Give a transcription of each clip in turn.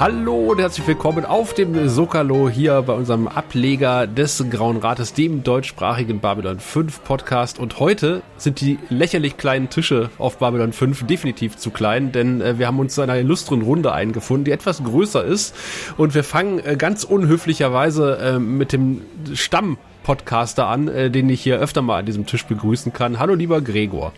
Hallo und herzlich willkommen auf dem Sokalo hier bei unserem Ableger des Grauen Rates, dem deutschsprachigen Babylon 5 Podcast. Und heute sind die lächerlich kleinen Tische auf Babylon 5 definitiv zu klein, denn äh, wir haben uns zu einer illustren Runde eingefunden, die etwas größer ist. Und wir fangen äh, ganz unhöflicherweise äh, mit dem Stamm Podcaster an, äh, den ich hier öfter mal an diesem Tisch begrüßen kann. Hallo lieber Gregor.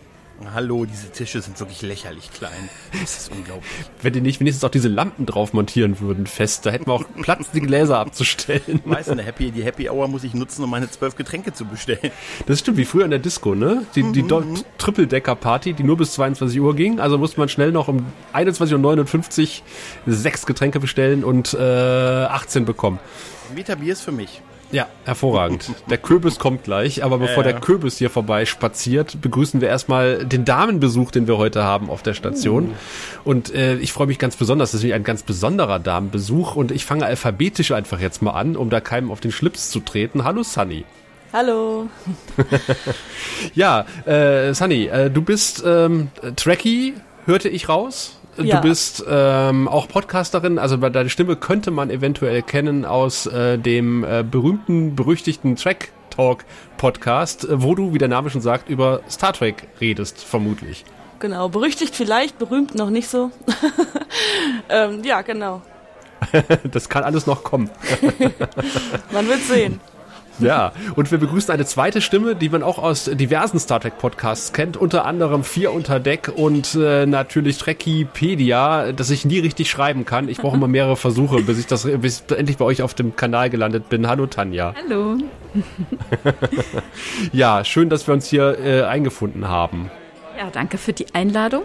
Hallo, diese Tische sind wirklich lächerlich klein. Das ist unglaublich. Wenn die nicht wenigstens auch diese Lampen drauf montieren würden, fest, da hätten wir auch Platz, die Gläser abzustellen. Weißt du, Happy, die Happy Hour muss ich nutzen, um meine zwölf Getränke zu bestellen. Das stimmt, wie früher in der Disco, ne? Die, die mhm. Triple-Decker-Party, die nur bis 22 Uhr ging. Also musste man schnell noch um 21.59 Uhr sechs Getränke bestellen und äh, 18 bekommen. Vita Bier ist für mich. Ja, hervorragend. Der Kürbis kommt gleich, aber bevor ja. der Kürbis hier vorbei spaziert, begrüßen wir erstmal den Damenbesuch, den wir heute haben auf der Station. Uh. Und äh, ich freue mich ganz besonders, das ist ein ganz besonderer Damenbesuch und ich fange alphabetisch einfach jetzt mal an, um da keinem auf den Schlips zu treten. Hallo Sunny. Hallo. ja, äh, Sunny, äh, du bist ähm, Trekkie, hörte ich raus. Ja. Du bist ähm, auch Podcasterin, also bei deiner Stimme könnte man eventuell kennen aus äh, dem äh, berühmten, berüchtigten Track Talk Podcast, äh, wo du, wie der Name schon sagt, über Star Trek redest, vermutlich. Genau, berüchtigt vielleicht, berühmt noch nicht so. ähm, ja, genau. das kann alles noch kommen. man wird sehen. Ja, und wir begrüßen eine zweite Stimme, die man auch aus diversen Star Trek Podcasts kennt, unter anderem Vier unter Deck und äh, natürlich Trekkipedia, das ich nie richtig schreiben kann. Ich brauche immer mehrere Versuche, bis ich das bis ich endlich bei euch auf dem Kanal gelandet bin. Hallo Tanja. Hallo. ja, schön, dass wir uns hier äh, eingefunden haben. Ja, danke für die Einladung.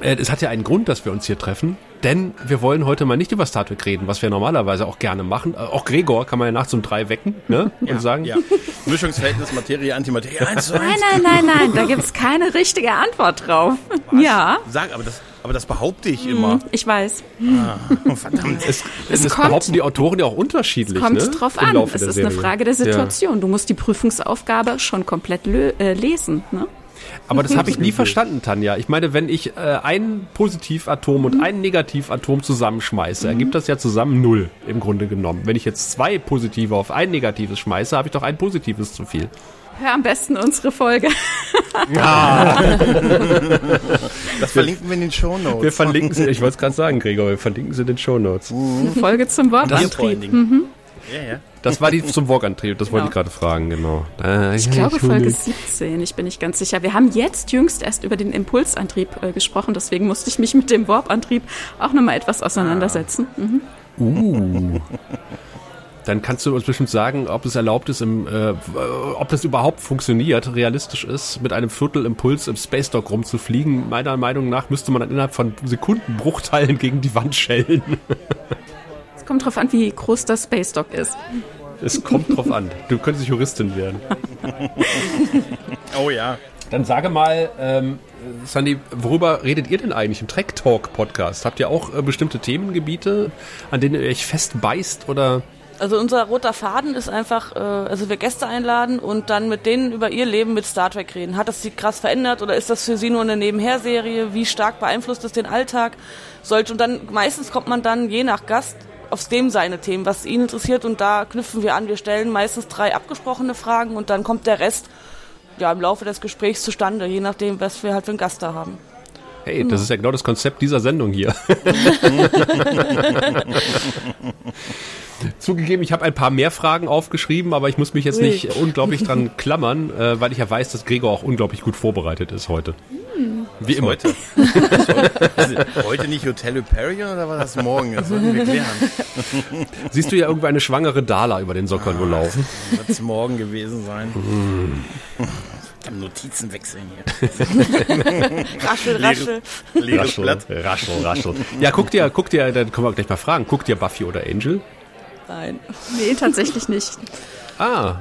Äh, es hat ja einen Grund, dass wir uns hier treffen. Denn wir wollen heute mal nicht über Star Trek reden, was wir normalerweise auch gerne machen. Äh, auch Gregor kann man ja nachts um drei wecken ne? und ja, sagen. Ja. Mischungsverhältnis Materie, Antimaterie 1 zu 1. Nein, nein, nein, nein, da gibt es keine richtige Antwort drauf. Was? Ja. Sag, aber das, aber das behaupte ich immer. Hm, ich weiß. Ah, verdammt. Es, es, es kommt, behaupten die Autoren ja auch unterschiedlich. Es kommt ne? drauf an. Es ist Serie. eine Frage der Situation. Ja. Du musst die Prüfungsaufgabe schon komplett äh, lesen. Ne? Aber das habe ich nie verstanden, Tanja. Ich meine, wenn ich äh, ein Positivatom und ein Negativatom zusammenschmeiße, ergibt das ja zusammen null im Grunde genommen. Wenn ich jetzt zwei Positive auf ein Negatives schmeiße, habe ich doch ein Positives zu viel. Hör am besten unsere Folge. Ja. das verlinken wir in den Shownotes. Wir verlinken sie, ich wollte es gerade sagen, Gregor, wir verlinken sie in den Shownotes. Mhm. Folge zum Wortantrieb. Mhm. Ja, ja. Das war die zum Walk-Antrieb, das genau. wollte ich gerade fragen, genau. Äh, ich glaube Folge 17, ich bin nicht ganz sicher. Wir haben jetzt jüngst erst über den Impulsantrieb äh, gesprochen, deswegen musste ich mich mit dem Warp-Antrieb auch nochmal etwas auseinandersetzen. Mhm. Uh. Dann kannst du uns bestimmt sagen, ob es erlaubt ist, im, äh, ob das überhaupt funktioniert, realistisch ist, mit einem Viertelimpuls im Space Dock rumzufliegen. Meiner Meinung nach müsste man dann innerhalb von Sekundenbruchteilen gegen die Wand schellen. Kommt drauf an, wie groß das Space Dock ist. Es kommt drauf an. Du könntest Juristin werden. oh ja. Dann sage mal, ähm, Sandy, worüber redet ihr denn eigentlich im Track Talk Podcast? Habt ihr auch äh, bestimmte Themengebiete, an denen ihr euch festbeißt oder? Also unser roter Faden ist einfach, äh, also wir Gäste einladen und dann mit denen über ihr Leben mit Star Trek reden. Hat das sie krass verändert oder ist das für sie nur eine Nebenherserie? Wie stark beeinflusst es den Alltag? Sollte und dann meistens kommt man dann je nach Gast aufs dem seine Themen, was ihn interessiert und da knüpfen wir an. Wir stellen meistens drei abgesprochene Fragen und dann kommt der Rest ja im Laufe des Gesprächs zustande, je nachdem, was wir halt für einen Gast da haben. Hey, das ist ja genau das Konzept dieser Sendung hier. Zugegeben, ich habe ein paar mehr Fragen aufgeschrieben, aber ich muss mich jetzt nicht unglaublich dran klammern, äh, weil ich ja weiß, dass Gregor auch unglaublich gut vorbereitet ist heute. Wie immer. Heute? also, heute nicht Hotel Hyperion oder war das morgen? Das sollten wir klären. Siehst du ja irgendwo eine schwangere Dala über den Sockeln ah, laufen? Wird es morgen gewesen sein. Mm. Notizen wechseln hier. raschel, raschel. Leeres raschel, raschel, raschel. Ja, guck dir, guck dir, dann können wir gleich mal fragen, guck dir Buffy oder Angel? Nein. Nee, tatsächlich nicht. Ah.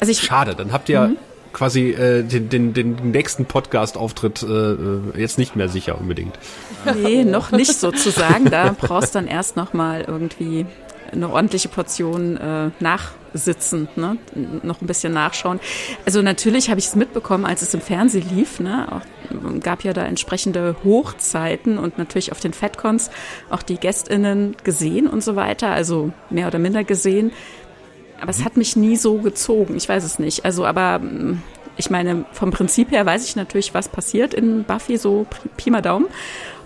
Also ich, Schade, dann habt ihr mhm quasi äh, den, den, den nächsten Podcast-Auftritt äh, äh, jetzt nicht mehr sicher unbedingt. Nee, noch nicht sozusagen. Da brauchst dann erst noch mal irgendwie eine ordentliche Portion äh, nachsitzen, ne? noch ein bisschen nachschauen. Also natürlich habe ich es mitbekommen, als es im Fernsehen lief. Ne? Auch, gab ja da entsprechende Hochzeiten und natürlich auf den FedCons auch die GästInnen gesehen und so weiter, also mehr oder minder gesehen. Aber es hat mich nie so gezogen. Ich weiß es nicht. Also, aber mm, ich meine, vom Prinzip her weiß ich natürlich, was passiert in Buffy, so Pi mal Daumen.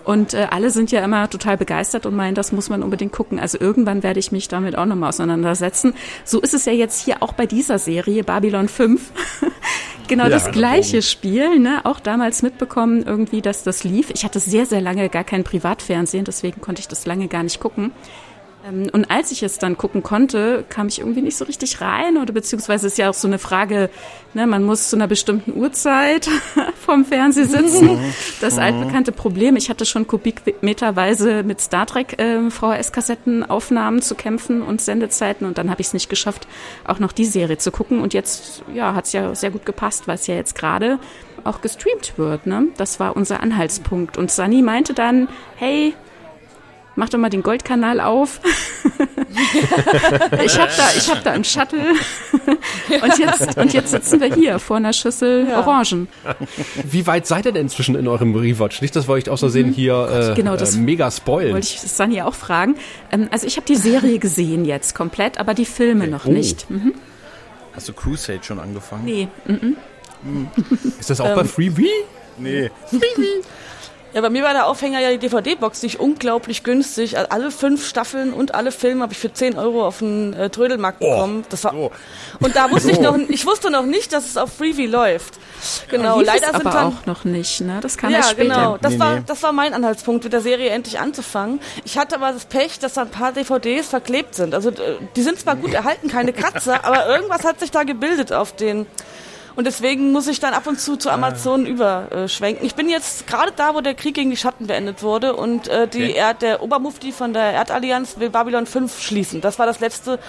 Und äh, alle sind ja immer total begeistert und meinen, das muss man unbedingt gucken. Also irgendwann werde ich mich damit auch nochmal auseinandersetzen. So ist es ja jetzt hier auch bei dieser Serie, Babylon 5. genau ja, das gleiche Spiel, ne? Auch damals mitbekommen irgendwie, dass das lief. Ich hatte sehr, sehr lange gar kein Privatfernsehen, deswegen konnte ich das lange gar nicht gucken. Ähm, und als ich es dann gucken konnte, kam ich irgendwie nicht so richtig rein oder beziehungsweise ist ja auch so eine Frage, ne, man muss zu einer bestimmten Uhrzeit vorm Fernseher sitzen. Das altbekannte Problem. Ich hatte schon kubikmeterweise mit Star Trek äh, VHS-Kassettenaufnahmen zu kämpfen und Sendezeiten und dann habe ich es nicht geschafft, auch noch die Serie zu gucken. Und jetzt, ja, hat es ja sehr gut gepasst, weil es ja jetzt gerade auch gestreamt wird. Ne? Das war unser Anhaltspunkt. Und Sunny meinte dann, hey, mach doch mal den Goldkanal auf. ich habe da, ich hab da einen Shuttle. und, jetzt, und jetzt sitzen wir hier vor einer Schüssel ja. Orangen. Wie weit seid ihr denn inzwischen in eurem Rewatch? Nicht, dass wir euch aus Versehen mhm. hier äh, genau, das äh, mega spoilen. Wollte ich Sunny auch fragen. Ähm, also ich habe die Serie gesehen jetzt komplett, aber die Filme okay. noch oh. nicht. Mhm. Hast du Crusade schon angefangen? Nee. Mhm. Ist das auch ähm, bei Freebie? Nee. Freebie. Ja, bei mir war der Aufhänger ja die DVD-Box, nicht unglaublich günstig. Also alle fünf Staffeln und alle Filme habe ich für 10 Euro auf den äh, Trödelmarkt oh, bekommen. Das war, so. Und da wusste so. ich noch, ich wusste noch nicht, dass es auf Freeview läuft. Genau, ja, leider sind aber dann, auch noch nicht, ne? Das kam ja später. genau. Das nee, war, nee. das war mein Anhaltspunkt, mit der Serie endlich anzufangen. Ich hatte aber das Pech, dass da ein paar DVDs verklebt sind. Also, die sind zwar gut erhalten, keine Kratzer, aber irgendwas hat sich da gebildet auf den, und deswegen muss ich dann ab und zu zu Amazon ah. überschwenken. Ich bin jetzt gerade da, wo der Krieg gegen die Schatten beendet wurde und äh, die okay. Erd, der Obermufti von der Erdallianz will Babylon 5 schließen. Das war das letzte,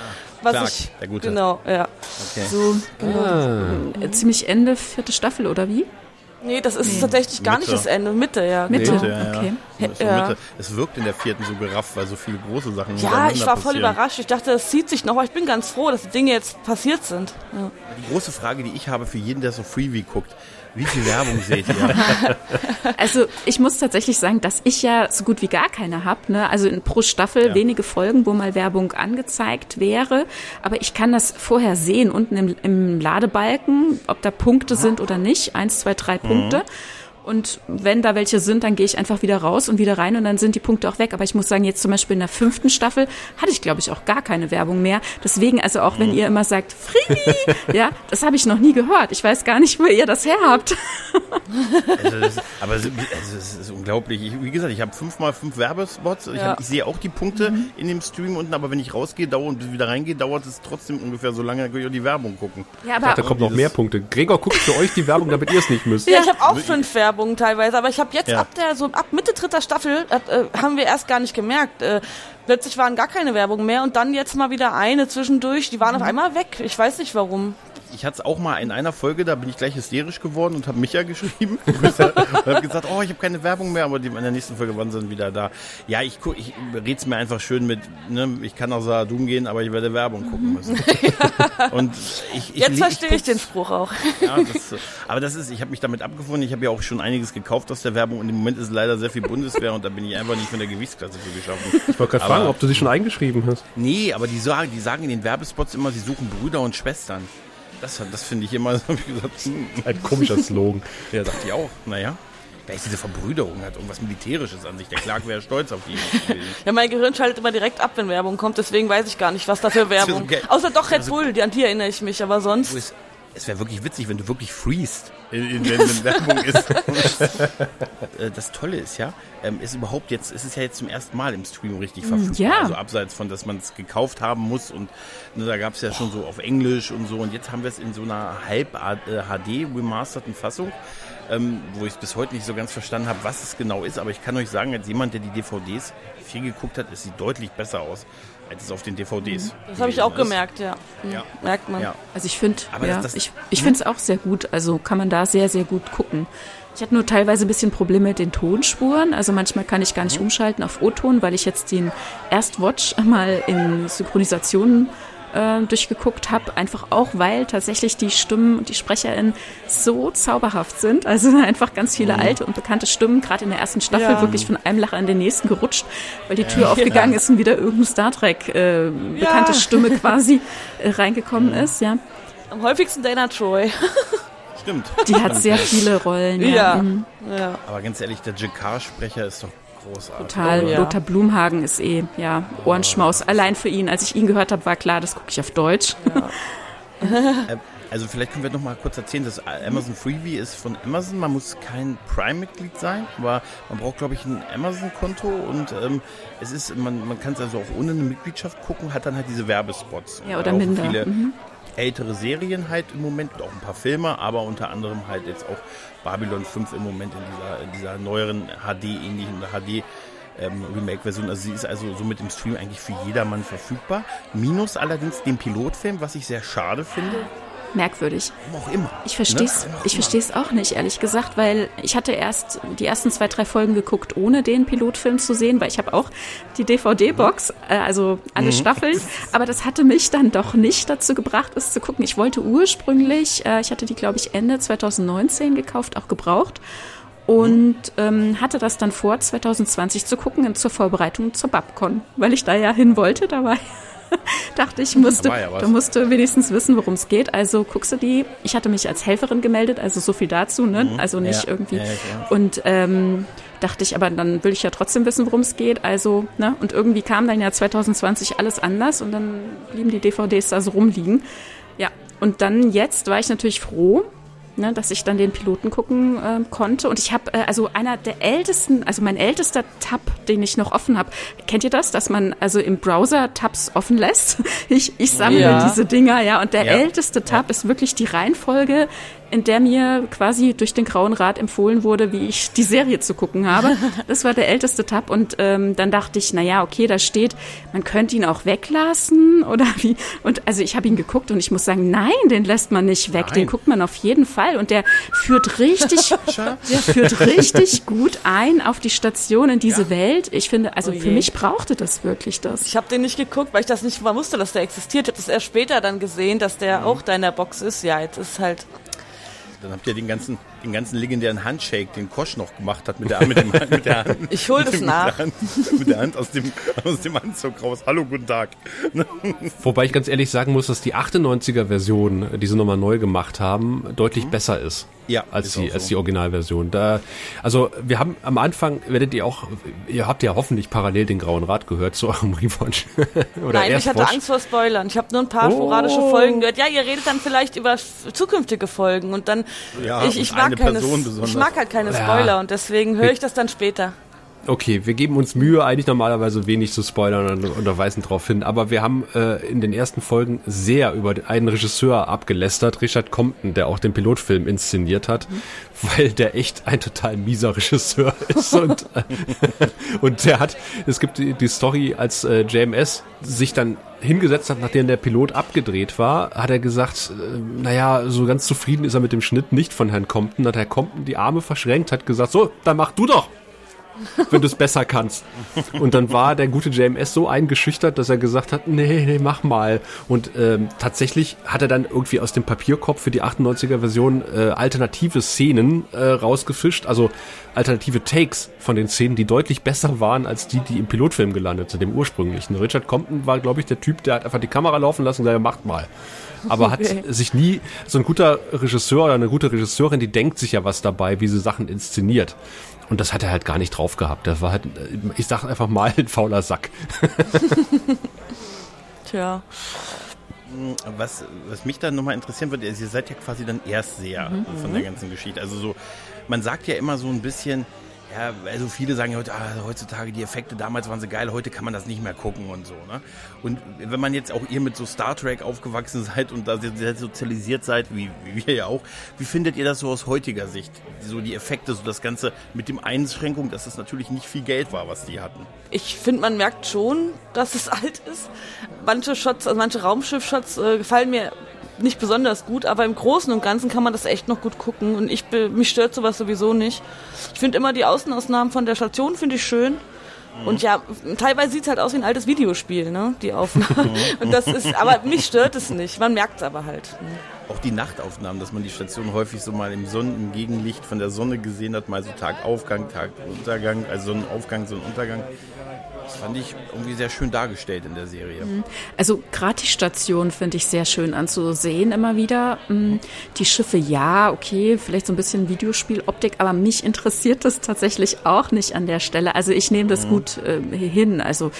was Clark, ich. Der Gute. Genau, ja. Okay. So, genau. Ah. Ziemlich Ende vierte Staffel, oder wie? Nee, das ist nee. tatsächlich gar Mitte. nicht das Ende. Mitte, ja. Mitte, Mitte ja, okay. Ja. Mitte. Es wirkt in der vierten so gerafft, weil so viele große Sachen Ja, ich war voll überrascht. Ich dachte, das zieht sich noch, aber ich bin ganz froh, dass die Dinge jetzt passiert sind. Ja. Die große Frage, die ich habe für jeden, der so Freebie guckt, wie viel Werbung seht ihr? also ich muss tatsächlich sagen, dass ich ja so gut wie gar keine habe. Ne? Also in, pro Staffel ja. wenige Folgen, wo mal Werbung angezeigt wäre. Aber ich kann das vorher sehen unten im, im Ladebalken, ob da Punkte sind oder nicht. Eins, zwei, drei Punkte. Mhm. Und wenn da welche sind, dann gehe ich einfach wieder raus und wieder rein und dann sind die Punkte auch weg. Aber ich muss sagen, jetzt zum Beispiel in der fünften Staffel hatte ich, glaube ich, auch gar keine Werbung mehr. Deswegen, also auch wenn ihr immer sagt, Free, ja, das habe ich noch nie gehört. Ich weiß gar nicht, wo ihr das her habt. Also das, aber es, also es ist unglaublich. Ich, wie gesagt, ich habe fünfmal fünf Werbespots. Ich, hab, ich sehe auch die Punkte mhm. in dem Stream unten, aber wenn ich rausgehe dauert, und wieder reingehe, dauert es trotzdem ungefähr so lange, dann kann ich auch die Werbung gucken. Ja, aber da kommt noch mehr Punkte. Gregor guckt für euch die Werbung, damit ihr es nicht müsst. Ja, ich habe auch fünf Werbung. Werbung teilweise, aber ich habe jetzt ja. ab der so ab Mitte dritter Staffel äh, haben wir erst gar nicht gemerkt. Äh, plötzlich waren gar keine Werbung mehr und dann jetzt mal wieder eine zwischendurch. Die waren mhm. auf einmal weg. Ich weiß nicht warum ich hatte es auch mal in einer Folge, da bin ich gleich hysterisch geworden und habe Micha geschrieben und habe gesagt, oh, ich habe keine Werbung mehr, aber die, in der nächsten Folge waren sie dann wieder da. Ja, ich, ich es mir einfach schön mit, ne, ich kann nach Saadum gehen, aber ich werde Werbung gucken müssen. und ich, ich, Jetzt verstehe ich, ich, den Spruch auch. ja, das, aber das ist, ich habe mich damit abgefunden, ich habe ja auch schon einiges gekauft aus der Werbung und im Moment ist leider sehr viel Bundeswehr und da bin ich einfach nicht von der Gewichtsklasse für geschaffen. Ich wollte gerade fragen, ob du sie schon eingeschrieben hast. Nee, aber die sagen, die sagen in den Werbespots immer, sie suchen Brüder und Schwestern. Das, das finde ich immer, so wie gesagt, hm. ein komischer Slogan. ja, dachte ich auch. Naja. Da ist diese Verbrüderung, hat irgendwas Militärisches an sich. Der Clark wäre stolz auf die. ja, mein Gehirn schaltet immer direkt ab, wenn Werbung kommt, deswegen weiß ich gar nicht, was da für Werbung. Okay. Außer doch Red also, Bull, an die erinnere ich mich, aber sonst. Es wäre wirklich witzig, wenn du wirklich freest, wenn, Werbung ist. Äh, das Tolle ist ja, ähm, ist überhaupt jetzt, ist es ja jetzt zum ersten Mal im Stream richtig verfügbar. Ja. Also abseits von, dass man es gekauft haben muss und ne, da gab es ja schon so auf Englisch und so und jetzt haben wir es in so einer halb HD äh, remasterten Fassung. Ähm, wo ich bis heute nicht so ganz verstanden habe, was es genau ist. Aber ich kann euch sagen, als jemand, der die DVDs viel geguckt hat, es sieht deutlich besser aus als es auf den DVDs. Das habe ich auch ist. gemerkt, ja. ja. Merkt man. Ja. Also ich finde, ja, ich, ich finde es auch sehr gut. Also kann man da sehr, sehr gut gucken. Ich hatte nur teilweise ein bisschen Probleme mit den Tonspuren. Also manchmal kann ich gar nicht mhm. umschalten auf O-Ton, weil ich jetzt den Erstwatch mal in Synchronisation äh, durchgeguckt habe. Einfach auch, weil tatsächlich die Stimmen und die SprecherInnen so zauberhaft sind. Also einfach ganz viele mhm. alte und bekannte Stimmen, gerade in der ersten Staffel, ja. wirklich von einem Lacher in den nächsten gerutscht, weil die Tür ja. aufgegangen ist und wieder irgendeine Star Trek äh, bekannte ja. Stimme quasi äh, reingekommen mhm. ist. Ja. Am häufigsten Dana Troy. Stimmt. Die hat sehr viele Rollen. Ja. ja. Mhm. ja. Aber ganz ehrlich, der Jakar-Sprecher ist doch großartig. Total. Oh, ja. Lothar Blumhagen ist eh, ja, Ohrenschmaus. Allein für ihn. Als ich ihn gehört habe, war klar, das gucke ich auf Deutsch. Ja. Äh, also vielleicht können wir noch mal kurz erzählen, dass Amazon Freebie ist von Amazon. Man muss kein Prime-Mitglied sein, aber man braucht, glaube ich, ein Amazon-Konto und ähm, es ist, man, man kann es also auch ohne eine Mitgliedschaft gucken, hat dann halt diese Werbespots. Ja, oder minder. Viele, mhm ältere Serien halt im Moment und auch ein paar Filme, aber unter anderem halt jetzt auch Babylon 5 im Moment in dieser, in dieser neueren HD-ähnlichen HD ähm. Also sie ist also so mit dem Stream eigentlich für jedermann verfügbar. Minus allerdings den Pilotfilm, was ich sehr schade finde merkwürdig. Auch immer. Ich verstehe es ne? ich versteh's auch nicht, ehrlich gesagt, weil ich hatte erst die ersten zwei, drei Folgen geguckt, ohne den Pilotfilm zu sehen, weil ich habe auch die DVD-Box, äh, also alle mhm. Staffeln, aber das hatte mich dann doch nicht dazu gebracht, es zu gucken. Ich wollte ursprünglich, äh, ich hatte die, glaube ich, Ende 2019 gekauft, auch gebraucht und ähm, hatte das dann vor, 2020 zu gucken zur Vorbereitung zur Babcon, weil ich da ja hin wollte. Da war dachte ich, musste, ja du musst wenigstens wissen, worum es geht. Also guckst du die. Ich hatte mich als Helferin gemeldet, also so viel dazu, ne? Mhm. Also nicht ja. irgendwie. Ja, und ähm, dachte ich, aber dann will ich ja trotzdem wissen, worum es geht. Also, ne? Und irgendwie kam dann ja 2020 alles anders und dann blieben die DVDs da so rumliegen. Ja. Und dann jetzt war ich natürlich froh, ne, dass ich dann den Piloten gucken äh, konnte. Und ich habe, äh, also einer der ältesten, also mein ältester Tab, den ich noch offen habe, kennt ihr das, dass man also im Browser Tabs offen lässt? Ich, ich sammle ja. diese Dinger, ja. Und der ja. älteste Tab ja. ist wirklich die Reihenfolge, in der mir quasi durch den Grauen Rat empfohlen wurde, wie ich die Serie zu gucken habe. Das war der älteste Tab und ähm, dann dachte ich, na ja, okay, da steht, man könnte ihn auch weglassen oder wie. Und also ich habe ihn geguckt und ich muss sagen, nein, den lässt man nicht weg, nein. den guckt man auf jeden Fall und der führt richtig, der führt richtig gut ein auf die Station in diese ja. Welt. Ich finde, also oh für mich brauchte das wirklich das. Ich habe den nicht geguckt, weil ich das nicht mal wusste, dass der existiert. Ich habe das erst später dann gesehen, dass der mhm. auch da in der Box ist. Ja, jetzt ist halt dann habt ihr den ganzen, den ganzen legendären Handshake, den Kosch noch gemacht hat mit der, mit dem, mit der Hand. Ich hol das nach. Mit der, Hand, mit der Hand aus dem, aus dem Anzug raus. Hallo, guten Tag. Wobei ich ganz ehrlich sagen muss, dass die 98er Version, die sie nochmal neu gemacht haben, deutlich mhm. besser ist. Ja, als die, so. als die Originalversion. Da, also wir haben am Anfang, werdet ihr auch, ihr habt ja hoffentlich parallel den Grauen Rat gehört zu eurem Rewatch. Oder Nein, ich hatte Angst vor Spoilern. Ich habe nur ein paar oh. sporadische Folgen gehört. Ja, ihr redet dann vielleicht über zukünftige Folgen und dann, ja, ich, ich mag keine, ich mag halt keine Spoiler ja. und deswegen höre ich das dann später. Okay, wir geben uns Mühe, eigentlich normalerweise wenig zu spoilern und, und weisen darauf hin, aber wir haben äh, in den ersten Folgen sehr über einen Regisseur abgelästert, Richard Compton, der auch den Pilotfilm inszeniert hat, mhm. weil der echt ein total mieser Regisseur ist und, äh, und der hat, es gibt die, die Story, als äh, JMS sich dann hingesetzt hat, nachdem der Pilot abgedreht war, hat er gesagt, äh, naja, so ganz zufrieden ist er mit dem Schnitt nicht von Herrn Compton, hat Herr Compton die Arme verschränkt, hat gesagt, so, dann mach du doch wenn du es besser kannst. Und dann war der gute JMS so eingeschüchtert, dass er gesagt hat, nee, nee, mach mal. Und ähm, tatsächlich hat er dann irgendwie aus dem Papierkorb für die 98er Version äh, alternative Szenen äh, rausgefischt, also alternative Takes von den Szenen, die deutlich besser waren als die, die im Pilotfilm gelandet sind, dem ursprünglichen. Richard Compton war, glaube ich, der Typ, der hat einfach die Kamera laufen lassen und gesagt, macht mal aber hat sich nie so ein guter Regisseur oder eine gute Regisseurin, die denkt sich ja was dabei, wie sie Sachen inszeniert. Und das hat er halt gar nicht drauf gehabt. Das war halt, ich sag einfach mal, ein fauler Sack. Tja. Was, was mich dann nochmal interessieren würde, ist, ihr seid ja quasi dann Erstseher mhm. von der ganzen Geschichte. Also so, man sagt ja immer so ein bisschen, ja, also viele sagen heute, ah, heutzutage die Effekte, damals waren sie geil, heute kann man das nicht mehr gucken und so. Ne? Und wenn man jetzt auch ihr mit so Star Trek aufgewachsen seid und da sehr sozialisiert seid, wie, wie wir ja auch, wie findet ihr das so aus heutiger Sicht? So die Effekte, so das Ganze mit dem Einschränkung, dass das natürlich nicht viel Geld war, was die hatten. Ich finde, man merkt schon, dass es alt ist. Manche Shots, also manche Raumschiff-Shots äh, gefallen mir nicht besonders gut, aber im Großen und Ganzen kann man das echt noch gut gucken und ich mich stört sowas sowieso nicht. Ich finde immer die Außenausnahmen von der Station finde ich schön. Und ja, teilweise sieht es halt aus wie ein altes Videospiel, ne? Die Aufnahmen. Und das ist, aber mich stört es nicht. Man merkt es aber halt. Ne? Auch die Nachtaufnahmen, dass man die Station häufig so mal im Sonnen, im Gegenlicht von der Sonne gesehen hat, mal so Tagaufgang, Taguntergang, also Sonnenaufgang, Sonnenuntergang. Das fand ich irgendwie sehr schön dargestellt in der Serie. Mhm. Also gerade die Station finde ich sehr schön anzusehen immer wieder. Mm, die Schiffe, ja, okay, vielleicht so ein bisschen Videospieloptik, aber mich interessiert das tatsächlich auch nicht an der Stelle. Also ich nehme das mhm. gut äh, hin. Also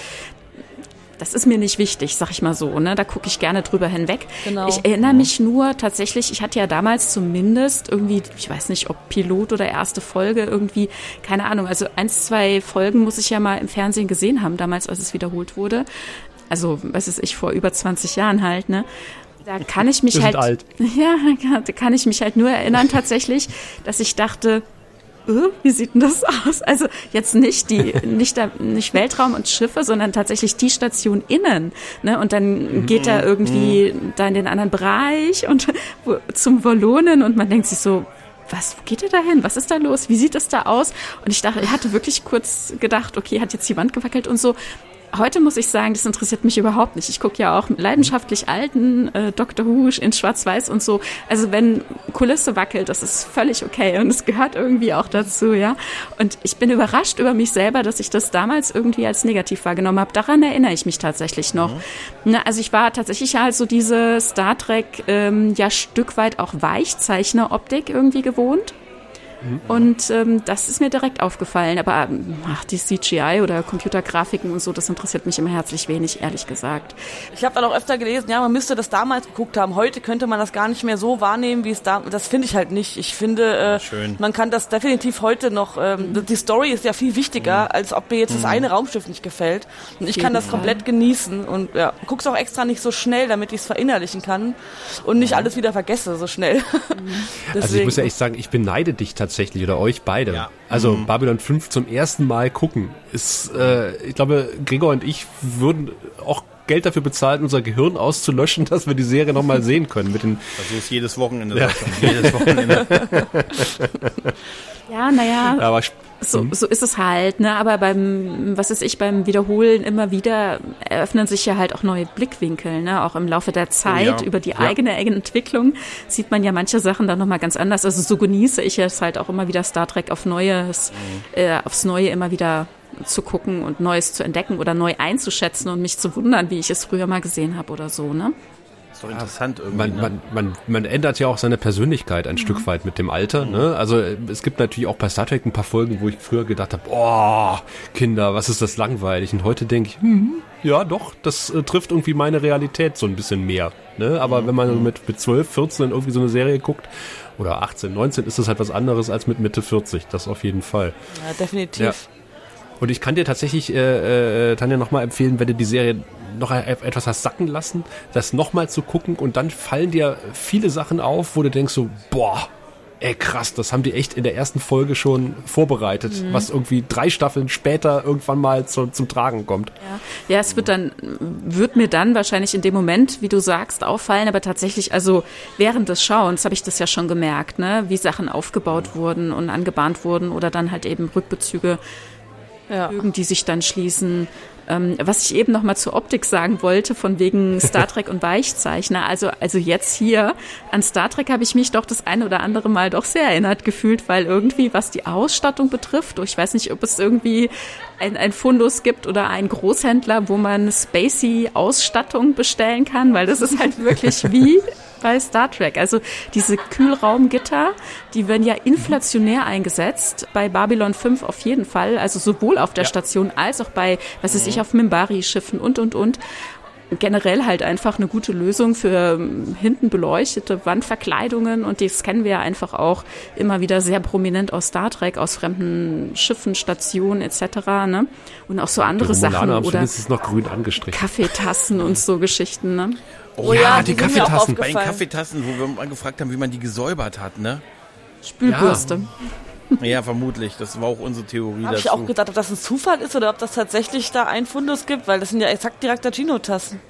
das ist mir nicht wichtig, sag ich mal so. Ne? Da gucke ich gerne drüber hinweg. Genau. Ich erinnere mich nur tatsächlich, ich hatte ja damals zumindest irgendwie, ich weiß nicht, ob Pilot oder erste Folge irgendwie, keine Ahnung, also eins, zwei Folgen muss ich ja mal im Fernsehen gesehen haben, damals, als es wiederholt wurde. Also, was ist ich, vor über 20 Jahren halt, ne? Da kann ich mich halt. Alt. Ja, da kann ich mich halt nur erinnern tatsächlich, dass ich dachte, äh, wie sieht denn das aus? Also jetzt nicht die, nicht, der, nicht Weltraum und Schiffe, sondern tatsächlich die Station innen. Ne? Und dann geht er irgendwie mhm. da in den anderen Bereich und zum Volunen und man denkt sich so, was, wo geht er da hin? Was ist da los? Wie sieht das da aus? Und ich dachte, er hatte wirklich kurz gedacht, okay, hat jetzt die Wand gewackelt und so heute muss ich sagen, das interessiert mich überhaupt nicht. Ich gucke ja auch leidenschaftlich alten äh, Dr. Who in Schwarz-Weiß und so. Also wenn Kulisse wackelt, das ist völlig okay und es gehört irgendwie auch dazu, ja. Und ich bin überrascht über mich selber, dass ich das damals irgendwie als negativ wahrgenommen habe. Daran erinnere ich mich tatsächlich noch. Mhm. Na, also ich war tatsächlich halt so diese Star Trek ähm, ja Stück weit auch Weichzeichner-Optik irgendwie gewohnt. Und ähm, das ist mir direkt aufgefallen. Aber ach, die CGI oder Computergrafiken und so, das interessiert mich immer herzlich wenig, ehrlich gesagt. Ich habe dann auch öfter gelesen, ja, man müsste das damals geguckt haben. Heute könnte man das gar nicht mehr so wahrnehmen, wie es da. Das finde ich halt nicht. Ich finde, äh, man kann das definitiv heute noch. Ähm, mhm. Die Story ist ja viel wichtiger, mhm. als ob mir jetzt das mhm. eine Raumschiff nicht gefällt. Und ich kann das komplett genießen und ja, guck's auch extra nicht so schnell, damit ich es verinnerlichen kann und nicht alles wieder vergesse so schnell. also ich muss ja echt sagen, ich beneide dich tatsächlich tatsächlich oder euch beide. Ja. Also mhm. Babylon 5 zum ersten Mal gucken ist, äh, ich glaube, Gregor und ich würden auch Geld dafür bezahlen, unser Gehirn auszulöschen, dass wir die Serie nochmal sehen können. Mit den also ist jedes Wochenende. Ja. Jedes Wochenende. ja, naja. Aber so, so ist es halt, ne? Aber beim, was ist ich, beim Wiederholen immer wieder eröffnen sich ja halt auch neue Blickwinkel, ne? Auch im Laufe der Zeit ja. über die ja. eigene Entwicklung sieht man ja manche Sachen dann nochmal ganz anders. Also so genieße ich es halt auch immer wieder Star Trek auf Neues, mhm. äh, aufs Neue immer wieder zu gucken und Neues zu entdecken oder neu einzuschätzen und mich zu wundern, wie ich es früher mal gesehen habe oder so, ne? Doch interessant irgendwie. Man, ne? man, man, man ändert ja auch seine Persönlichkeit ein mhm. Stück weit mit dem Alter. Mhm. Ne? Also es gibt natürlich auch bei Star Trek ein paar Folgen, wo ich früher gedacht habe, oh, Kinder, was ist das langweilig? Und heute denke ich, hm, ja doch, das äh, trifft irgendwie meine Realität so ein bisschen mehr. Ne? Aber mhm. wenn man mit, mit 12, 14 irgendwie so eine Serie guckt, oder 18, 19 ist das halt was anderes als mit Mitte 40, das auf jeden Fall. Ja, definitiv. Ja. Und ich kann dir tatsächlich, äh, äh, Tanja, nochmal empfehlen, wenn du die Serie noch e-, etwas hast sacken lassen, das nochmal zu gucken und dann fallen dir viele Sachen auf, wo du denkst so, boah, ey krass, das haben die echt in der ersten Folge schon vorbereitet, mhm. was irgendwie drei Staffeln später irgendwann mal zu, zum Tragen kommt. Ja. ja, es wird dann, wird mir dann wahrscheinlich in dem Moment, wie du sagst, auffallen, aber tatsächlich, also während des Schauens habe ich das ja schon gemerkt, ne, wie Sachen aufgebaut wurden und angebahnt wurden oder dann halt eben Rückbezüge ja. die sich dann schließen. Ähm, was ich eben noch mal zur Optik sagen wollte, von wegen Star Trek und Weichzeichner. Also, also jetzt hier an Star Trek habe ich mich doch das eine oder andere Mal doch sehr erinnert gefühlt, weil irgendwie, was die Ausstattung betrifft, ich weiß nicht, ob es irgendwie ein, ein Fundus gibt oder einen Großhändler, wo man spacey Ausstattung bestellen kann, weil das ist halt wirklich wie bei Star Trek. Also diese Kühlraumgitter, die werden ja inflationär eingesetzt, bei Babylon 5 auf jeden Fall, also sowohl auf der ja. Station als auch bei, was weiß ich, auf Mimbari-Schiffen und, und, und. generell halt einfach eine gute Lösung für ähm, hinten beleuchtete Wandverkleidungen und das kennen wir ja einfach auch immer wieder sehr prominent aus Star Trek, aus fremden Schiffen, Stationen etc. Ne? Und auch so andere Sachen oder ist noch grün angestrichen. Kaffeetassen und so Geschichten. Ne? Oh, oh ja, die, die Kaffeetassen. Bei den Kaffeetassen, wo wir mal gefragt haben, wie man die gesäubert hat, ne? Spülbürste. Ja. ja, vermutlich. Das war auch unsere Theorie Habe ich auch gedacht, ob das ein Zufall ist oder ob das tatsächlich da ein Fundus gibt, weil das sind ja exakt die Raktagino-Tassen. Die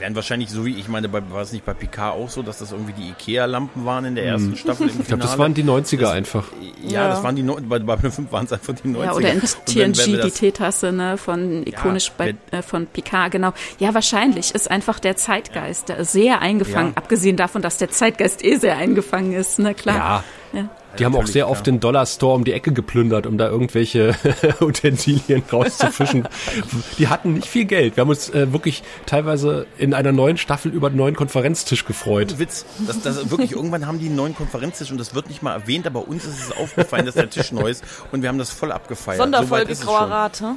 werden wahrscheinlich so wie, ich meine, bei, war es nicht bei Picard auch so, dass das irgendwie die Ikea-Lampen waren in der ersten mhm. Staffel im Ich glaube, das waren die 90er das, einfach. Ja, ja, das waren die, bei, bei 5 waren es einfach die 90er. Ja, oder in TNG die Teetasse, ne, von ikonisch ja, bei, äh, von Picard, genau. Ja, wahrscheinlich ist einfach der Zeitgeist ja. sehr eingefangen, ja. abgesehen davon, dass der Zeitgeist eh sehr eingefangen ist, ne, klar. Ja. Die haben auch sehr oft den Dollar Store um die Ecke geplündert, um da irgendwelche Utensilien rauszufischen. die hatten nicht viel Geld. Wir haben uns äh, wirklich teilweise in einer neuen Staffel über einen neuen Konferenztisch gefreut. Witz, das, das wirklich irgendwann haben die einen neuen Konferenztisch und das wird nicht mal erwähnt, aber uns ist es aufgefallen, dass der Tisch neu ist und wir haben das voll abgefeiert. Sonderfolge so Grauer Rat, hm?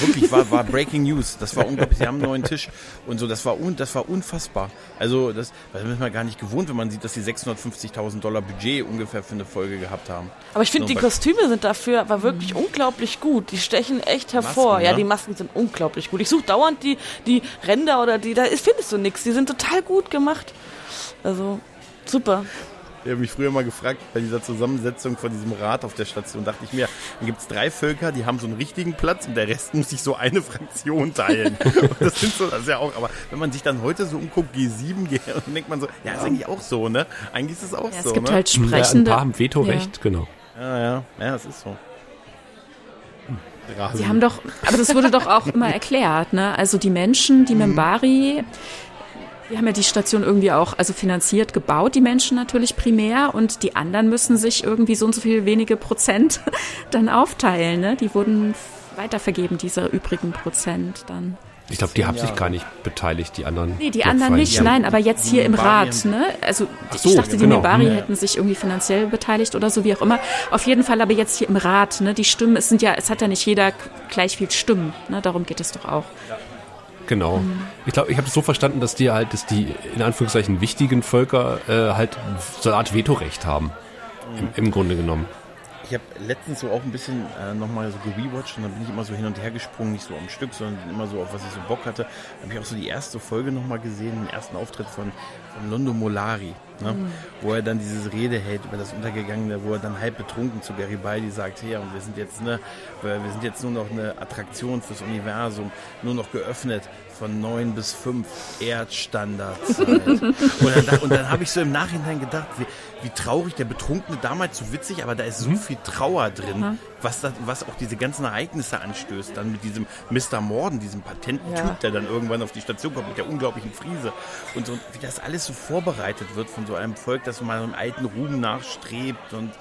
Wirklich, war, war Breaking News. Das war unglaublich. Sie haben einen neuen Tisch und so, das war, un, das war unfassbar. Also das, das ist man gar nicht gewohnt, wenn man sieht, dass die 650.000 Dollar Budget ungefähr für eine Folge gehabt haben. Aber ich finde, die Kostüme sind dafür aber wirklich mhm. unglaublich gut. Die stechen echt hervor. Masken, ja, die Masken sind unglaublich gut. Ich suche dauernd die, die Ränder oder die, da ist, findest du nichts. Die sind total gut gemacht. Also, super. Ich habe mich früher mal gefragt, bei dieser Zusammensetzung von diesem Rat auf der Station, dachte ich mir, dann gibt es drei Völker, die haben so einen richtigen Platz und der Rest muss sich so eine Fraktion teilen. das sind so, das ist ja auch, aber wenn man sich dann heute so umguckt, G7, G, dann denkt man so, ja, ist eigentlich auch so, ne? Eigentlich ist es auch ja, so. Es gibt ne? halt sprechende. Ja, ein paar haben Vetorecht, ja. genau. Ja, ja, ja, das ist so. Sie haben doch, aber das wurde doch auch immer erklärt, ne? Also die Menschen, die mhm. Membari, wir haben ja die Station irgendwie auch, also finanziert, gebaut, die Menschen natürlich primär und die anderen müssen sich irgendwie so und so viele wenige Prozent dann aufteilen. Ne? Die wurden weitervergeben, diese übrigen Prozent dann. Ich glaube, die haben sich gar nicht beteiligt, die anderen. Nee, die anderen nicht, ja. nein, aber jetzt hier im Rat, ne? Also so, ich dachte, die genau. Nebari ja. hätten sich irgendwie finanziell beteiligt oder so, wie auch immer. Auf jeden Fall aber jetzt hier im Rat, ne? Die Stimmen, es sind ja, es hat ja nicht jeder gleich viel Stimmen, ne? Darum geht es doch auch. Genau. Ich glaube, ich habe es so verstanden, dass die halt, dass die in Anführungszeichen wichtigen Völker äh, halt so eine Art Vetorecht haben. Im, Im Grunde genommen. Ich habe letztens so auch ein bisschen äh, nochmal so gerewatcht und dann bin ich immer so hin und her gesprungen, nicht so am Stück, sondern immer so auf was ich so Bock hatte. habe ich auch so die erste Folge nochmal gesehen, den ersten Auftritt von, von Londo Molari, ne? Mhm. wo er dann dieses Rede hält über das Untergegangene, wo er dann halb betrunken zu Garibaldi sagt, hey, und wir sind jetzt, ne, wir sind jetzt nur noch eine Attraktion fürs Universum, nur noch geöffnet von neun bis fünf Erdstandardzeit. und dann, und dann habe ich so im Nachhinein gedacht, wie, wie, traurig der Betrunkene damals so witzig, aber da ist so mhm. viel Trauer drin, mhm. was, das, was auch diese ganzen Ereignisse anstößt. Dann mit diesem Mr. Morden, diesem patenten ja. Typ, der dann irgendwann auf die Station kommt mit der unglaublichen Friese. Und so, wie das alles so vorbereitet wird von so einem Volk, das mal einem alten Ruhm nachstrebt. Und,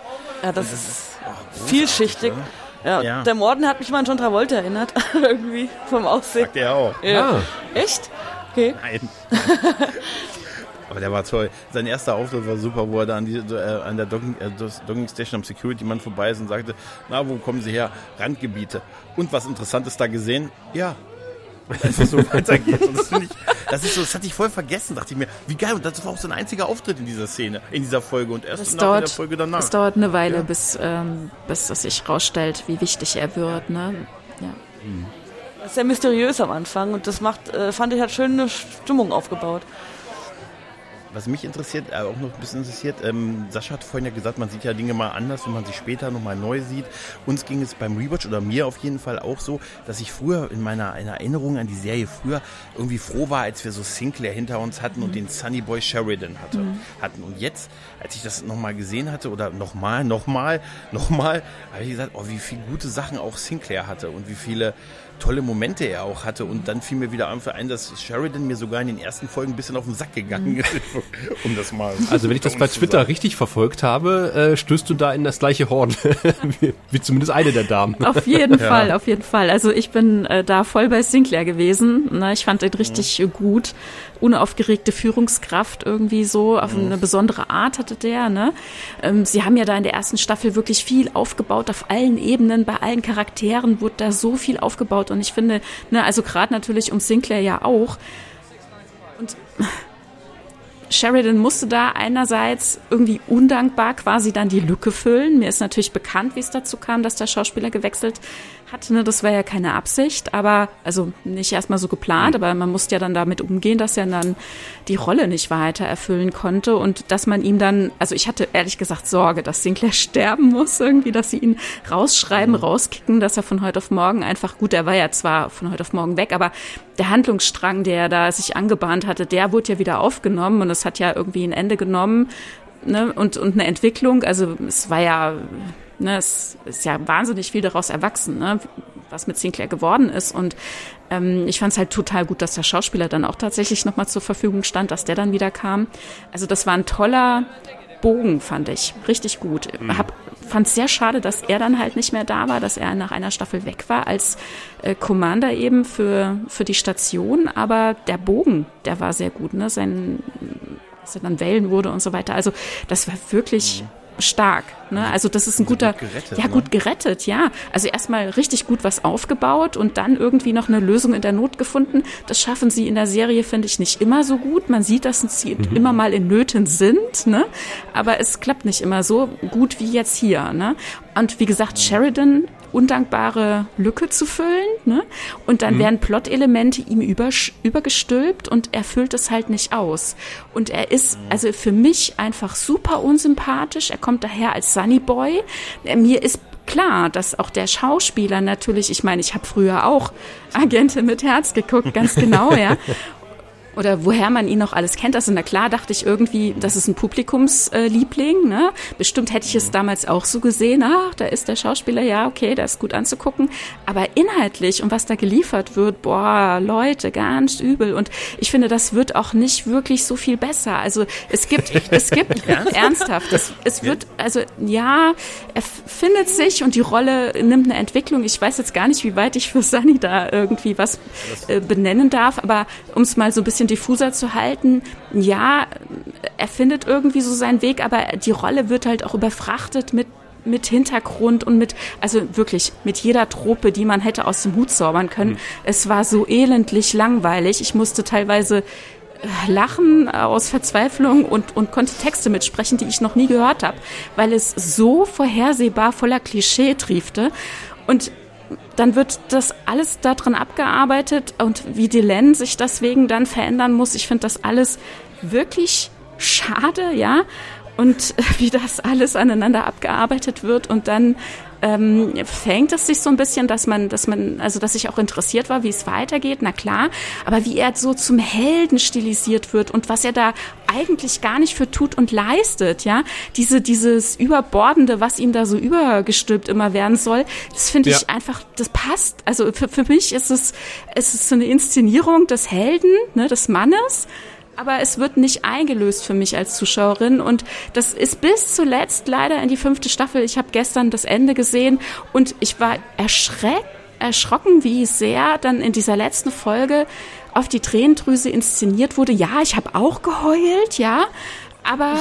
ja, das, und das ist oh, vielschichtig. Oder? Ja, ja, der Morden hat mich mal an John Travolta erinnert, irgendwie vom Aussehen. Sagt er auch. Ja. Ah. Echt? Okay. Nein. Aber der war toll. Sein erster Auftritt war super, wo er da an, die, äh, an der Docking, äh, Docking Station am Security-Mann vorbei ist und sagte, na, wo kommen Sie her? Randgebiete. Und was Interessantes da gesehen? Ja, einfach so weitergeht. Und das finde ich, das ist so, das hatte ich voll vergessen, dachte ich mir, wie geil. Und das war auch so ein einziger Auftritt in dieser Szene, in dieser Folge und erst nach dauert, der Folge danach. Es dauert eine Weile, ja. bis, ähm, bis es sich rausstellt, wie wichtig er wird, ne? Ja. Mhm. Das ist sehr mysteriös am Anfang und das macht, äh, fand ich, hat schöne Stimmung aufgebaut was mich interessiert, äh, auch noch ein bisschen interessiert, ähm, Sascha hat vorhin ja gesagt, man sieht ja Dinge mal anders, wenn man sie später nochmal neu sieht. Uns ging es beim Rewatch oder mir auf jeden Fall auch so, dass ich früher in meiner in Erinnerung an die Serie früher irgendwie froh war, als wir so Sinclair hinter uns hatten mhm. und den Sunny Boy Sheridan hatte, mhm. hatten. Und jetzt, als ich das nochmal gesehen hatte oder nochmal, nochmal, nochmal, habe ich gesagt, oh, wie viele gute Sachen auch Sinclair hatte und wie viele tolle Momente er auch hatte. Und dann fiel mir wieder einfach ein, dass Sheridan mir sogar in den ersten Folgen ein bisschen auf den Sack gegangen mhm. ist, um das mal. Also wenn ich das bei Twitter sagen. richtig verfolgt habe, äh, stößt du da in das gleiche Horn, wie, wie, zumindest eine der Damen. Auf jeden ja. Fall, auf jeden Fall. Also ich bin äh, da voll bei Sinclair gewesen. Ne? Ich fand den richtig mhm. gut unaufgeregte Führungskraft irgendwie so, auf eine besondere Art hatte der. Ne? Ähm, sie haben ja da in der ersten Staffel wirklich viel aufgebaut, auf allen Ebenen, bei allen Charakteren wurde da so viel aufgebaut und ich finde, ne, also gerade natürlich um Sinclair ja auch, Und Sheridan musste da einerseits irgendwie undankbar quasi dann die Lücke füllen. Mir ist natürlich bekannt, wie es dazu kam, dass der Schauspieler gewechselt hatte. Ne? Das war ja keine Absicht, aber also nicht erstmal so geplant, mhm. aber man musste ja dann damit umgehen, dass er dann die Rolle nicht weiter erfüllen konnte und dass man ihm dann, also ich hatte ehrlich gesagt Sorge, dass Sinclair sterben muss irgendwie, dass sie ihn rausschreiben, mhm. rauskicken, dass er von heute auf morgen einfach, gut, er war ja zwar von heute auf morgen weg, aber der Handlungsstrang, der da sich angebahnt hatte, der wurde ja wieder aufgenommen und es hat ja irgendwie ein Ende genommen ne? und, und eine Entwicklung. Also es war ja Ne, es ist ja wahnsinnig viel daraus erwachsen, ne, was mit Sinclair geworden ist. Und ähm, ich fand es halt total gut, dass der Schauspieler dann auch tatsächlich nochmal zur Verfügung stand, dass der dann wieder kam. Also das war ein toller Bogen, fand ich. Richtig gut. Mhm. Hab, fand es sehr schade, dass er dann halt nicht mehr da war, dass er nach einer Staffel weg war als äh, Commander eben für, für die Station. Aber der Bogen, der war sehr gut, ne? Sein, dass er dann wählen wurde und so weiter. Also das war wirklich. Mhm stark. Ne? Also das ist ein guter, gut gerettet, ja ne? gut gerettet, ja. Also erstmal richtig gut was aufgebaut und dann irgendwie noch eine Lösung in der Not gefunden. Das schaffen sie in der Serie, finde ich, nicht immer so gut. Man sieht, dass sie mhm. immer mal in Nöten sind, ne? aber es klappt nicht immer so gut wie jetzt hier. Ne? Und wie gesagt, Sheridan undankbare Lücke zu füllen. Ne? Und dann mhm. werden Plot-Elemente ihm über, übergestülpt und er füllt es halt nicht aus. Und er ist mhm. also für mich einfach super unsympathisch. Er kommt daher als Sunny Boy. Mir ist klar, dass auch der Schauspieler natürlich, ich meine, ich habe früher auch Agentin mit Herz geguckt, ganz genau, ja oder woher man ihn noch alles kennt. Also na klar dachte ich irgendwie, das ist ein Publikumsliebling. ne? Bestimmt hätte ich es damals auch so gesehen. Ach, da ist der Schauspieler, ja, okay, der ist gut anzugucken. Aber inhaltlich und was da geliefert wird, boah, Leute, ganz übel. Und ich finde, das wird auch nicht wirklich so viel besser. Also es gibt, es gibt ernsthaft, es, es wird, also ja, er findet sich und die Rolle nimmt eine Entwicklung. Ich weiß jetzt gar nicht, wie weit ich für Sunny da irgendwie was äh, benennen darf, aber um es mal so ein bisschen bisschen diffuser zu halten. Ja, er findet irgendwie so seinen Weg, aber die Rolle wird halt auch überfrachtet mit mit Hintergrund und mit, also wirklich mit jeder Trope, die man hätte aus dem Hut zaubern können. Mhm. Es war so elendlich langweilig. Ich musste teilweise äh, lachen aus Verzweiflung und, und konnte Texte mitsprechen, die ich noch nie gehört habe, weil es so vorhersehbar voller Klischee triefte. Und dann wird das alles darin abgearbeitet und wie Dylan sich deswegen dann verändern muss. Ich finde das alles wirklich schade, ja. Und wie das alles aneinander abgearbeitet wird und dann ähm, fängt es sich so ein bisschen, dass man, dass man, also dass ich auch interessiert war, wie es weitergeht, na klar, aber wie er so zum Helden stilisiert wird und was er da eigentlich gar nicht für tut und leistet, ja, diese, dieses Überbordende, was ihm da so übergestülpt immer werden soll, das finde ich ja. einfach, das passt. Also für, für mich ist es, es ist so eine Inszenierung des Helden, ne, des Mannes, aber es wird nicht eingelöst für mich als Zuschauerin und das ist bis zuletzt leider in die fünfte Staffel. Ich habe gestern das Ende gesehen und ich war erschreckt, erschrocken, wie sehr dann in dieser letzten Folge auf die Tränendrüse inszeniert wurde. Ja, ich habe auch geheult, ja, aber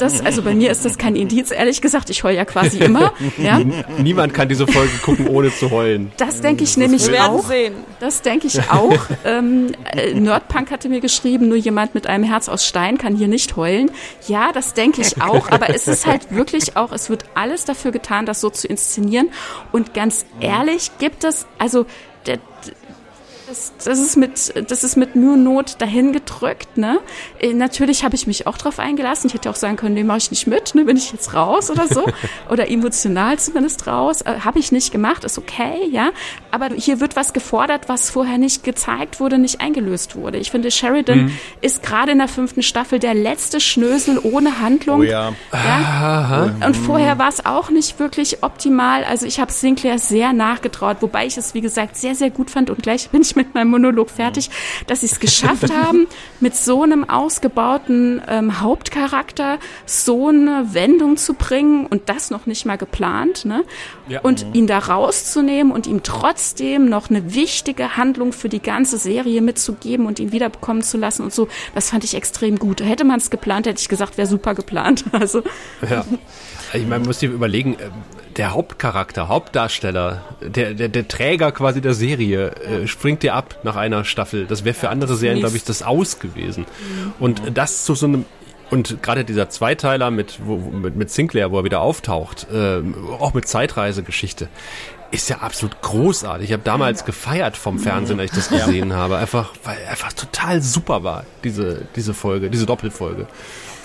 das, also bei mir ist das kein Indiz, ehrlich gesagt. Ich heule ja quasi immer. Ja? Niemand kann diese Folge gucken, ohne zu heulen. Das denke ich das nämlich auch. Sehen. Das denke ich auch. ähm, äh, Nerdpunk hatte mir geschrieben, nur jemand mit einem Herz aus Stein kann hier nicht heulen. Ja, das denke ich auch. Aber es ist halt wirklich auch, es wird alles dafür getan, das so zu inszenieren. Und ganz ehrlich gibt es, also der, das, das, ist mit, das ist mit Mühe und Not dahin gedrückt, ne? Äh, natürlich habe ich mich auch drauf eingelassen. Ich hätte auch sagen können, nee, mache ich nicht mit, ne? Bin ich jetzt raus oder so? oder emotional zumindest raus. Äh, habe ich nicht gemacht, ist okay, ja. Aber hier wird was gefordert, was vorher nicht gezeigt wurde, nicht eingelöst wurde. Ich finde, Sheridan mhm. ist gerade in der fünften Staffel der letzte Schnösel ohne Handlung. Oh ja. ja? Und vorher war es auch nicht wirklich optimal. Also ich habe Sinclair sehr nachgetraut, wobei ich es, wie gesagt, sehr, sehr gut fand und gleich bin ich mit meinem Monolog fertig, dass sie es geschafft haben, mit so einem ausgebauten ähm, Hauptcharakter so eine Wendung zu bringen und das noch nicht mal geplant, ne? Ja. Und ihn da rauszunehmen und ihm trotzdem noch eine wichtige Handlung für die ganze Serie mitzugeben und ihn wiederbekommen zu lassen und so, das fand ich extrem gut. Hätte man es geplant, hätte ich gesagt, wäre super geplant. Also. Ja. Ich meine, man muss sich überlegen, äh, der Hauptcharakter, Hauptdarsteller, der, der, der Träger quasi der Serie, äh, springt dir ab nach einer Staffel. Das wäre für andere Serien, glaube ich, das aus gewesen. Und das zu so einem und gerade dieser Zweiteiler mit, wo, mit, mit Sinclair, wo er wieder auftaucht, äh, auch mit Zeitreisegeschichte, ist ja absolut großartig. Ich habe damals gefeiert vom Fernsehen, als ich das gesehen habe. Einfach, weil einfach total super war, diese, diese Folge, diese Doppelfolge.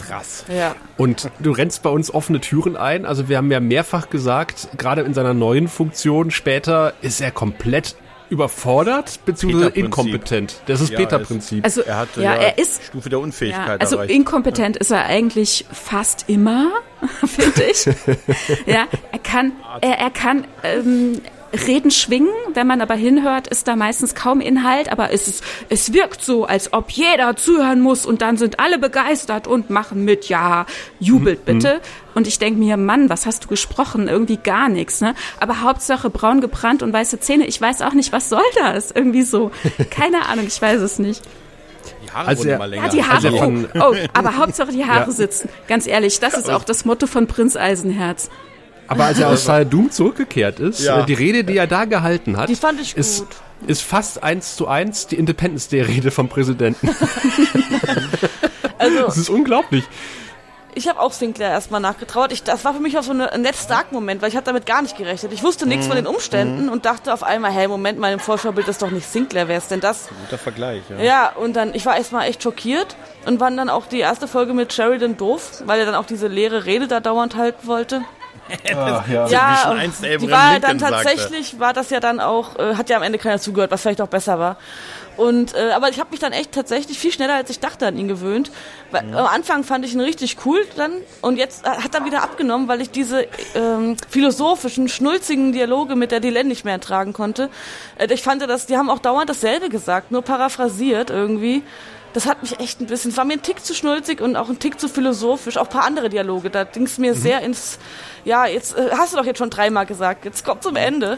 Krass. Ja. Und du rennst bei uns offene Türen ein. Also wir haben ja mehrfach gesagt, gerade in seiner neuen Funktion später ist er komplett überfordert bzw. inkompetent. Das ist ja, Beta-Prinzip. Also er hat ja, ja, er ist Stufe der Unfähigkeit. Ja, also erreicht. inkompetent ist er eigentlich fast immer, finde ich. ja, er kann, er, er kann ähm, Reden schwingen, wenn man aber hinhört, ist da meistens kaum Inhalt, aber es, ist, es wirkt so, als ob jeder zuhören muss und dann sind alle begeistert und machen mit, ja, jubelt mhm. bitte. Und ich denke mir, Mann, was hast du gesprochen? Irgendwie gar nichts, ne? Aber Hauptsache braun gebrannt und weiße Zähne. Ich weiß auch nicht, was soll das? Irgendwie so. Keine Ahnung, ich weiß es nicht. Die Haare also wurden mal länger. Ja, die Haare. Also oh, oh, aber Hauptsache die Haare ja. sitzen. Ganz ehrlich, das ist auch das Motto von Prinz Eisenherz. Aber als er aus Doom zurückgekehrt ist, ja. Äh, die Rede, die er da gehalten hat, die fand ich ist, gut. ist fast eins zu eins die Independence Day Rede vom Präsidenten. also, das ist unglaublich. Ich habe auch Sinclair erstmal nachgetraut. Ich, das war für mich auch so ein Ned Stark-Moment, weil ich hatte damit gar nicht gerechnet. Ich wusste nichts mhm. von den Umständen mhm. und dachte auf einmal, hey, Moment mal, im Vorschaubild ist doch nicht Sinclair, wer ist denn das? Guter Vergleich, ja. Ja, und dann, ich war erstmal echt schockiert und war dann auch die erste Folge mit Sheridan doof, weil er dann auch diese leere Rede da dauernd halten wollte. Ach, ja, ja die war dann tatsächlich, sagte. war das ja dann auch, äh, hat ja am Ende keiner zugehört, was vielleicht auch besser war. Und äh, aber ich habe mich dann echt tatsächlich viel schneller als ich dachte an ihn gewöhnt. Weil, ja. Am Anfang fand ich ihn richtig cool dann und jetzt äh, hat er wieder abgenommen, weil ich diese ähm, philosophischen, schnulzigen Dialoge mit der Dylan nicht mehr ertragen konnte. Äh, ich fand, dass die haben auch dauernd dasselbe gesagt, nur paraphrasiert irgendwie das hat mich echt ein bisschen, es war mir ein Tick zu schnulzig und auch ein Tick zu philosophisch, auch ein paar andere Dialoge, da ging es mir mhm. sehr ins, ja, jetzt äh, hast du doch jetzt schon dreimal gesagt, jetzt kommt zum Ende.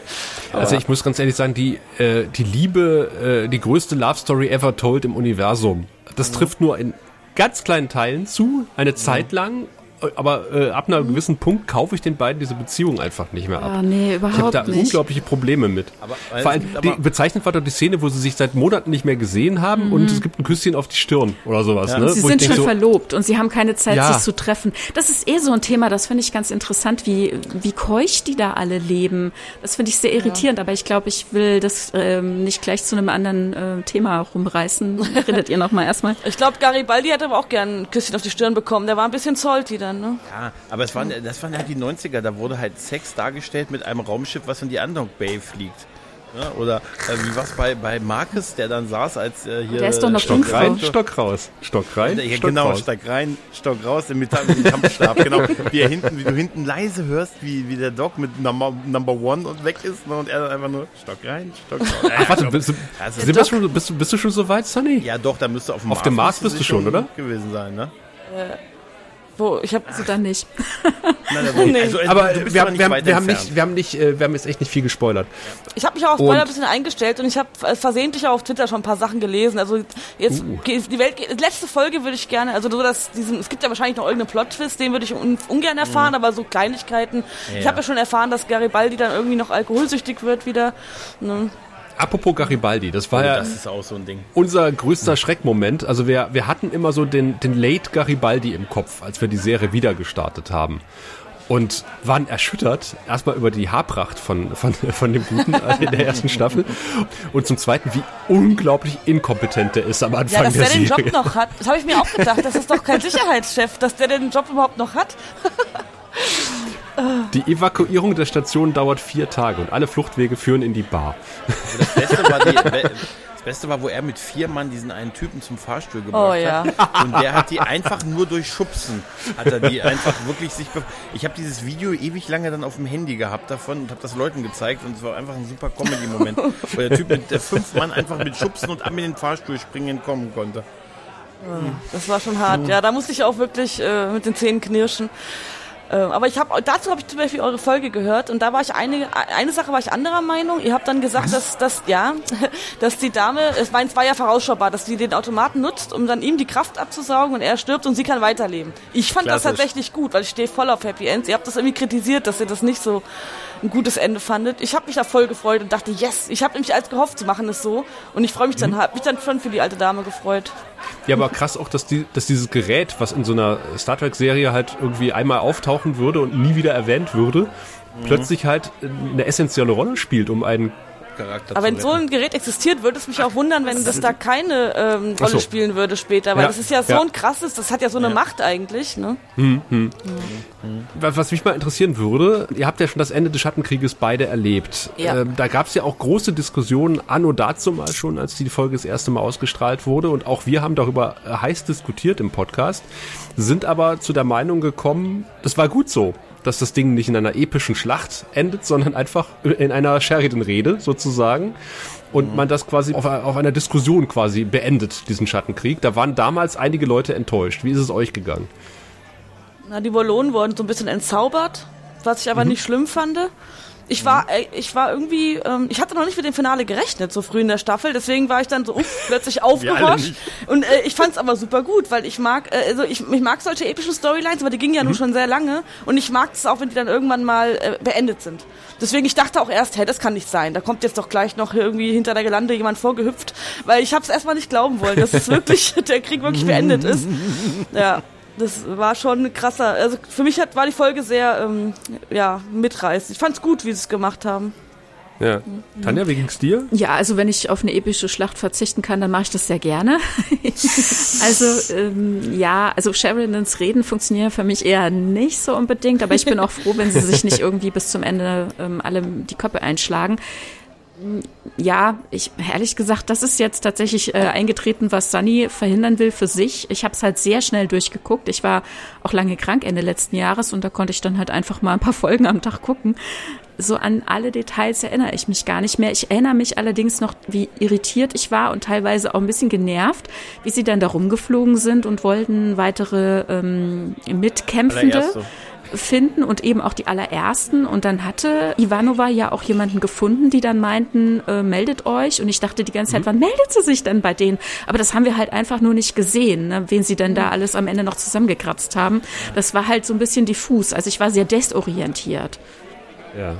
Also ich muss ganz ehrlich sagen, die, äh, die Liebe, äh, die größte Love Story ever told im Universum, das mhm. trifft nur in ganz kleinen Teilen zu, eine mhm. Zeit lang aber äh, ab einem gewissen Punkt kaufe ich den beiden diese Beziehung einfach nicht mehr ab. Ja, nee, überhaupt ich habe da nicht. unglaubliche Probleme mit. Aber, Vor allem, die, bezeichnet war doch die Szene, wo sie sich seit Monaten nicht mehr gesehen haben mhm. und es gibt ein Küsschen auf die Stirn oder sowas. Ja. Ne? Sie wo sind schon so, verlobt und sie haben keine Zeit, ja. sich zu treffen. Das ist eh so ein Thema, das finde ich ganz interessant, wie, wie keuch die da alle leben. Das finde ich sehr irritierend, aber ich glaube, ich will das ähm, nicht gleich zu einem anderen äh, Thema rumreißen. Redet ihr nochmal erstmal? Ich glaube, Garibaldi hätte aber auch gern ein Küsschen auf die Stirn bekommen. Der war ein bisschen salty dann, ne? Ja, aber es waren, das waren halt die 90er, da wurde halt Sex dargestellt mit einem Raumschiff, was in die Andok Bay fliegt. Ja, oder äh, wie war es bei, bei Marcus, der dann saß, als äh, hier. Der ist doch noch Stock rein, Stock raus. Stock rein. Ja, Stock genau, raus. Stock rein, Stock raus im, im Kampfstab. genau. Wie, er hinten, wie du hinten leise hörst, wie, wie der Doc mit Number, Number One und weg ist ne, und er dann einfach nur Stock rein, Stock raus. Ach, warte, bist du, also, sind schon, bist, du, bist du schon so weit, Sonny? Ja, doch, da müsste auf dem auf Mars. Auf dem Mars bist du schon, oder? Gewesen sein, ne? Äh. Wo, ich habe sie dann nicht. Nein, also, nee. also, aber wir, haben, wir, haben, wir, haben nicht, wir haben nicht, äh, wir haben jetzt echt nicht viel gespoilert. Ich habe mich auch auf Spoiler ein bisschen eingestellt und ich habe äh, versehentlich auch auf Twitter schon ein paar Sachen gelesen. Also jetzt uh. die Welt, letzte Folge würde ich gerne, also so dass diesen, es gibt ja wahrscheinlich noch irgendeinen Plot-Twist, den würde ich un, ungern erfahren, mhm. aber so Kleinigkeiten. Ja. Ich habe ja schon erfahren, dass Garibaldi dann irgendwie noch alkoholsüchtig wird wieder. Ne? Apropos Garibaldi, das war oh, ja das so unser größter Schreckmoment. Also wir, wir hatten immer so den, den Late Garibaldi im Kopf, als wir die Serie wieder gestartet haben. Und waren erschüttert, erstmal über die Haarpracht von, von, von dem Guten in der ersten Staffel. Und zum Zweiten, wie unglaublich inkompetent der ist am Anfang ja, dass der, der den Job noch hat. Das habe ich mir auch gedacht. Das ist doch kein Sicherheitschef, dass der den Job überhaupt noch hat. Die Evakuierung der Station dauert vier Tage und alle Fluchtwege führen in die Bar. Das Beste war, die, das Beste war wo er mit vier Mann diesen einen Typen zum Fahrstuhl gebracht oh, ja. hat. Und der hat die einfach nur durch Schubsen, hat er die einfach wirklich sich... Ich habe dieses Video ewig lange dann auf dem Handy gehabt davon und habe das Leuten gezeigt und es war einfach ein super Comedy-Moment, wo der Typ mit der fünf Mann einfach mit Schubsen und am in den Fahrstuhl springen kommen konnte. Das war schon hart. Ja, da musste ich auch wirklich äh, mit den Zähnen knirschen. Äh, aber ich habe dazu habe ich zum Beispiel eure Folge gehört und da war ich eine eine Sache war ich anderer Meinung. Ihr habt dann gesagt, dass dass ja, dass die Dame, es war, es war ja vorausschaubar, dass sie den Automaten nutzt, um dann ihm die Kraft abzusaugen und er stirbt und sie kann weiterleben. Ich fand Klassisch. das tatsächlich gut, weil ich stehe voll auf Happy Ends. Ihr habt das irgendwie kritisiert, dass ihr das nicht so ein gutes Ende fandet. Ich habe mich da voll gefreut und dachte, yes, ich habe nämlich als gehofft, sie machen es so und ich freue mich dann, mhm. habe mich dann schon für die alte Dame gefreut. Ja, aber krass auch, dass, die, dass dieses Gerät, was in so einer Star Trek-Serie halt irgendwie einmal auftauchen würde und nie wieder erwähnt würde, mhm. plötzlich halt eine essentielle Rolle spielt, um einen Charakter Aber wenn so ein Gerät existiert, würde es mich auch wundern, wenn das da keine ähm, Rolle so. spielen würde später, weil ja. das ist ja so ja. ein krasses, das hat ja so eine ja. Macht eigentlich. Ne? Hm, hm. Hm. Was mich mal interessieren würde, ihr habt ja schon das Ende des Schattenkrieges beide erlebt. Ähm, da gab es ja auch große Diskussionen, anno dazu mal schon, als die Folge das erste Mal ausgestrahlt wurde und auch wir haben darüber heiß diskutiert im Podcast, sind aber zu der Meinung gekommen, das war gut so dass das Ding nicht in einer epischen Schlacht endet, sondern einfach in einer Sheridan-Rede sozusagen. Und mhm. man das quasi auf, auf einer Diskussion quasi beendet, diesen Schattenkrieg. Da waren damals einige Leute enttäuscht. Wie ist es euch gegangen? Na, die Wallonen wurden so ein bisschen entzaubert, was ich aber mhm. nicht schlimm fand. Ich war, mhm. äh, ich war irgendwie, ähm, ich hatte noch nicht mit dem Finale gerechnet, so früh in der Staffel, deswegen war ich dann so uff, plötzlich aufgehorcht. Und äh, ich fand es aber super gut, weil ich mag, äh, also ich, ich mag solche epischen Storylines, aber die gingen ja mhm. nun schon sehr lange und ich mag es auch, wenn die dann irgendwann mal äh, beendet sind. Deswegen, ich dachte auch erst, hey, das kann nicht sein. Da kommt jetzt doch gleich noch irgendwie hinter der Gelande jemand vorgehüpft, weil ich habe es erstmal nicht glauben wollen, dass es wirklich, der Krieg wirklich beendet ist. Ja das war schon krasser. Also für mich hat, war die Folge sehr ähm, ja, mitreißend. Ich fand es gut, wie sie es gemacht haben. Ja. Tanja, wie ging's dir? Ja, also wenn ich auf eine epische Schlacht verzichten kann, dann mache ich das sehr gerne. also ähm, ja, also Sheridans Reden funktionieren für mich eher nicht so unbedingt, aber ich bin auch froh, wenn sie sich nicht irgendwie bis zum Ende ähm, alle die Köpfe einschlagen ja, ich ehrlich gesagt, das ist jetzt tatsächlich äh, eingetreten, was Sunny verhindern will für sich. Ich habe es halt sehr schnell durchgeguckt. Ich war auch lange krank Ende letzten Jahres und da konnte ich dann halt einfach mal ein paar Folgen am Tag gucken. So an alle Details erinnere ich mich gar nicht mehr. Ich erinnere mich allerdings noch, wie irritiert ich war und teilweise auch ein bisschen genervt, wie sie dann da rumgeflogen sind und wollten weitere ähm, Mitkämpfende finden und eben auch die allerersten. Und dann hatte Ivanova ja auch jemanden gefunden, die dann meinten, äh, meldet euch. Und ich dachte die ganze Zeit, mhm. wann meldet sie sich denn bei denen? Aber das haben wir halt einfach nur nicht gesehen, ne, wen sie denn da mhm. alles am Ende noch zusammengekratzt haben. Das war halt so ein bisschen diffus. Also ich war sehr desorientiert. Ja.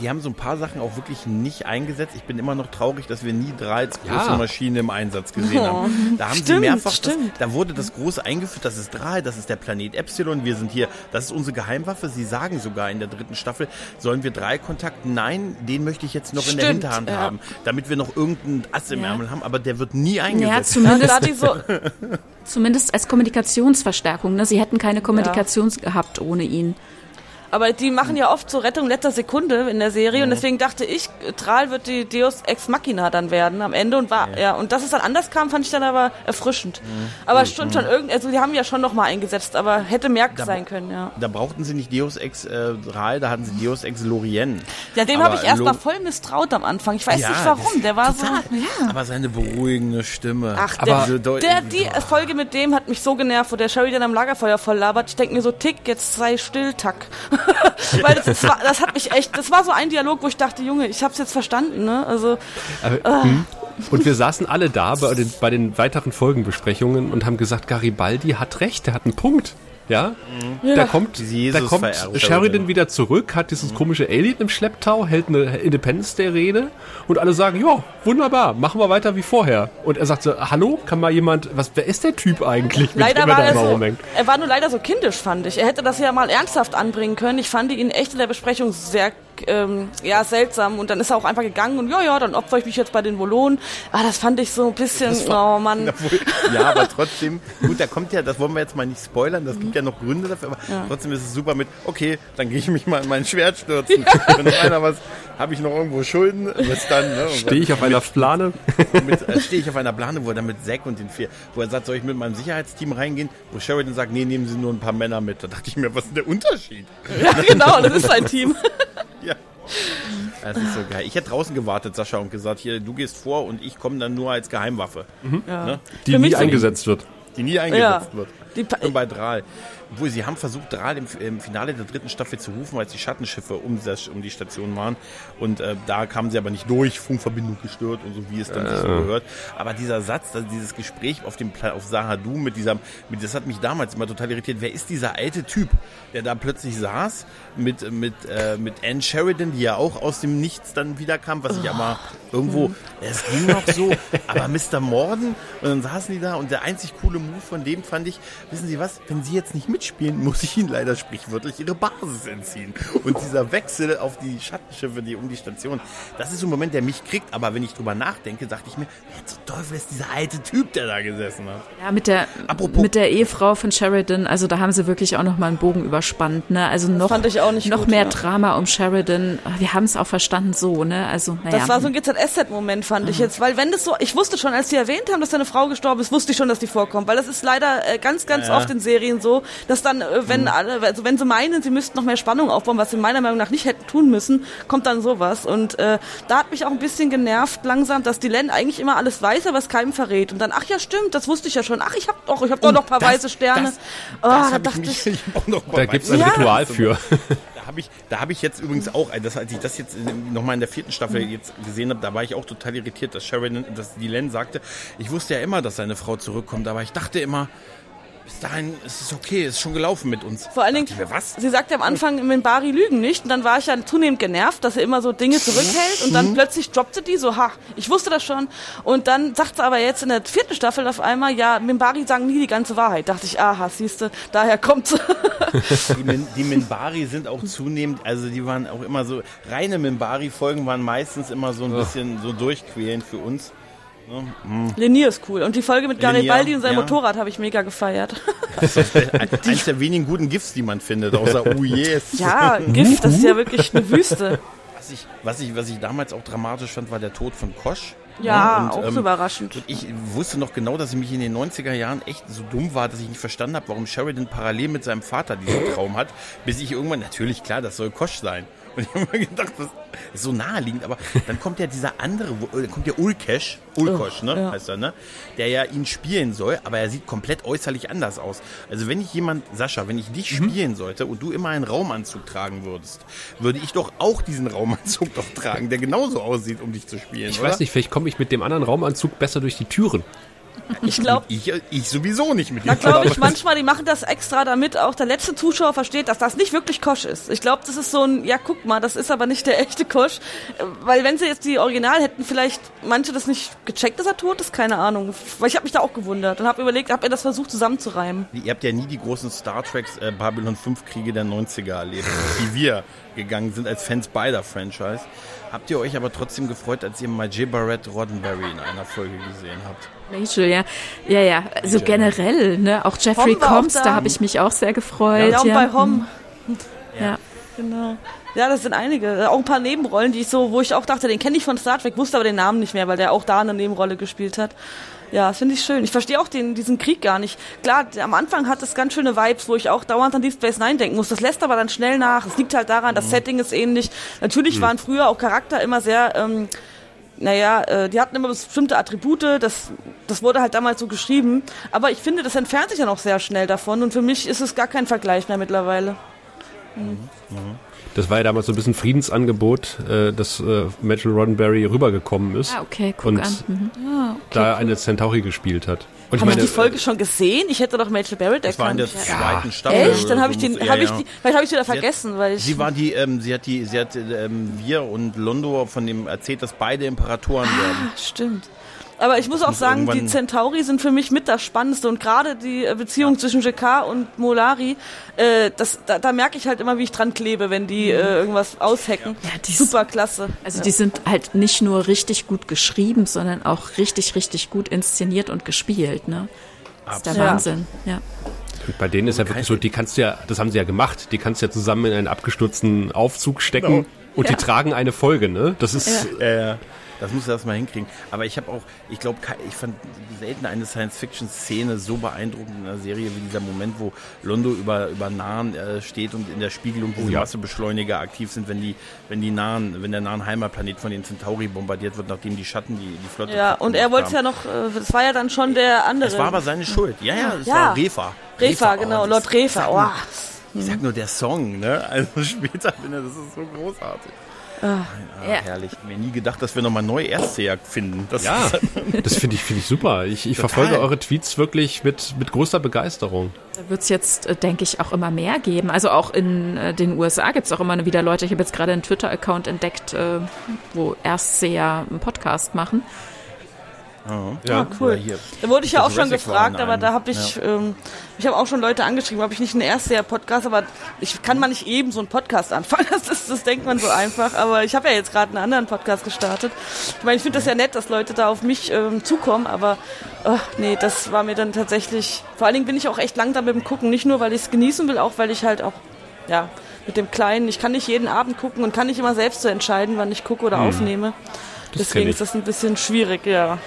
Die haben so ein paar Sachen auch wirklich nicht eingesetzt. Ich bin immer noch traurig, dass wir nie drei große ja. Maschinen im Einsatz gesehen oh. haben. Da haben stimmt, sie mehrfach, das, da wurde das große eingeführt, das ist drei, das ist der Planet Epsilon, wir sind hier, das ist unsere Geheimwaffe. Sie sagen sogar in der dritten Staffel, sollen wir drei Kontakt? Nein, den möchte ich jetzt noch stimmt, in der Hinterhand ja. haben, damit wir noch irgendeinen Ass im ja. Ärmel haben, aber der wird nie eingesetzt. Ja, zumindest, so zumindest als Kommunikationsverstärkung. Ne? Sie hätten keine Kommunikation gehabt ohne ihn. Aber die machen ja oft so Rettung letzter Sekunde in der Serie mhm. und deswegen dachte ich, Tral wird die Deus Ex Machina dann werden am Ende und war, ja, ja und dass es dann anders kam, fand ich dann aber erfrischend. Mhm. Aber stimmt schon, irgend, also die haben ja schon nochmal eingesetzt, aber hätte mehr da, sein können, ja. Da brauchten sie nicht Deus Ex äh, Tral, da hatten sie Deus Ex Lorien. Ja, dem habe ich erst mal voll misstraut am Anfang. Ich weiß ja, nicht warum, der war total, so, ja. Aber seine beruhigende Stimme. Ach, aber der, der, die Folge mit dem hat mich so genervt, wo der Sheridan am Lagerfeuer voll labert. Ich denke mir so, tick, jetzt sei still, tack. Weil das, war, das hat mich echt, das war so ein Dialog, wo ich dachte, Junge, ich hab's jetzt verstanden, ne? Also. Aber, äh. Und wir saßen alle da bei den, bei den weiteren Folgenbesprechungen und haben gesagt, Garibaldi hat recht, der hat einen Punkt. Ja, ja. da kommt, da kommt Sheridan wieder zurück, hat dieses komische Alien im Schlepptau, hält eine Independence Day Rede und alle sagen, ja, wunderbar, machen wir weiter wie vorher. Und er sagt so, hallo, kann mal jemand, was, wer ist der Typ eigentlich? Leider war er so, er war nur leider so kindisch, fand ich. Er hätte das ja mal ernsthaft anbringen können. Ich fand ihn echt in der Besprechung sehr ähm, ja, seltsam. Und dann ist er auch einfach gegangen und ja, ja, dann opfer ich mich jetzt bei den Volonen. Ah, das fand ich so ein bisschen, war, oh Mann. Ja, aber trotzdem, gut, da kommt ja, das wollen wir jetzt mal nicht spoilern, das gibt ja noch Gründe dafür, aber ja. trotzdem ist es super mit, okay, dann gehe ich mich mal in mein Schwert stürzen. Ja. Wenn noch einer was, habe ich noch irgendwo Schulden, bis dann, ne? Stehe ich auf mit, einer Plane? äh, Stehe ich auf einer Plane, wo er dann mit Zack und den vier, wo er sagt, soll ich mit meinem Sicherheitsteam reingehen? Wo Sheridan sagt, nee, nehmen Sie nur ein paar Männer mit. Da dachte ich mir, was ist der Unterschied? Ja, genau, das ist sein Team. Das ist so geil. Ich hätte draußen gewartet, Sascha, und gesagt, hier, du gehst vor und ich komme dann nur als Geheimwaffe. Mhm. Ja. Ne? Die nie eingesetzt wird. Die nie eingesetzt ja. wird. Die pa bei Dral. Obwohl, sie haben versucht, Dral im, im, Finale der dritten Staffel zu rufen, als die Schattenschiffe um, das, um die Station waren. Und äh, da kamen sie aber nicht durch, Funkverbindung gestört und so, wie es dann äh. so gehört. Aber dieser Satz, also dieses Gespräch auf dem auf Sahadu mit dieser, mit, das hat mich damals immer total irritiert. Wer ist dieser alte Typ, der da plötzlich saß mit, mit, äh, mit Anne Sheridan, die ja auch aus dem Nichts dann wiederkam, was ich aber irgendwo, es ging noch so, aber Mr. Morden, und dann saßen die da und der einzig coole Move von dem fand ich, wissen Sie was, wenn Sie jetzt nicht mitspielen, muss ich Ihnen leider sprichwörtlich Ihre Basis entziehen. Und dieser Wechsel auf die Schattenschiffe, die um die Station, das ist so ein Moment, der mich kriegt, aber wenn ich drüber nachdenke, dachte ich mir, wer zum Teufel ist dieser alte Typ, der da gesessen hat. Ja, mit der, Apropos, mit der Ehefrau von Sheridan, also da haben sie wirklich auch nochmal einen Bogen überspannt, ne? Also noch, noch gut, mehr ja. Drama um Sheridan. Wir haben es auch verstanden so, ne? Also, naja. Das war so ein GZSZ-Moment, fand mhm. ich jetzt, weil wenn das so, ich wusste schon, als sie erwähnt haben, dass seine Frau gestorben ist, wusste ich schon, dass die vorkommt, weil das ist leider äh, ganz, ganz ja. oft in Serien so, dass dann, äh, wenn mhm. alle, also wenn sie meinen, sie müssten noch mehr Spannung aufbauen, was sie meiner Meinung nach nicht hätten tun müssen, kommt dann sowas. Und äh, da hat mich auch ein bisschen genervt langsam, dass die Len eigentlich immer alles weiß, aber es keinem verrät. Und dann, ach ja, stimmt, das wusste ich ja schon. Ach, ich hab doch, ich hab doch noch ein paar das, weiße Sterne. Das, oh, das da dachte ich, ich da gibt's ein Ritual für habe ich, da habe ich jetzt übrigens auch, das, als ich das jetzt nochmal in der vierten Staffel jetzt gesehen habe, da war ich auch total irritiert, dass Sheridan, dass die Len sagte, ich wusste ja immer, dass seine Frau zurückkommt, aber ich dachte immer, bis dahin ist es okay, ist schon gelaufen mit uns. Vor allen Dingen, mir, was? sie sagt ja am Anfang, Minbari lügen nicht. Und dann war ich ja zunehmend genervt, dass er immer so Dinge zurückhält. Und dann mhm. plötzlich droppte die so, ha, ich wusste das schon. Und dann sagt sie aber jetzt in der vierten Staffel auf einmal, ja, Minbari sagen nie die ganze Wahrheit. Dachte ich, aha, siehste, daher kommt's. die, Min, die Minbari sind auch zunehmend, also die waren auch immer so, reine Minbari-Folgen waren meistens immer so ein bisschen so durchquälend für uns. Mhm. Lenier ist cool. Und die Folge mit Garibaldi und seinem ja. Motorrad habe ich mega gefeiert. Das ist eines der wenigen guten GIFs, die man findet, außer Oh yes. Ja, GIF, das ist ja wirklich eine Wüste. Was ich, was ich, was ich damals auch dramatisch fand, war der Tod von Kosch. Ja, und, auch ähm, so überraschend. ich wusste noch genau, dass ich mich in den 90er Jahren echt so dumm war, dass ich nicht verstanden habe, warum Sheridan parallel mit seinem Vater diesen Traum hat, bis ich irgendwann, natürlich klar, das soll Kosch sein. Und ich habe mir gedacht, das ist so naheliegend, aber dann kommt ja dieser andere, dann kommt ja Ulkesh, Ulkosch, ne, ja. heißt er, ne, der ja ihn spielen soll, aber er sieht komplett äußerlich anders aus. Also wenn ich jemand, Sascha, wenn ich dich mhm. spielen sollte und du immer einen Raumanzug tragen würdest, würde ich doch auch diesen Raumanzug doch tragen, der genauso aussieht, um dich zu spielen, Ich oder? weiß nicht, vielleicht komme ich mit dem anderen Raumanzug besser durch die Türen. Ich glaube, ich, ich, sowieso nicht mit Da glaube ich manchmal, die machen das extra, damit auch der letzte Zuschauer versteht, dass das nicht wirklich Kosch ist. Ich glaube, das ist so ein, ja guck mal, das ist aber nicht der echte Kosch. Weil wenn sie jetzt die Original hätten, vielleicht manche das nicht gecheckt, dass er tot ist, keine Ahnung. Weil ich habe mich da auch gewundert und habe überlegt, habe er das versucht zusammenzureimen. Ihr habt ja nie die großen Star Treks äh, Babylon 5 Kriege der 90er erlebt, wie wir gegangen sind als Fans beider Franchise. Habt ihr euch aber trotzdem gefreut, als ihr mal J. Barrett Roddenberry in einer Folge gesehen habt? Rachel, ja. Ja, ja. Also Rachel, generell, ne? Auch Jeffrey Combs, da, da habe ich mich auch sehr gefreut. Ja, auch ja. bei Hom. Ja. ja. Genau. Ja, das sind einige. Auch ein paar Nebenrollen, die ich so, wo ich auch dachte, den kenne ich von Star Trek, wusste aber den Namen nicht mehr, weil der auch da eine Nebenrolle gespielt hat. Ja, das finde ich schön. Ich verstehe auch den, diesen Krieg gar nicht. Klar, am Anfang hat es ganz schöne Vibes, wo ich auch dauernd an Deep Space Nine denken muss. Das lässt aber dann schnell nach. Es liegt halt daran, das mhm. Setting ist ähnlich. Natürlich mhm. waren früher auch Charakter immer sehr ähm, naja, äh, die hatten immer bestimmte Attribute, das, das wurde halt damals so geschrieben. Aber ich finde, das entfernt sich ja noch sehr schnell davon und für mich ist es gar kein Vergleich mehr mittlerweile. Mhm. Mhm. Das war ja damals so ein bisschen Friedensangebot, äh, dass äh, Mitchell Roddenberry rübergekommen ist. Ah, okay, guck und an. Mhm. Ah, okay, da cool. eine Centauri gespielt hat. Und Haben ich meine, die Folge schon gesehen? Ich hätte doch Mitchell Barrett erkannt. Das war in der zweiten ja. Staffel. Echt? Dann habe ich den, hab ich die, vielleicht habe ich wieder vergessen, hat, weil ich. Sie war die, ähm, sie hat die, sie hat ähm, wir und Londo von dem erzählt, dass beide Imperatoren ah, werden. Stimmt. Aber ich muss auch sagen, die Centauri sind für mich mit das Spannendste und gerade die äh, Beziehung ja. zwischen Jakar und Molari, äh, das, da, da merke ich halt immer, wie ich dran klebe, wenn die äh, irgendwas aushacken. Ja, die Super klasse. Also ja. die sind halt nicht nur richtig gut geschrieben, sondern auch richtig, richtig gut inszeniert und gespielt. Ne? Das ist der Wahnsinn. Ja. Und bei denen ist ja wirklich so, die kannst du ja, das haben sie ja gemacht, die kannst du ja zusammen in einen abgestürzten Aufzug stecken. Genau Und ja. die tragen eine Folge, ne? Das ist. Ja. Äh, das muss er erstmal hinkriegen. Aber ich habe auch, ich glaube, ich fand selten eine Science-Fiction-Szene so beeindruckend in einer Serie wie dieser Moment, wo Londo über, über Nahen äh, steht und in der Spiegelung diese oh, ja. Massebeschleuniger aktiv sind, wenn die, wenn die Nahen, wenn der nahen Heimatplanet von den Centauri bombardiert wird, nachdem die Schatten die, die Flotte. Ja, und er wollte ja noch, es äh, war ja dann schon der andere. Es war aber seine Schuld. Ja, ja, es ja. war Refa. Refa, Refa genau, oh, Lord Refa. Oh. Ich sag nur der Song, ne? Also später, finde das ist so großartig. Ah, ja. Herrlich. Mir nie gedacht, dass wir nochmal neu Erstseher finden. Das ja, das finde ich, finde ich super. Ich, ich verfolge eure Tweets wirklich mit, mit großer Begeisterung. Da wird es jetzt, äh, denke ich, auch immer mehr geben. Also auch in äh, den USA gibt es auch immer wieder Leute. Ich habe jetzt gerade einen Twitter-Account entdeckt, äh, wo Erstseher einen Podcast machen. Oh. Ja, ah, cool. Ja, da wurde ich ja auch schon gefragt, aber da habe ich, ja. ähm, ich habe auch schon Leute angeschrieben, ob ich nicht ein erster Podcast, aber ich kann mal nicht eben so einen Podcast anfangen. Das, ist, das denkt man so einfach. Aber ich habe ja jetzt gerade einen anderen Podcast gestartet. Ich meine, ich finde das ja nett, dass Leute da auf mich ähm, zukommen, aber oh, nee, das war mir dann tatsächlich. Vor allen Dingen bin ich auch echt lang da mit dem Gucken, nicht nur, weil ich es genießen will, auch weil ich halt auch, ja, mit dem Kleinen, ich kann nicht jeden Abend gucken und kann nicht immer selbst so entscheiden, wann ich gucke oder hm. aufnehme. Das Deswegen ist das ein bisschen schwierig, ja.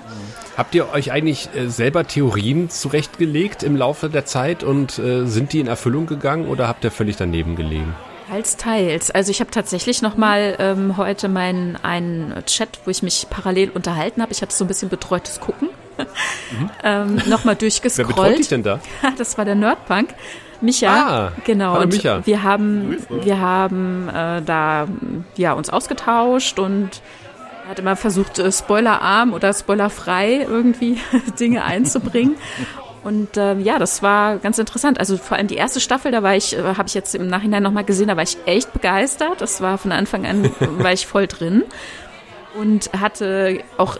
Habt ihr euch eigentlich äh, selber Theorien zurechtgelegt im Laufe der Zeit und äh, sind die in Erfüllung gegangen oder habt ihr völlig daneben gelegen? Teils, teils. Also ich habe tatsächlich noch mal ähm, heute meinen einen Chat, wo ich mich parallel unterhalten habe. Ich hatte so ein bisschen betreutes Gucken. Mhm. ähm, noch mal durchgescrollt. Wer betreut dich denn da? das war der Nerdpunk. Micha, ah, genau. Hallo Micha. wir haben, wir haben äh, da ja uns ausgetauscht und hat immer versucht, äh, spoilerarm oder spoilerfrei irgendwie Dinge einzubringen. Und ähm, ja, das war ganz interessant. Also vor allem die erste Staffel, da war ich, äh, habe ich jetzt im Nachhinein nochmal gesehen, da war ich echt begeistert. Das war von Anfang an, war ich voll drin. Und hatte auch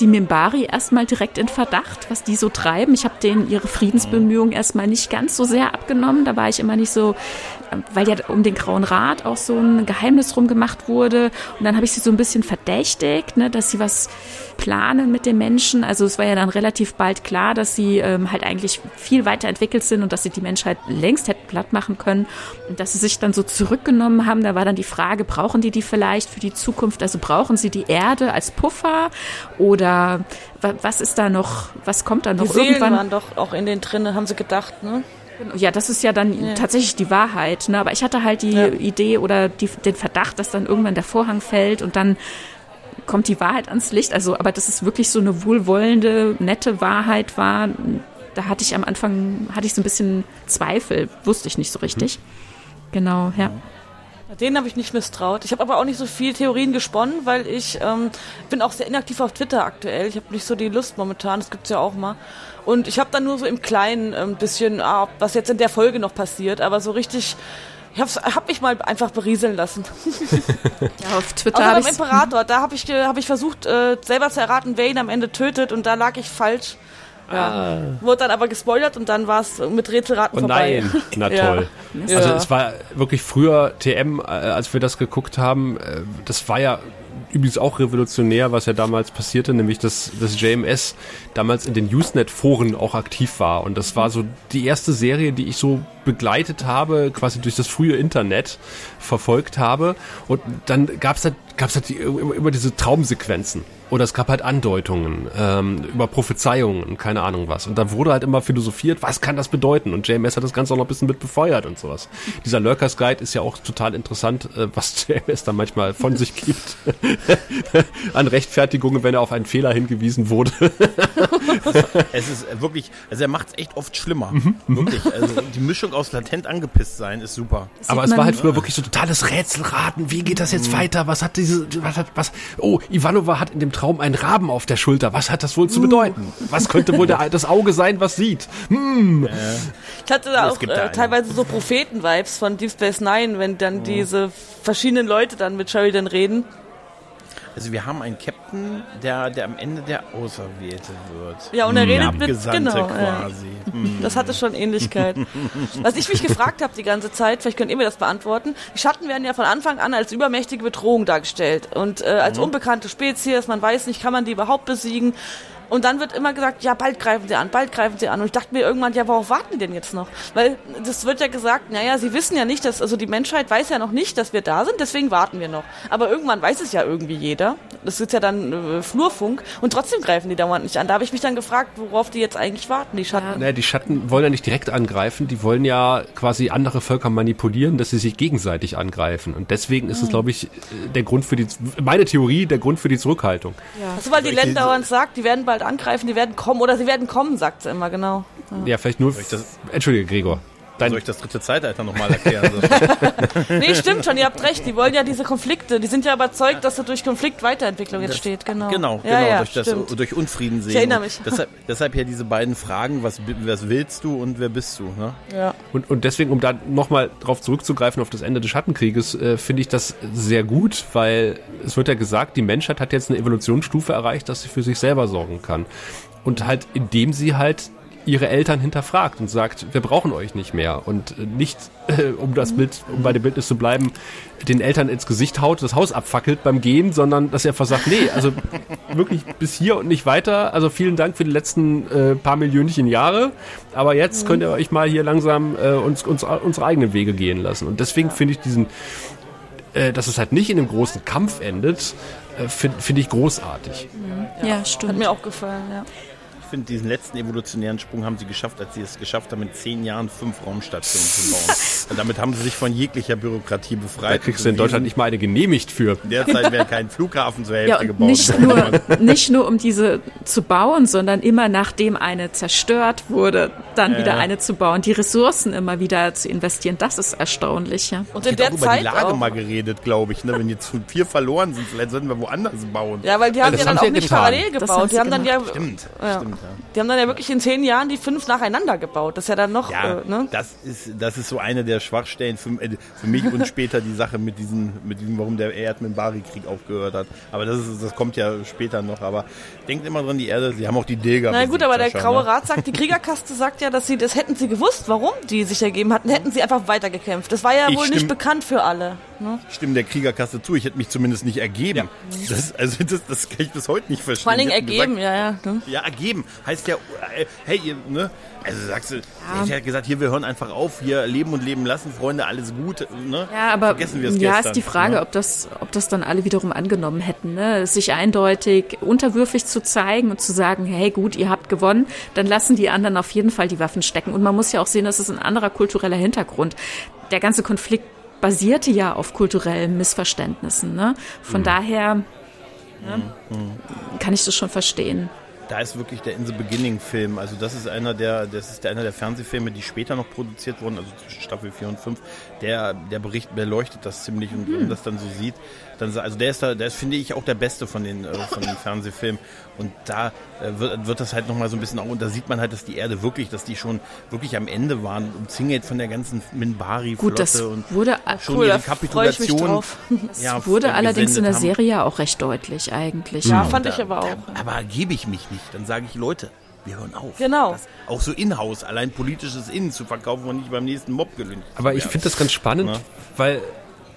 die Mimbari erstmal direkt in Verdacht, was die so treiben. Ich habe denen ihre Friedensbemühungen erstmal nicht ganz so sehr abgenommen. Da war ich immer nicht so, weil ja um den Grauen Rat auch so ein Geheimnis rumgemacht wurde. Und dann habe ich sie so ein bisschen verdächtigt, ne, dass sie was planen mit den Menschen. Also es war ja dann relativ bald klar, dass sie ähm, halt eigentlich viel weiterentwickelt sind und dass sie die Menschheit längst hätten platt machen können. Und dass sie sich dann so zurückgenommen haben, da war dann die Frage, brauchen die die vielleicht für die Zukunft? Also brauchen sie die Erde als Puffer oder was ist da noch, was kommt da noch? Die Seelen Irgendwann waren doch auch in den drinnen, haben sie gedacht, ne? Ja, das ist ja dann ja. tatsächlich die Wahrheit. Ne? Aber ich hatte halt die ja. Idee oder die, den Verdacht, dass dann irgendwann der Vorhang fällt und dann kommt die Wahrheit ans Licht. Also, aber dass es wirklich so eine wohlwollende, nette Wahrheit war, da hatte ich am Anfang, hatte ich so ein bisschen Zweifel, wusste ich nicht so richtig. Mhm. Genau, ja. Den habe ich nicht misstraut. Ich habe aber auch nicht so viel Theorien gesponnen, weil ich ähm, bin auch sehr inaktiv auf Twitter aktuell. Ich habe nicht so die Lust momentan, das gibt's ja auch mal. Und ich habe dann nur so im Kleinen ein ähm, bisschen, ah, was jetzt in der Folge noch passiert, aber so richtig ich hab's, hab mich mal einfach berieseln lassen. ja, auf Twitter. Außer beim Imperator, da habe ich, hab ich versucht, äh, selber zu erraten, wer ihn am Ende tötet und da lag ich falsch. Ja. Ah. Wurde dann aber gespoilert und dann war es mit Rätselraten oh vorbei. Nein, na toll. Ja. Also es war wirklich früher TM, äh, als wir das geguckt haben, äh, das war ja übrigens auch revolutionär, was ja damals passierte, nämlich dass das JMS damals in den Usenet-Foren auch aktiv war. Und das war so die erste Serie, die ich so begleitet habe, quasi durch das frühe Internet verfolgt habe. Und dann gab es halt, gab's halt immer diese Traumsequenzen. Oder es gab halt Andeutungen ähm, über Prophezeiungen und keine Ahnung was. Und da wurde halt immer philosophiert, was kann das bedeuten? Und JMS hat das Ganze auch noch ein bisschen mit befeuert und sowas. Dieser Lurkers Guide ist ja auch total interessant, äh, was JMS da manchmal von sich gibt. An Rechtfertigungen, wenn er auf einen Fehler hingewiesen wurde. es ist wirklich, also er macht es echt oft schlimmer. Mhm, mhm. wirklich. Also die Mischung aus latent angepisst sein ist super. Aber es war halt früher wirklich so totales Rätselraten. Wie geht das jetzt mhm. weiter? Was hat diese, was hat, was, oh, Ivanova hat in dem Traum einen Raben auf der Schulter. Was hat das wohl zu bedeuten? Was könnte wohl der, das Auge sein, was sieht? Hm. Ich hatte da auch äh, teilweise so Propheten-Vibes von Deep Space Nine, wenn dann mhm. diese verschiedenen Leute dann mit Sheridan reden. Also wir haben einen Captain, der, der am Ende der Auserwählte wird. Ja, und er redet mit, genau. Quasi. Ja. Mhm. Das hatte schon Ähnlichkeit. Was ich mich gefragt habe die ganze Zeit, vielleicht könnt ihr mir das beantworten, die Schatten werden ja von Anfang an als übermächtige Bedrohung dargestellt und äh, als mhm. unbekannte Spezies, man weiß nicht, kann man die überhaupt besiegen. Und dann wird immer gesagt, ja, bald greifen sie an, bald greifen sie an. Und ich dachte mir irgendwann, ja, worauf warten die denn jetzt noch? Weil das wird ja gesagt, naja, sie wissen ja nicht, dass, also die Menschheit weiß ja noch nicht, dass wir da sind, deswegen warten wir noch. Aber irgendwann weiß es ja irgendwie jeder. Das ist ja dann äh, Flurfunk. Und trotzdem greifen die dauernd nicht an. Da habe ich mich dann gefragt, worauf die jetzt eigentlich warten, die Schatten. Ja. Naja, die Schatten wollen ja nicht direkt angreifen, die wollen ja quasi andere Völker manipulieren, dass sie sich gegenseitig angreifen. Und deswegen ist es, hm. glaube ich, der Grund für die, meine Theorie, der Grund für die Zurückhaltung. Ja. Also weil die Länder dauernd sagt, die werden bald angreifen, die werden kommen oder sie werden kommen, sagt sie immer, genau. Ja, ja vielleicht nur. Entschuldige, Gregor. Dein Soll ich das dritte Zeitalter nochmal erklären? nee, stimmt schon, ihr habt recht. Die wollen ja diese Konflikte. Die sind ja überzeugt, dass da durch Konflikt Weiterentwicklung entsteht. Genau, genau, ja, genau ja, durch, das, durch Unfrieden sehen. Ich erinnere mich. Deshalb, deshalb hier diese beiden Fragen, was, was willst du und wer bist du? Ne? Ja. Und, und deswegen, um da nochmal drauf zurückzugreifen, auf das Ende des Schattenkrieges, äh, finde ich das sehr gut, weil es wird ja gesagt, die Menschheit hat jetzt eine Evolutionsstufe erreicht, dass sie für sich selber sorgen kann. Und halt, indem sie halt ihre Eltern hinterfragt und sagt, wir brauchen euch nicht mehr und nicht, äh, um das Bild, um bei dem Bildnis zu bleiben, den Eltern ins Gesicht haut, das Haus abfackelt beim Gehen, sondern dass er einfach sagt, nee, also wirklich bis hier und nicht weiter. Also vielen Dank für die letzten äh, paar Millionchen Jahre, aber jetzt mhm. könnt ihr euch mal hier langsam äh, uns, uns unsere eigenen Wege gehen lassen. Und deswegen finde ich diesen, äh, dass es halt nicht in einem großen Kampf endet, äh, finde find ich großartig. Mhm. Ja, ja, stimmt. Hat mir auch gefallen, ja finde, diesen letzten evolutionären Sprung haben sie geschafft, als sie es geschafft haben, in zehn Jahren fünf Raumstationen zu bauen. Und damit haben sie sich von jeglicher Bürokratie befreit. Da kriegst du in Deutschland nicht mal eine genehmigt für. Derzeit wäre kein Flughafen zur Hälfte ja, gebaut nicht Nur, nicht nur um diese zu bauen, sondern immer nachdem eine zerstört wurde, dann äh. wieder eine zu bauen. Die Ressourcen immer wieder zu investieren, das ist erstaunlich. Ja. Und in der auch Zeit über die Lage auch. mal geredet, glaube ich. Ne? Wenn jetzt vier verloren sind, vielleicht sollten wir woanders bauen. Ja, weil die haben ja, ja dann auch nicht getan. parallel gebaut. Die haben dann ja, stimmt, ja. stimmt. Die haben dann ja wirklich in zehn Jahren die fünf nacheinander gebaut. Das ist ja dann noch. Ja, äh, ne? das, ist, das ist so eine der Schwachstellen für, äh, für mich und später die Sache mit diesen, mit diesem, warum der Erdmin-Bari-Krieg aufgehört hat. Aber das, ist, das kommt ja später noch. Aber denkt immer dran, die Erde, sie haben auch die Dilger. Na gut, aber der Graue ne? Rat sagt, die Kriegerkaste sagt ja, dass sie, das hätten sie gewusst, warum die sich ergeben hatten, hätten sie einfach weitergekämpft. Das war ja ich wohl stimm, nicht bekannt für alle. Ne? Ich stimme der Kriegerkaste zu, ich hätte mich zumindest nicht ergeben. Ja. Das, also das, das kann ich bis heute nicht verstehen. Vor Dingen ergeben, gesagt, ja, ja. Ne? Ja, ergeben heißt ja, äh, hey, ihr, ne? Also sagst du, ja. ich hätte gesagt, hier, wir hören einfach auf, hier leben und leben lassen, Freunde, alles gut, ne? Ja, aber Vergessen wir es ja, gestern, ist die Frage, ne? ob das, ob das dann alle wiederum angenommen hätten, ne? Sich eindeutig unterwürfig zu zeigen und zu sagen, hey, gut, ihr habt gewonnen, dann lassen die anderen auf jeden Fall die Waffen stecken. Und man muss ja auch sehen, das ist ein anderer kultureller Hintergrund. Der ganze Konflikt basierte ja auf kulturellen Missverständnissen. Ne? Von mhm. daher ne, mhm. kann ich das schon verstehen da ist wirklich der In the Beginning Film. Also das ist einer der, das ist einer der Fernsehfilme, die später noch produziert wurden, also zwischen Staffel 4 und 5. Der, der Bericht beleuchtet das ziemlich und wenn man das dann so sieht, dann, also der ist da, der ist, finde ich, auch der beste von den, äh, von den Fernsehfilmen. Und da äh, wird, wird das halt nochmal so ein bisschen auch, und da sieht man halt, dass die Erde wirklich, dass die schon wirklich am Ende waren, umzingelt von der ganzen Minbari-Flotte. Gut, das wurde schon cool, ihre Kapitulation. Das ja, wurde allerdings in der Serie haben. auch recht deutlich eigentlich. Ja, fand ich aber auch. Da, aber gebe ich mich nicht. Dann sage ich, Leute, wir hören auf. Genau. Das, auch so in-house, allein politisches Innen zu verkaufen und nicht beim nächsten Mob gelüncht. Aber ich finde das ganz spannend, ja. weil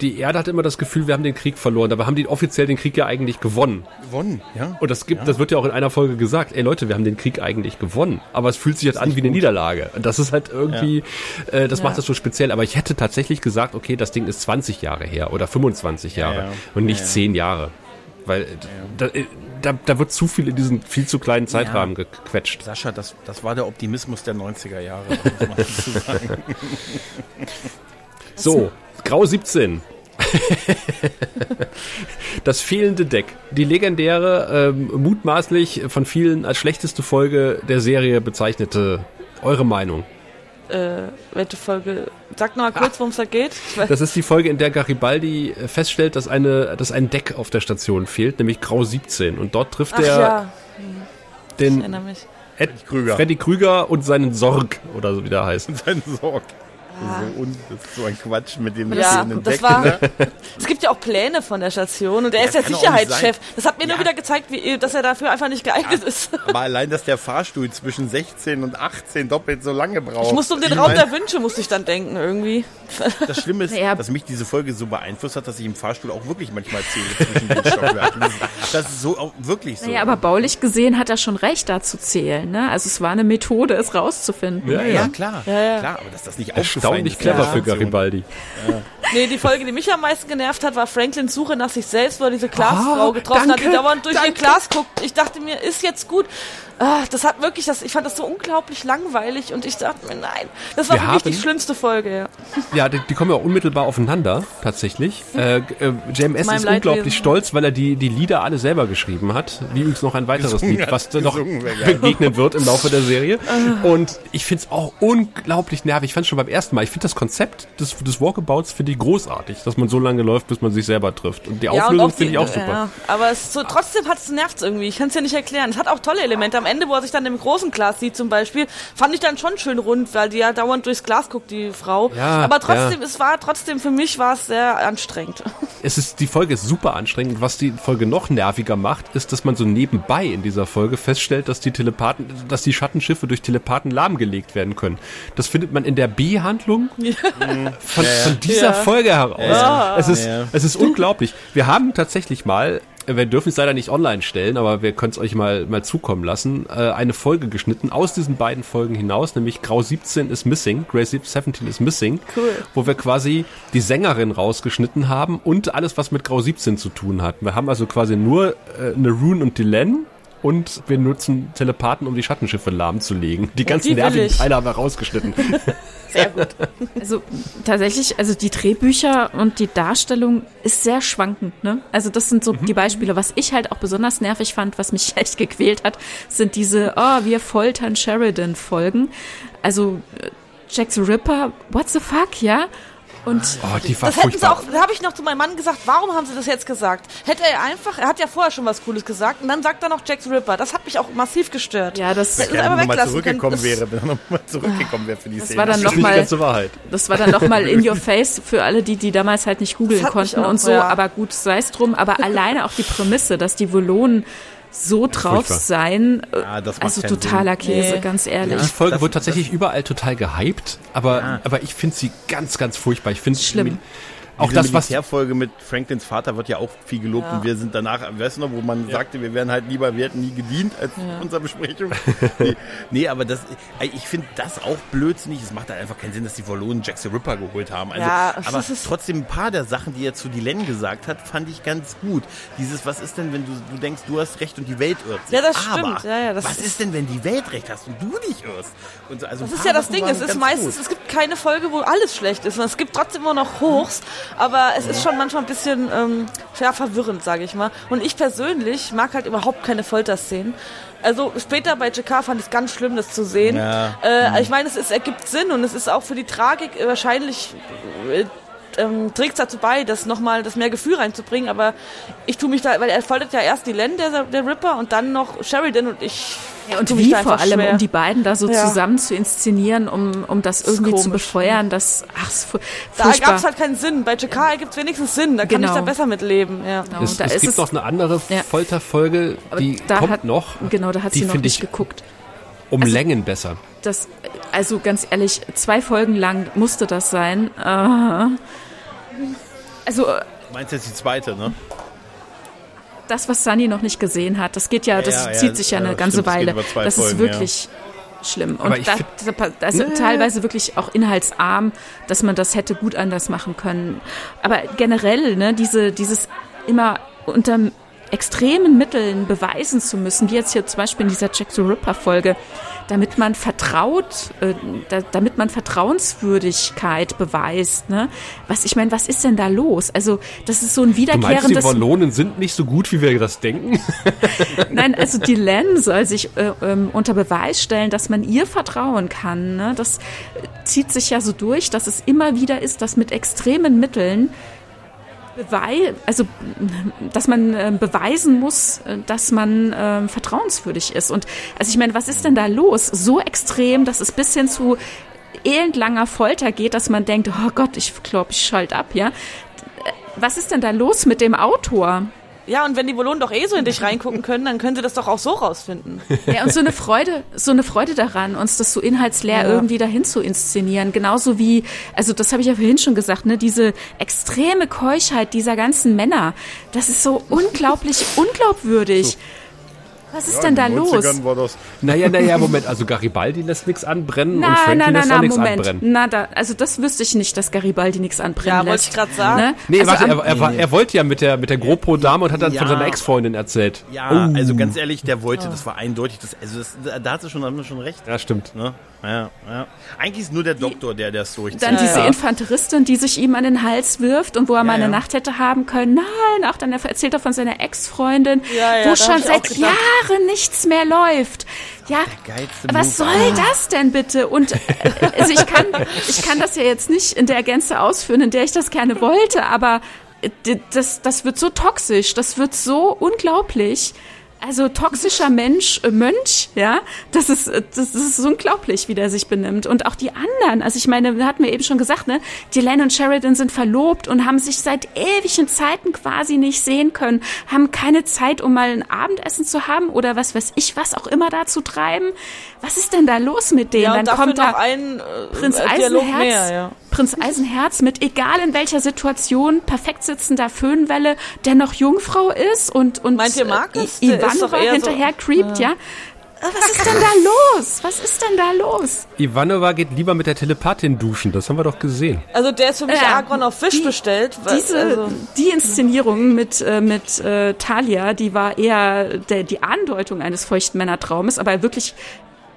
die Erde hat immer das Gefühl, wir haben den Krieg verloren. Dabei haben die offiziell den Krieg ja eigentlich gewonnen. Gewonnen, ja. Und das gibt, ja. das wird ja auch in einer Folge gesagt. Ey Leute, wir haben den Krieg eigentlich gewonnen. Aber es fühlt sich jetzt an wie eine gut. Niederlage. Und das ist halt irgendwie, ja. äh, das ja. macht das so speziell. Aber ich hätte tatsächlich gesagt, okay, das Ding ist 20 Jahre her oder 25 Jahre und nicht 10 Jahre. Weil da, äh, da, da, wird zu viel in diesen viel zu kleinen Zeitrahmen gequetscht. Sascha, das, das war der Optimismus der 90er Jahre, so, Grau 17. das fehlende Deck. Die legendäre, ähm, mutmaßlich von vielen als schlechteste Folge der Serie bezeichnete. Eure Meinung? Äh, welche Folge? Sag noch mal kurz, worum es da geht. Das ist die Folge, in der Garibaldi feststellt, dass, eine, dass ein Deck auf der Station fehlt, nämlich Grau 17. Und dort trifft Ach, er ja. den Ed, Krüger. Freddy Krüger und seinen Sorg, oder so wie der heißt. Seinen Sorg. So, und das ist so ein Quatsch mit dem ja, das Deck, war, ne? Es gibt ja auch Pläne von der Station und er ja, ist ja Sicherheitschef. Das hat mir ja. nur wieder gezeigt, wie, dass er dafür einfach nicht geeignet ja, ist. Aber allein, dass der Fahrstuhl zwischen 16 und 18 doppelt so lange braucht. Ich musste um den ich Raum mein, der Wünsche, musste ich dann denken, irgendwie. Das Schlimme ist, dass mich diese Folge so beeinflusst hat, dass ich im Fahrstuhl auch wirklich manchmal zähle zwischen den Stockwerken. Das ist so auch wirklich so. Ja, aber baulich gesehen hat er schon recht, da zu zählen. Ne? Also es war eine Methode, es rauszufinden. Ja, ja, klar. klar, aber dass das nicht aufgefallen ist. clever für Garibaldi. Ja. Nee, die Folge, die mich am meisten genervt hat, war Franklins Suche nach sich selbst, wo er diese Glasfrau oh, getroffen danke, hat, die dauernd durch danke. ihr Glas guckt. Ich dachte mir, ist jetzt gut. Ah, das hat wirklich, das, ich fand das so unglaublich langweilig und ich dachte mir, nein, das war Wir wirklich haben, die schlimmste Folge. Ja, ja die, die, kommen ja unmittelbar aufeneiner, tatsächlich. Äh, äh, JMS ist Leidwesen. unglaublich stolz, weil er die, die Lieder alle selber geschrieben hat. Wie übrigens noch ein weiteres gesungen Lied, was noch begegnen wird im Laufe der Serie. Ah. Und ich finde es auch unglaublich nervig. Ich fand es schon beim ersten Mal. Ich finde das Konzept des, des Walkabouts finde ich großartig, dass man so lange läuft, bis man sich selber trifft. Und die ja, Auflösung finde ich auch super. Ja, aber es so, trotzdem hat es nervt irgendwie. Ich kann es ja nicht erklären. Es hat auch tolle Elemente am Ende, wo er sich dann im großen Glas sieht zum Beispiel, fand ich dann schon schön rund, weil die ja dauernd durchs Glas guckt, die Frau. Ja, Aber trotzdem, ja. es war trotzdem, für mich war es sehr anstrengend. Es ist, die Folge ist super anstrengend. Was die Folge noch nerviger macht, ist, dass man so nebenbei in dieser Folge feststellt, dass die Telepathen, dass die Schattenschiffe durch Telepathen lahmgelegt werden können. Das findet man in der B-Handlung ja. von, von, dieser Folge heraus. Es ist, es ist unglaublich. Wir haben tatsächlich mal wir dürfen es leider nicht online stellen, aber wir können es euch mal, mal zukommen lassen, äh, eine Folge geschnitten aus diesen beiden Folgen hinaus, nämlich Grau 17 is Missing, Grey 17 is Missing, cool. wo wir quasi die Sängerin rausgeschnitten haben und alles, was mit Grau 17 zu tun hat. Wir haben also quasi nur äh, eine Rune und Dylan und wir nutzen Telepathen, um die Schattenschiffe lahmzulegen. Die ganzen die nervigen Teile haben wir rausgeschnitten. Sehr gut. Also tatsächlich, also die Drehbücher und die Darstellung ist sehr schwankend. Ne? Also das sind so mhm. die Beispiele. Was ich halt auch besonders nervig fand, was mich echt gequält hat, sind diese, oh, wir foltern Sheridan-Folgen. Also äh, Jack the Ripper, what the fuck, ja? Und oh, die war das hätten sie auch, da habe ich noch zu meinem Mann gesagt, warum haben sie das jetzt gesagt? Hätte er einfach, er hat ja vorher schon was Cooles gesagt und dann sagt er noch Jack the Ripper. Das hat mich auch massiv gestört. Ja, das wenn er nochmal zurückgekommen wäre, wenn er nochmal zurückgekommen wäre für die das Szene. War dann noch mal, das war dann nochmal in your face für alle, die, die damals halt nicht googeln konnten auch, und so. Ja. Aber gut, sei es drum. Aber alleine auch die Prämisse, dass die Volonen so drauf Furchtbar. sein. Ja, also totaler Sinn. Käse, nee. ganz ehrlich. Die Folge das, wird tatsächlich überall total gehypt, aber, ja. aber ich finde sie ganz, ganz furchtbar. Ich finde schlimm auch das, was. Die Folge mit Franklins Vater wird ja auch viel gelobt ja. und wir sind danach, weißt du noch, wo man ja. sagte, wir wären halt lieber, wir hätten nie gedient als ja. unserer Besprechung. nee, nee, aber das, ich finde das auch blödsinnig. Es macht halt einfach keinen Sinn, dass die Verloren Jack the Ripper geholt haben. Also, ja, aber trotzdem ein paar der Sachen, die er zu Dylan gesagt hat, fand ich ganz gut. Dieses, was ist denn, wenn du, du denkst, du hast recht und die Welt irrt sich. Ja, das aber stimmt. Ja, ja, das was ist denn, wenn die Welt recht hast und du dich irrst? Und so, also das ist ja das Ding. Es ist meistens, gut. es gibt keine Folge, wo alles schlecht ist. Und es gibt trotzdem immer noch Hochs, aber es ist schon manchmal ein bisschen ähm, ja, verwirrend, sage ich mal. Und ich persönlich mag halt überhaupt keine Folterszenen. Also später bei JK fand ich es ganz schlimm, das zu sehen. Ja. Äh, mhm. Ich meine, es, es ergibt Sinn und es ist auch für die Tragik wahrscheinlich äh, ähm, trägt dazu bei, das nochmal das mehr Gefühl reinzubringen, aber ich tue mich da, weil er foltert ja erst die Len, der, der Ripper, und dann noch Sheridan und ich. Ja, und wie vor allem, schwer. um die beiden da so ja. zusammen zu inszenieren, um, um das irgendwie das zu befeuern, das, ach, fu Da gab es halt keinen Sinn. Bei JK gibt es wenigstens Sinn, da kann genau. ich da besser mitleben. Ja. Genau. Es, es gibt es noch eine andere ja. Folterfolge, die kommt hat, noch. Genau, da hat sie noch nicht geguckt. Um also, Längen besser. Das, also ganz ehrlich, zwei Folgen lang musste das sein. Uh, also. Du meinst jetzt die zweite, ne? Das, was Sunny noch nicht gesehen hat, das geht ja, das ja, zieht ja, sich ja, eine ganze stimmt, Weile. Das, das ist wirklich schlimm. Und da, das ist nee. teilweise wirklich auch inhaltsarm, dass man das hätte gut anders machen können. Aber generell, ne, diese, dieses immer unter extremen Mitteln beweisen zu müssen, wie jetzt hier zum Beispiel in dieser Jack the Ripper Folge, damit man vertraut, äh, da, damit man Vertrauenswürdigkeit beweist. Ne? Was ich meine, was ist denn da los? Also das ist so ein wiederkehrendes. Du meinst, die Wallonen sind nicht so gut, wie wir das denken? Nein, also die Len soll sich äh, ähm, unter Beweis stellen, dass man ihr vertrauen kann. Ne? Das zieht sich ja so durch, dass es immer wieder ist, dass mit extremen Mitteln Beweis, also dass man äh, beweisen muss, äh, dass man äh, vertrauenswürdig ist. Und also ich meine, was ist denn da los? So extrem, dass es bis hin zu elendlanger Folter geht, dass man denkt, oh Gott, ich glaube, ich schalte ab, ja. Was ist denn da los mit dem Autor? Ja, und wenn die Belohnen doch eh so in dich reingucken können, dann können sie das doch auch so rausfinden. Ja, und so eine Freude, so eine Freude daran, uns das so inhaltsleer ja. irgendwie dahin zu inszenieren. Genauso wie, also das habe ich ja vorhin schon gesagt, ne, diese extreme Keuschheit dieser ganzen Männer, das ist so unglaublich unglaubwürdig. So. Was ist ja, denn da los? War das. Naja, naja, Moment, also Garibaldi lässt nichts anbrennen nein, und Frankie nein, nein, lässt auch nichts anbrennen. Na, da, also das wüsste ich nicht, dass Garibaldi nichts anbrennen ja, lässt. Ja, wollte ich gerade sagen. Ne? Nee, also warte, er, er, war, er wollte ja mit der, mit der GoPro-Dame und hat dann ja. von seiner Ex-Freundin erzählt. Ja, oh. also ganz ehrlich, der wollte, das war eindeutig, das, also das, da hat sie schon, haben wir schon recht. Ja, stimmt. Ne? Ja, ja. Eigentlich ist nur der Doktor, der das durchzieht. Dann diese ja. Infanteristin, die sich ihm an den Hals wirft und wo er mal eine Nacht hätte haben können. Nein, auch dann erzählt er von seiner Ex-Freundin, wo schon seit Jahren nichts mehr läuft. Ja, was soll ah. das denn bitte? Und äh, also ich kann, ich kann das ja jetzt nicht in der Gänze ausführen, in der ich das gerne wollte, aber äh, das, das wird so toxisch, das wird so unglaublich. Also toxischer Mensch, äh, Mönch, ja, das ist, äh, das ist unglaublich, wie der sich benimmt. Und auch die anderen, also ich meine, wir hatten mir eben schon gesagt, ne, Dylan und Sheridan sind verlobt und haben sich seit ewigen Zeiten quasi nicht sehen können, haben keine Zeit, um mal ein Abendessen zu haben oder was weiß ich, was auch immer da zu treiben. Was ist denn da los mit denen? Ja, Dann kommt da ein äh, Prinz Eisenherz. Mehr, ja. Prinz Eisenherz mit egal in welcher Situation perfekt sitzender Föhnwelle, der noch Jungfrau ist und und Meint ihr Markus? I Ivanova hinterher so, creept, ja. ja. Was ist denn da los? Was ist denn da los? Ivanova geht lieber mit der Telepathin duschen, das haben wir doch gesehen. Also der ist für mich äh, Argon auf Fisch die, bestellt. Diese, also. Die Inszenierung mit, äh, mit äh, Talia, die war eher der, die Andeutung eines feuchten Männertraumes, aber wirklich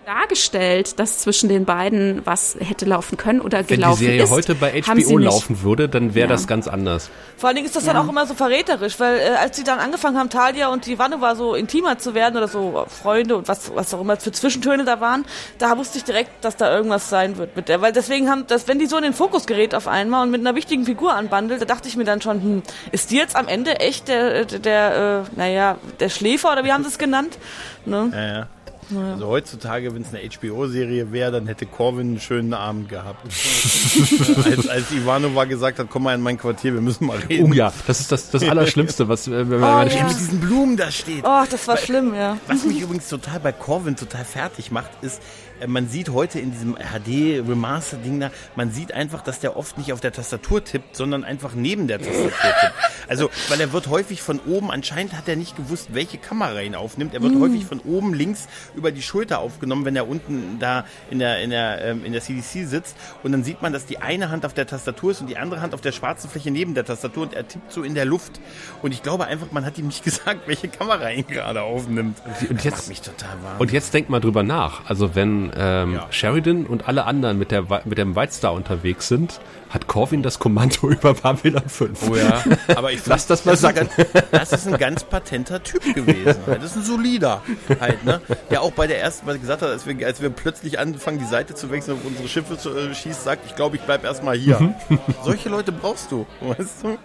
dargestellt, dass zwischen den beiden was hätte laufen können oder gelaufen ist. Wenn die Serie ist, heute bei HBO laufen würde, dann wäre ja. das ganz anders. Vor allen Dingen ist das ja. dann auch immer so verräterisch, weil äh, als sie dann angefangen haben, Talia und die Wanne war so intimer zu werden oder so Freunde und was, was auch immer für Zwischentöne da waren, da wusste ich direkt, dass da irgendwas sein wird mit der, weil deswegen haben, dass wenn die so in den Fokus gerät auf einmal und mit einer wichtigen Figur anbandelt, da dachte ich mir dann schon, hm, ist die jetzt am Ende echt der, der, der äh, naja, der Schläfer oder wie haben sie es genannt? Ne? Ja, ja. Ja. Also heutzutage, wenn es eine HBO-Serie wäre, dann hätte Corvin einen schönen Abend gehabt. als, als Ivanova gesagt hat, komm mal in mein Quartier, wir müssen mal reden. Oh ja, das ist das, das Allerschlimmste, was wenn man oh, ja. mit diesen Blumen da steht. Oh, das war schlimm, ja. Was mich übrigens total bei Corvin total fertig macht, ist, äh, man sieht heute in diesem HD Remaster Ding da, man sieht einfach, dass der oft nicht auf der Tastatur tippt, sondern einfach neben der Tastatur tippt. Also, weil er wird häufig von oben, anscheinend hat er nicht gewusst, welche Kamera ihn aufnimmt. Er wird mm. häufig von oben links über die Schulter aufgenommen, wenn er unten da in der, in der, ähm, in der CDC sitzt. Und dann sieht man, dass die eine Hand auf der Tastatur ist und die andere Hand auf der schwarzen Fläche neben der Tastatur und er tippt so in der Luft. Und ich glaube einfach, man hat ihm nicht gesagt, welche Kamera ihn gerade aufnimmt. Und jetzt, mich total warm. Und jetzt denk mal drüber nach. Also wenn ähm, ja. Sheridan und alle anderen mit, der, mit dem White Star unterwegs sind, hat Corvin das Kommando über Babylon 5. Oh ja, aber ich lass das mal das sagen. das ist ein ganz patenter Typ gewesen. Das ist ein solider halt, ne? Der auch bei der ersten, was gesagt hat, als wir, als wir plötzlich anfangen, die Seite zu wechseln und unsere Schiffe zu äh, schießt, sagt, ich glaube, ich bleib erstmal hier. Mhm. Solche Leute brauchst du, weißt du?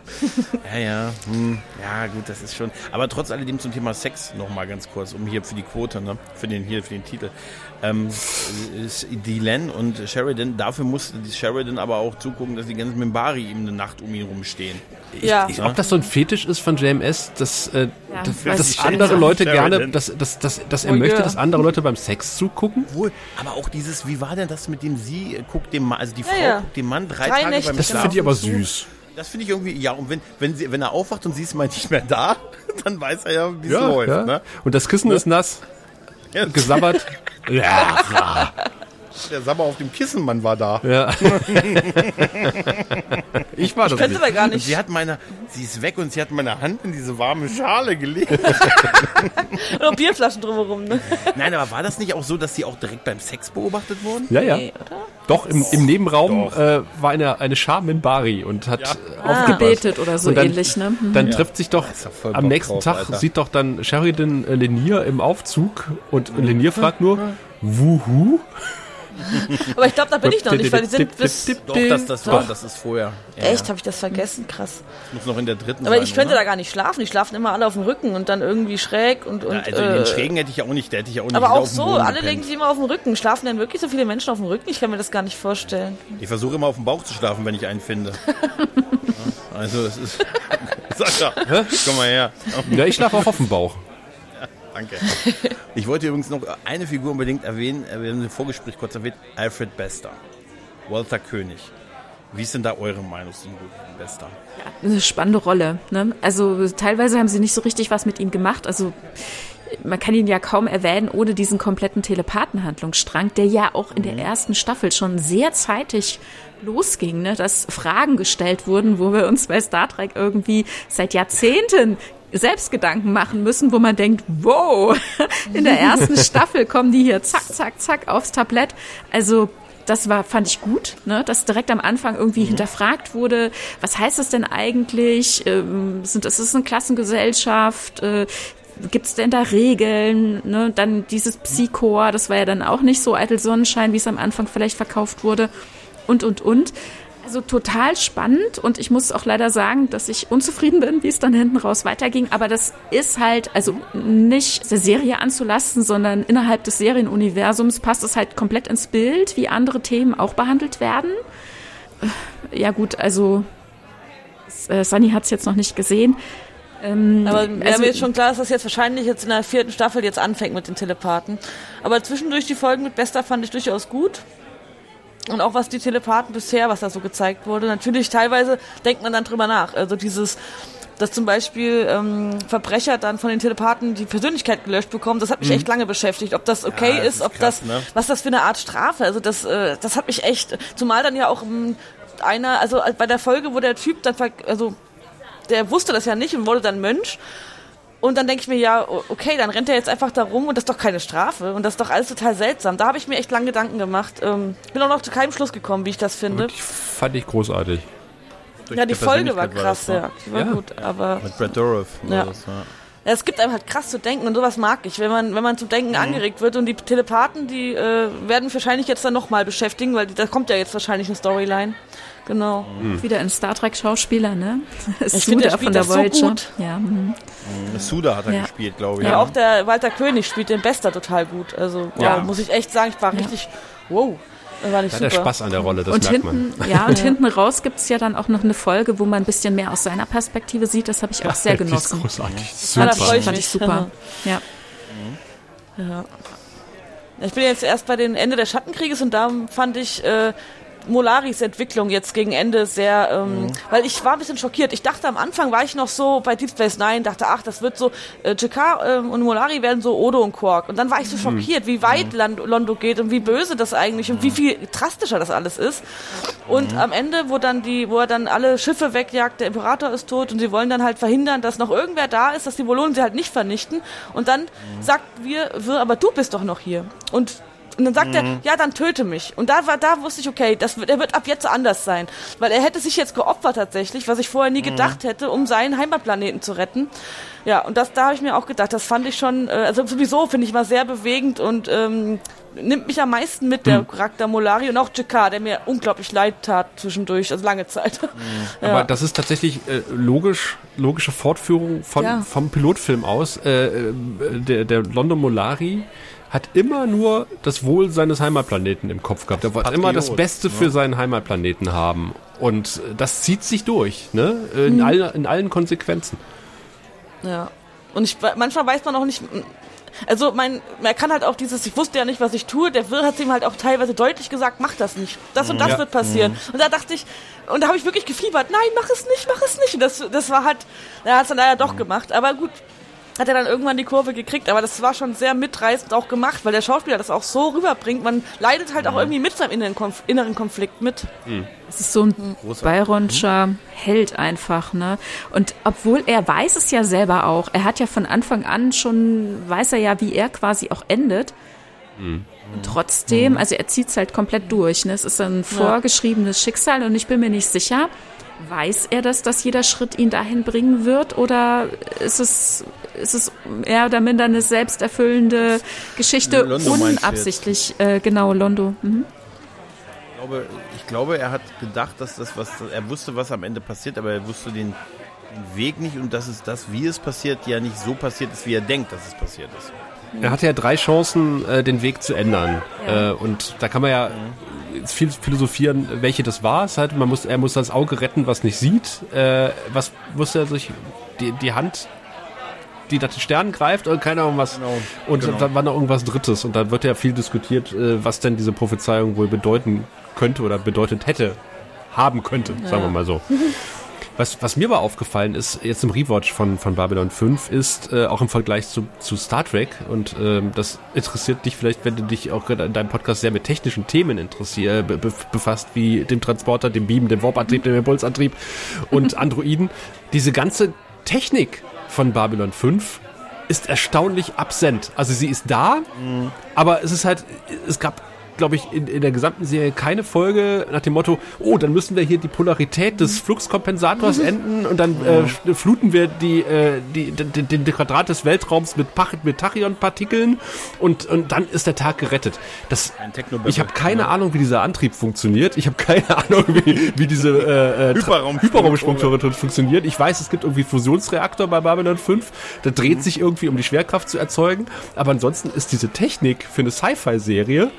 Ja, ja, hm, ja, gut, das ist schon. Aber trotz alledem zum Thema Sex nochmal ganz kurz, um hier für die Quote, ne? Für den hier, für den Titel. Ähm, die Len und Sheridan, dafür musste die Sheridan aber auch zugucken, dass die ganzen Mimbari ihm eine Nacht um ihn rumstehen. Ja. Ich, ob das so ein Fetisch ist von JMS, dass, äh, ja, dass, dass andere Leute gerne, dass, dass, dass, dass er oh, möchte, ja. dass andere Leute beim Sex zugucken. Wohl, aber auch dieses, wie war denn das mit dem sie äh, guckt dem Mann, also die Frau ja, guckt dem Mann drei, drei Tage Nächte beim Das finde ich aber süß. Das finde ich irgendwie, ja, und wenn, wenn, sie, wenn er aufwacht und sie ist mal nicht mehr da, dann weiß er ja, wie es läuft. Ne? Und das Kissen ist nass, gesabbert. Ja. Der Sabber auf dem Kissenmann war da. Ja. ich war das ich könnte nicht. gar nicht. sie hat meine, sie ist weg und sie hat meine Hand in diese warme Schale gelegt. und Bierflaschen drumherum, ne? Nein, aber war das nicht auch so, dass sie auch direkt beim Sex beobachtet wurden? Ja, ja. Nee, Doch, im, im Nebenraum äh, war eine, eine Minbari und hat ja. aufgebetet oder so dann, ähnlich, ne? Mhm. Dann ja. trifft sich doch am nächsten drauf, Tag, Alter. sieht doch dann Sheridan äh, Lenier im Aufzug und Lenier fragt nur, Wuhu? Aber ich glaube, da bin ich noch nicht, weil die sind bis... Doch, das, das, war, das ist vorher. Ja, Echt? Habe ich das vergessen? Krass. Das muss noch in der dritten Aber sein, ich könnte oder? da gar nicht schlafen. Die schlafen immer alle auf dem Rücken und dann irgendwie schräg und... und Ja, also äh, den Schrägen hätte ich auch nicht, der hätte ich auch nicht aber auch dem so, alle gepennt. legen sich immer auf den Rücken. Schlafen denn wirklich so viele Menschen auf dem Rücken? Ich kann mir das gar nicht vorstellen. Ich versuche immer auf dem Bauch zu schlafen, wenn ich einen finde. Ja, also es ist... Sascha, komm mal her. Ja, ich schlafe auch auf dem Bauch. Danke. Ich wollte übrigens noch eine Figur unbedingt erwähnen, äh, wir haben im Vorgespräch kurz erwähnt, Alfred Bester, Walter König. Wie ist denn da eure Meinung zu dem guten Bester? Eine spannende Rolle. Ne? Also teilweise haben sie nicht so richtig was mit ihm gemacht. Also man kann ihn ja kaum erwähnen ohne diesen kompletten Telepathenhandlungsstrang, der ja auch in der ersten Staffel schon sehr zeitig losging, ne? dass Fragen gestellt wurden, wo wir uns bei Star Trek irgendwie seit Jahrzehnten selbst Gedanken machen müssen, wo man denkt, wow, in der ersten Staffel kommen die hier zack, zack, zack aufs Tablett. Also das war, fand ich gut, ne? dass direkt am Anfang irgendwie hinterfragt wurde, was heißt das denn eigentlich? Ähm, sind, ist es eine Klassengesellschaft? Äh, Gibt es denn da Regeln? Ne? Dann dieses Psychor, das war ja dann auch nicht so eitel Sonnenschein, wie es am Anfang vielleicht verkauft wurde. Und, und, und. Also total spannend und ich muss auch leider sagen, dass ich unzufrieden bin, wie es dann hinten raus weiterging. Aber das ist halt, also nicht der Serie anzulasten, sondern innerhalb des Serienuniversums passt es halt komplett ins Bild, wie andere Themen auch behandelt werden. Äh, Ja gut, also äh, Sunny hat es jetzt noch nicht gesehen. Ähm, Aber mir also- ist schon klar, dass das jetzt wahrscheinlich jetzt in der vierten Staffel jetzt anfängt mit den Telepathen. Aber zwischendurch die Folgen mit Bester fand ich durchaus gut. Und auch was die Telepathen bisher, was da so gezeigt wurde. Natürlich teilweise denkt man dann drüber nach. Also dieses, dass zum Beispiel ähm, Verbrecher dann von den Telepathen die Persönlichkeit gelöscht bekommen, das hat mich echt lange beschäftigt. Ob das okay Mhm. Ja, das ist, ist ob krass, das, ne? was das für eine Art Strafe. Also das, äh, das hat mich echt, zumal dann ja auch ähm, einer, also bei der Folge, wo der Typ dann, also der wusste das ja nicht und wurde dann Mönch. Und dann denke ich mir, ja, okay, dann rennt er jetzt einfach da rum und das ist doch keine Strafe. Und das ist doch alles total seltsam. Da habe ich mir echt lange Gedanken gemacht. Ähm, bin auch noch zu keinem Schluss gekommen, wie ich das finde. Die fand ich großartig. Durch Ja, die Folge war krass, das, ne? ja. Die war Ja. gut, aber Mit Brad Dourif. war Ja. Das, ja. ja, es gibt einem halt krass zu denken und sowas mag ich, wenn man, wenn man zum Denken angeregt wird. Und die Telepathen, die äh, werden mich wahrscheinlich jetzt dann nochmal beschäftigen, weil die, da kommt ja jetzt wahrscheinlich eine Storyline. Genau. Wieder ein Star Trek Schauspieler, ne? Ich finde, der Suda spielt das so gut. Ja, mhm. Suda hat er Ja. gespielt, glaube ich. Ja. auch der Walter König spielt den Bester total gut. Also, Ja. ja. muss ich echt sagen, ich war richtig, wow, das war nicht Da hat super. er Spaß an der Rolle, das und merkt hinten, man. ja, und hinten raus gibt's ja dann auch noch eine Folge, wo man ein bisschen mehr aus seiner Perspektive sieht. Das habe ich auch sehr ist genossen. großartig. Ja, da Super. freu ich Fand ich super. Ja. Ja. Ich bin jetzt erst bei den Ende des Schattenkrieges und da fand ich äh, Molaris Entwicklung jetzt gegen Ende sehr, ähm, weil ich war ein bisschen schockiert. Ich dachte am Anfang war ich noch so bei Deep Space Nine, dachte, ach, das wird so, äh, Jakar ähm, und Molari werden so Odo und Quark. Und dann war ich so schockiert, wie weit Land Londo geht und wie böse das eigentlich und wie viel drastischer das alles ist. Und am Ende, wo dann die, wo er dann alle Schiffe wegjagt, der Imperator ist tot und sie wollen dann halt verhindern, dass noch irgendwer da ist, dass die Volonen sie halt nicht vernichten. Und dann sagt wir, wir, aber du bist doch noch hier. Und und dann sagt er, ja, dann töte mich. Und da war, da wusste ich, okay, das wird, er wird ab jetzt anders sein. Weil er hätte sich jetzt geopfert tatsächlich, was ich vorher nie gedacht hätte, um seinen Heimatplaneten zu retten. Ja, und das, da habe ich mir auch gedacht, das fand ich schon, äh, also sowieso finde ich mal sehr bewegend und ähm, nimmt mich am meisten mit, der Charakter Molari und auch Jakar, der mir unglaublich leid tat zwischendurch, also lange Zeit. Ja. Aber das ist tatsächlich äh, logisch, logische Fortführung von, Ja. vom Pilotfilm aus. Äh, äh, der, der London Molari hat immer nur das Wohl seines Heimatplaneten im Kopf gehabt. Er wollte Patriot, immer das Beste für seinen Heimatplaneten haben. Und äh, das zieht sich durch, ne? In, all, in allen Konsequenzen. Ja. Und ich, manchmal weiß man auch nicht, also mein, man kann halt auch dieses, ich wusste ja nicht, was ich tue, der Wirt hat ihm halt auch teilweise deutlich gesagt, mach das nicht. Das und das Ja. wird passieren. Und da dachte ich, und da habe ich wirklich gefiebert, nein, mach es nicht, mach es nicht. Und das, das war halt, er hat es dann leider doch gemacht. Aber gut, hat er dann irgendwann die Kurve gekriegt, aber das war schon sehr mitreißend auch gemacht, weil der Schauspieler das auch so rüberbringt. Man leidet halt auch irgendwie mit seinem inneren, Konf inneren Konflikt mit. Es ist so ein Byronscher Held einfach, ne? Und obwohl er weiß es ja selber auch, er hat ja von Anfang an schon, weiß er ja, wie er quasi auch endet. Trotzdem, also er zieht es halt komplett durch. Ne? Es ist ein vorgeschriebenes Schicksal und ich bin mir nicht sicher, weiß er das, dass jeder Schritt ihn dahin bringen wird oder ist es ist es eher oder minder eine selbsterfüllende Geschichte, Londo unabsichtlich. Äh, genau, Londo. Mhm. Ich glaube, ich glaube, er hat gedacht, dass das was, er wusste, was am Ende passiert, aber er wusste den, den Weg nicht und dass es das, wie es passiert, ja nicht so passiert ist, wie er denkt, dass es passiert ist. Er hatte ja drei Chancen, äh, den Weg zu ändern. Ja. Äh, und da kann man ja viel philosophieren, welche das war. Es halt, man muss, er muss das Auge retten, was nicht sieht. Äh, was muss er sich die, die Hand die nach den Sternen greift oder keine Ahnung was. Genau, und genau. dann war noch irgendwas Drittes. Und dann wird ja viel diskutiert, äh, was denn diese Prophezeiung wohl bedeuten könnte oder bedeutet hätte, haben könnte, ja. sagen wir mal so. Was, was mir aber aufgefallen ist, jetzt im Rewatch von, von Babylon 5, ist äh, auch im Vergleich zu, zu Star Trek, und ähm, das interessiert dich vielleicht, wenn du dich auch in deinem Podcast sehr mit technischen Themen interessier, be, befasst, wie dem Transporter, dem Beam, dem Warp-Antrieb, dem Impulsantrieb und Androiden. Diese ganze Technik von Babylon 5 ist erstaunlich absent. Also sie ist da, mhm. aber es ist halt, es gab glaube ich, in, in der gesamten Serie keine Folge nach dem Motto, oh, dann müssen wir hier die Polarität des Fluxkompensators enden und dann äh, fluten wir die, äh, die, den, den Quadrat des Weltraums mit, mit Tachyon-Partikeln und, und dann ist der Tag gerettet. Das, ich habe keine Ahnung, wie dieser Antrieb funktioniert. Ich habe keine Ahnung, wie, wie diese äh, äh Hyperraumstruktur funktioniert. Ich weiß, es gibt irgendwie Fusionsreaktor bei Babylon 5. Der dreht mhm. sich irgendwie, um die Schwerkraft zu erzeugen. Aber ansonsten ist diese Technik für eine Sci-Fi-Serie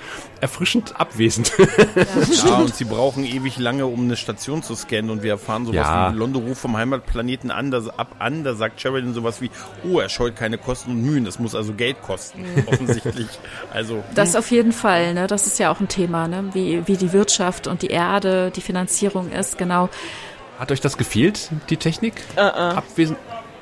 erfrischend abwesend. Ja, ja, und sie brauchen ewig lange, um eine Station zu scannen und wir erfahren sowas ja. wie Londo ruft vom Heimatplaneten an, da, ab an, da sagt Sheridan sowas wie, oh, er scheut keine Kosten und Mühen, das muss also Geld kosten, offensichtlich. Also, das hm. auf jeden Fall, ne? das ist ja auch ein Thema, ne? wie, wie die Wirtschaft und die Erde, die Finanzierung ist, genau. Hat euch das gefehlt, die Technik? Uh -uh. Abwesend?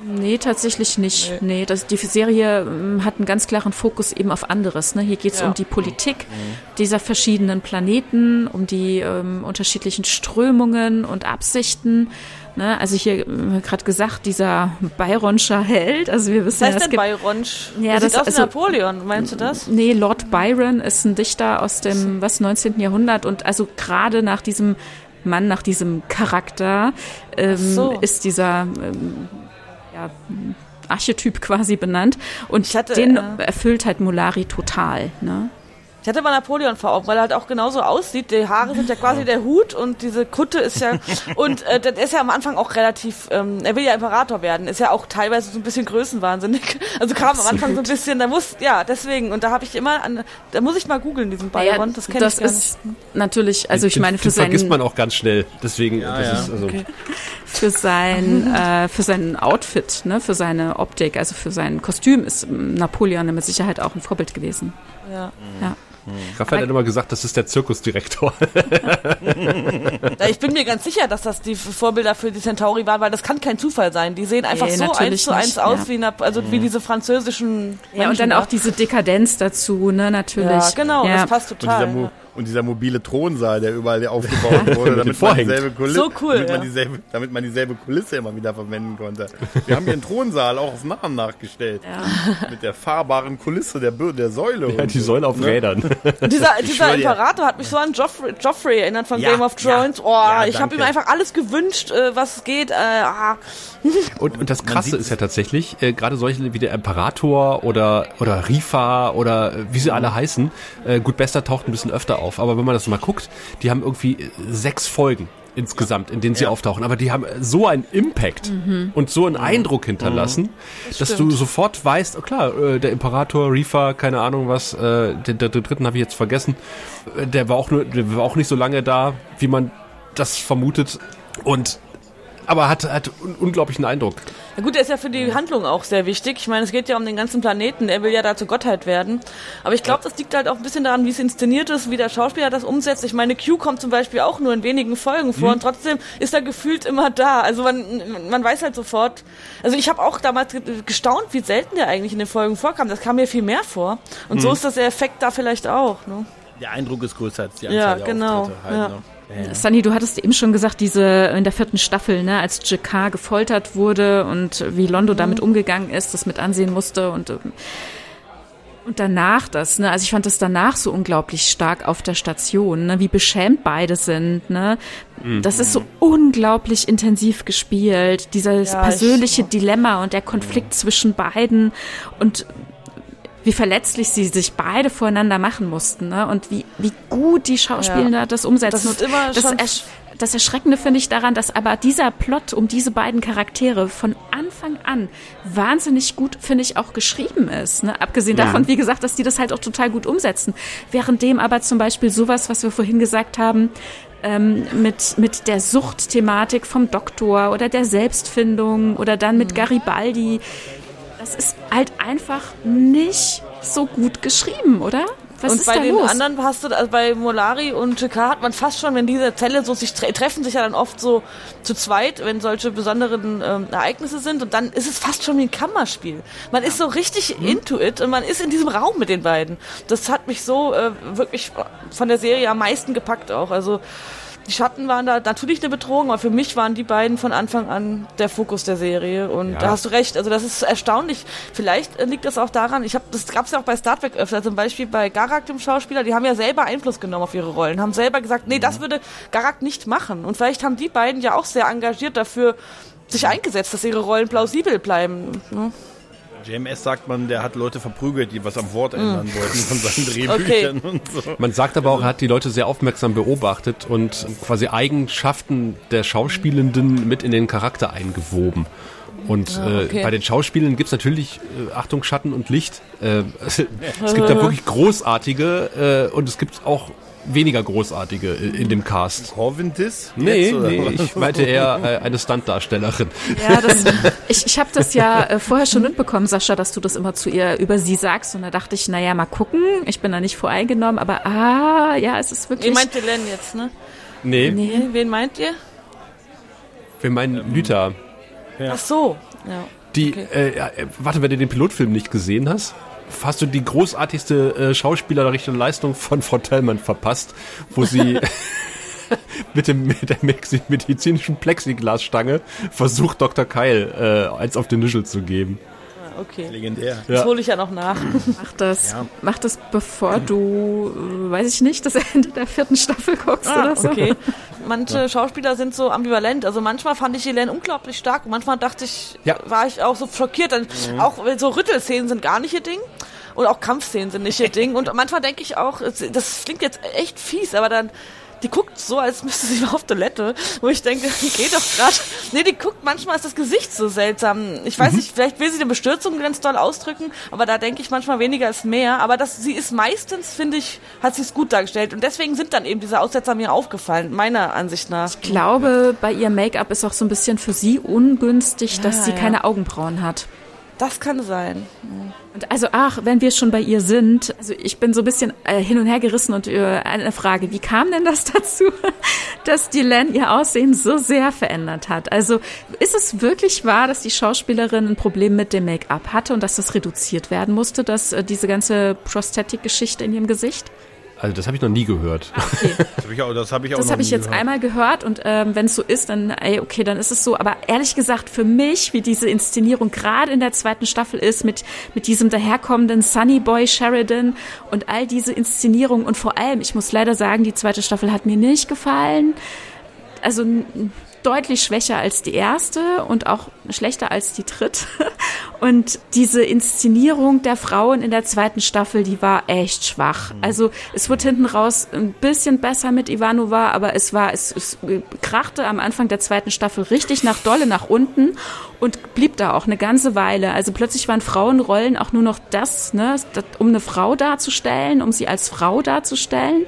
Nee, tatsächlich nicht. Nee, nee das, die Serie ähm, hat einen ganz klaren Fokus eben auf anderes. Ne? Hier geht es ja. um die Politik mhm. dieser verschiedenen Planeten, um die ähm, unterschiedlichen Strömungen und Absichten. Ne? Also hier äh, gerade gesagt, dieser Byronscher Held, also wir wissen Was heißt ja, denn Byronsch? Ja, das, das sieht aus also, Napoleon, meinst du das? Nee, Lord Byron ist ein Dichter aus dem was 19. Jahrhundert und also gerade nach diesem Mann, nach diesem Charakter ähm, so. ist dieser ähm, ja, Archetyp quasi benannt. Und hatte, den äh, erfüllt halt Molari total. Ne? Ich hatte mal Napoleon vor Augen, weil er halt auch genauso aussieht. Die Haare sind ja quasi der Hut und diese Kutte ist ja und äh, der ist ja am Anfang auch relativ. Ähm, er will ja Imperator werden, ist ja auch teilweise so ein bisschen größenwahnsinnig. Also kam am Anfang so ein bisschen, da muss ja deswegen und da habe ich immer, an, da muss ich mal googeln diesen Byron. Ja, das kenne ich gar ist nicht. natürlich, also ich meine für den seinen vergisst man auch ganz schnell. Deswegen ja, das ja. ist also okay. für sein äh, für sein Outfit, ne, für seine Optik, also für sein Kostüm ist Napoleon mit Sicherheit auch ein Vorbild gewesen. Ja. ja. Hm. Raphael hat immer gesagt, das ist der Zirkusdirektor. ich bin mir ganz sicher, dass das die Vorbilder für die Centauri waren, weil das kann kein Zufall sein. Die sehen einfach nee, so eins zu eins aus ja. wie, eine, also wie hm. diese französischen. Ja, und dann auch diese Dekadenz dazu, ne, natürlich. Ja, genau, ja. das passt total und dieser mobile Thronsaal, der überall aufgebaut wurde, damit, man dieselbe Kulisse, so cool, damit, ja. man dieselbe, damit man dieselbe Kulisse immer wieder verwenden konnte. Wir haben hier einen Thronsaal auch auf Namen nachgestellt. Ja. Mit der fahrbaren Kulisse der, der Säule. Ja, die Säule auf ne? Rädern. dieser dieser Imperator hat mich so an Joffrey, Joffrey erinnert von ja, Game of Thrones. oh, ich habe ihm einfach alles gewünscht, äh, was geht. Äh, ah. und, und das Krasse ist ja tatsächlich, äh, gerade solche wie der Imperator oder, oder Rifa oder äh, wie sie alle heißen, äh, gut, Bester taucht ein bisschen öfter auf. Aber wenn man das mal guckt, die haben irgendwie sechs Folgen insgesamt, in denen sie ja. auftauchen. Aber die haben so einen Impact mhm. und so einen Eindruck hinterlassen, mhm. das dass du sofort weißt, oh klar, äh, der Imperator, Reefer, keine Ahnung was, äh, den, der, den dritten habe ich jetzt vergessen, äh, der war auch nur, der war auch nicht so lange da, wie man das vermutet. Und aber hat, hat einen unglaublichen Eindruck. Ja gut, der ist ja für die Handlung auch sehr wichtig. Ich meine, es geht ja um den ganzen Planeten. Er will ja da zur Gottheit werden. Aber ich glaube, das liegt halt auch ein bisschen daran, wie es inszeniert ist, wie der Schauspieler das umsetzt. Ich meine, Q kommt zum Beispiel auch nur in wenigen Folgen vor mhm. und trotzdem ist er gefühlt immer da. Also man, man weiß halt sofort. Also ich habe auch damals gestaunt, wie selten der eigentlich in den Folgen vorkam. Das kam mir viel mehr vor. Und mhm. so ist das der Effekt da vielleicht auch. Ne? Der Eindruck ist größer als die Anzahl ja, der genau. Halt, ja. Ne? Ja. Sunny, du hattest eben schon gesagt, diese in der vierten Staffel, ne, als Jakar gefoltert wurde und wie Londo mhm. damit umgegangen ist, das mit ansehen musste und ähm, Und danach das, ne? Also ich fand das danach so unglaublich stark auf der Station, ne? Wie beschämt beide sind, ne? Das ist so unglaublich intensiv gespielt, dieses ja, persönliche Dilemma und der Konflikt zwischen beiden und wie verletzlich sie sich beide voreinander machen mussten, ne? Und wie, wie gut die Schauspieler ja. das umsetzen. Das ist immer das, ersch das Erschreckende finde ich daran, dass aber dieser Plot um diese beiden Charaktere von Anfang an wahnsinnig gut, finde ich, auch geschrieben ist. Ne? Abgesehen ja. davon, wie gesagt, dass die das halt auch total gut umsetzen. Währenddem aber zum Beispiel sowas, was wir vorhin gesagt haben, ähm, mit, mit der Suchtthematik vom Doktor oder der Selbstfindung oder dann mit mhm. Garibaldi, das ist halt einfach nicht so gut geschrieben, oder? Was und bei den los? anderen hast du, also bei Molari und Chikar hat man fast schon, wenn diese Zelle so sich tre treffen sich ja dann oft so zu zweit, wenn solche besonderen ähm, Ereignisse sind und dann ist es fast schon wie ein Kammerspiel. Man ist so richtig mhm. into it und man ist in diesem Raum mit den beiden. Das hat mich so äh, wirklich von der Serie am meisten gepackt auch. Also die Schatten waren da natürlich eine Bedrohung, aber für mich waren die beiden von Anfang an der Fokus der Serie. Und ja. da hast du recht. Also das ist erstaunlich. Vielleicht liegt das auch daran, ich habe, das gab es ja auch bei Star Trek öfter, zum Beispiel bei Garak, dem Schauspieler, die haben ja selber Einfluss genommen auf ihre Rollen, haben selber gesagt, nee, das mhm. würde Garak nicht machen. Und vielleicht haben die beiden ja auch sehr engagiert dafür sich eingesetzt, dass ihre Rollen plausibel bleiben. Ne? JMS sagt man, der hat Leute verprügelt, die was am Wort ändern mm. wollten von seinen Drehbüchern okay. und so. Man sagt aber auch, er hat die Leute sehr aufmerksam beobachtet und quasi Eigenschaften der Schauspielenden mit in den Charakter eingewoben. Und ah, okay. äh, bei den Schauspielern gibt's natürlich, äh, Achtung, Schatten und Licht. Äh, es gibt da wirklich großartige äh, und es gibt auch weniger großartige in dem Cast. Corvintis? Nee, nee, ich meinte eher äh, eine Stuntdarstellerin. Ja, das, ich, ich habe das ja äh, vorher schon mitbekommen, Sascha, dass du das immer zu ihr über sie sagst. Und da dachte ich, naja, mal gucken. Ich bin da nicht voreingenommen, aber ah, ja, es ist wirklich. Ihr meint Len jetzt, ne? Nee. nee. Wen meint ihr? Wir meinen Lüther. Ja. Ach so, ja. Die, okay. äh, warte, wenn du den Pilotfilm nicht gesehen hast, hast du die großartigste äh, schauspielerische Leistung von Frau Tellmann verpasst, wo sie mit, dem, mit der medizinischen Plexiglasstange versucht, Dr. Keil äh, eins auf den Nischel zu geben. Okay. Legendär. Das ja. hole ich ja noch nach. Mach das, ja. mach das bevor du, weiß ich nicht, das Ende der vierten Staffel guckst ah, oder so. Okay. Manche ja. Schauspieler sind so ambivalent. Also manchmal fand ich Helene unglaublich stark. Manchmal dachte ich, war ich auch so schockiert. Dann mhm. Auch so Rüttelszenen sind gar nicht ihr Ding. Und auch Kampfszenen sind nicht ihr Ding. Und manchmal denke ich auch, das klingt jetzt echt fies, aber dann die guckt so, als müsste sie mal auf Toilette, wo ich denke, die geht doch gerade. Nee, die guckt, manchmal ist das Gesicht so seltsam. Ich weiß mhm. nicht, vielleicht will sie eine Bestürzung ganz doll ausdrücken, aber da denke ich manchmal weniger ist mehr. Aber das, sie ist meistens, finde ich, hat sie es gut dargestellt. Und deswegen sind dann eben diese Aussetzer mir aufgefallen, meiner Ansicht nach. Ich glaube, bei ihr Make-up ist auch so ein bisschen für sie ungünstig, ja, dass sie ja. keine Augenbrauen hat. Das kann sein. Und also, ach, wenn wir schon bei ihr sind, also ich bin so ein bisschen äh, hin und her gerissen und äh, eine Frage, wie kam denn das dazu, dass die Len ihr Aussehen so sehr verändert hat? Also ist es wirklich wahr, dass die Schauspielerin ein Problem mit dem Make-up hatte und dass das reduziert werden musste, dass äh, diese ganze Prosthetic-Geschichte in ihrem Gesicht? Also das habe ich noch nie gehört. Ah, okay. das habe ich, auch, das hab ich, auch das hab ich jetzt gehört. einmal gehört und ähm, wenn es so ist, dann ey, okay, dann ist es so. Aber ehrlich gesagt, für mich, wie diese Inszenierung gerade in der zweiten Staffel ist, mit, mit diesem daherkommenden Sunny Boy Sheridan und all diese Inszenierung und vor allem, ich muss leider sagen, die zweite Staffel hat mir nicht gefallen. Also deutlich schwächer als die erste und auch schlechter als die dritte. Und diese Inszenierung der Frauen in der zweiten Staffel, die war echt schwach. Mhm. Also es wurde hinten raus ein bisschen besser mit Ivanova, aber es war, es, es krachte am Anfang der zweiten Staffel richtig nach Dolle nach unten und blieb da auch eine ganze Weile. Also plötzlich waren Frauenrollen auch nur noch das, ne, um eine Frau darzustellen, um sie als Frau darzustellen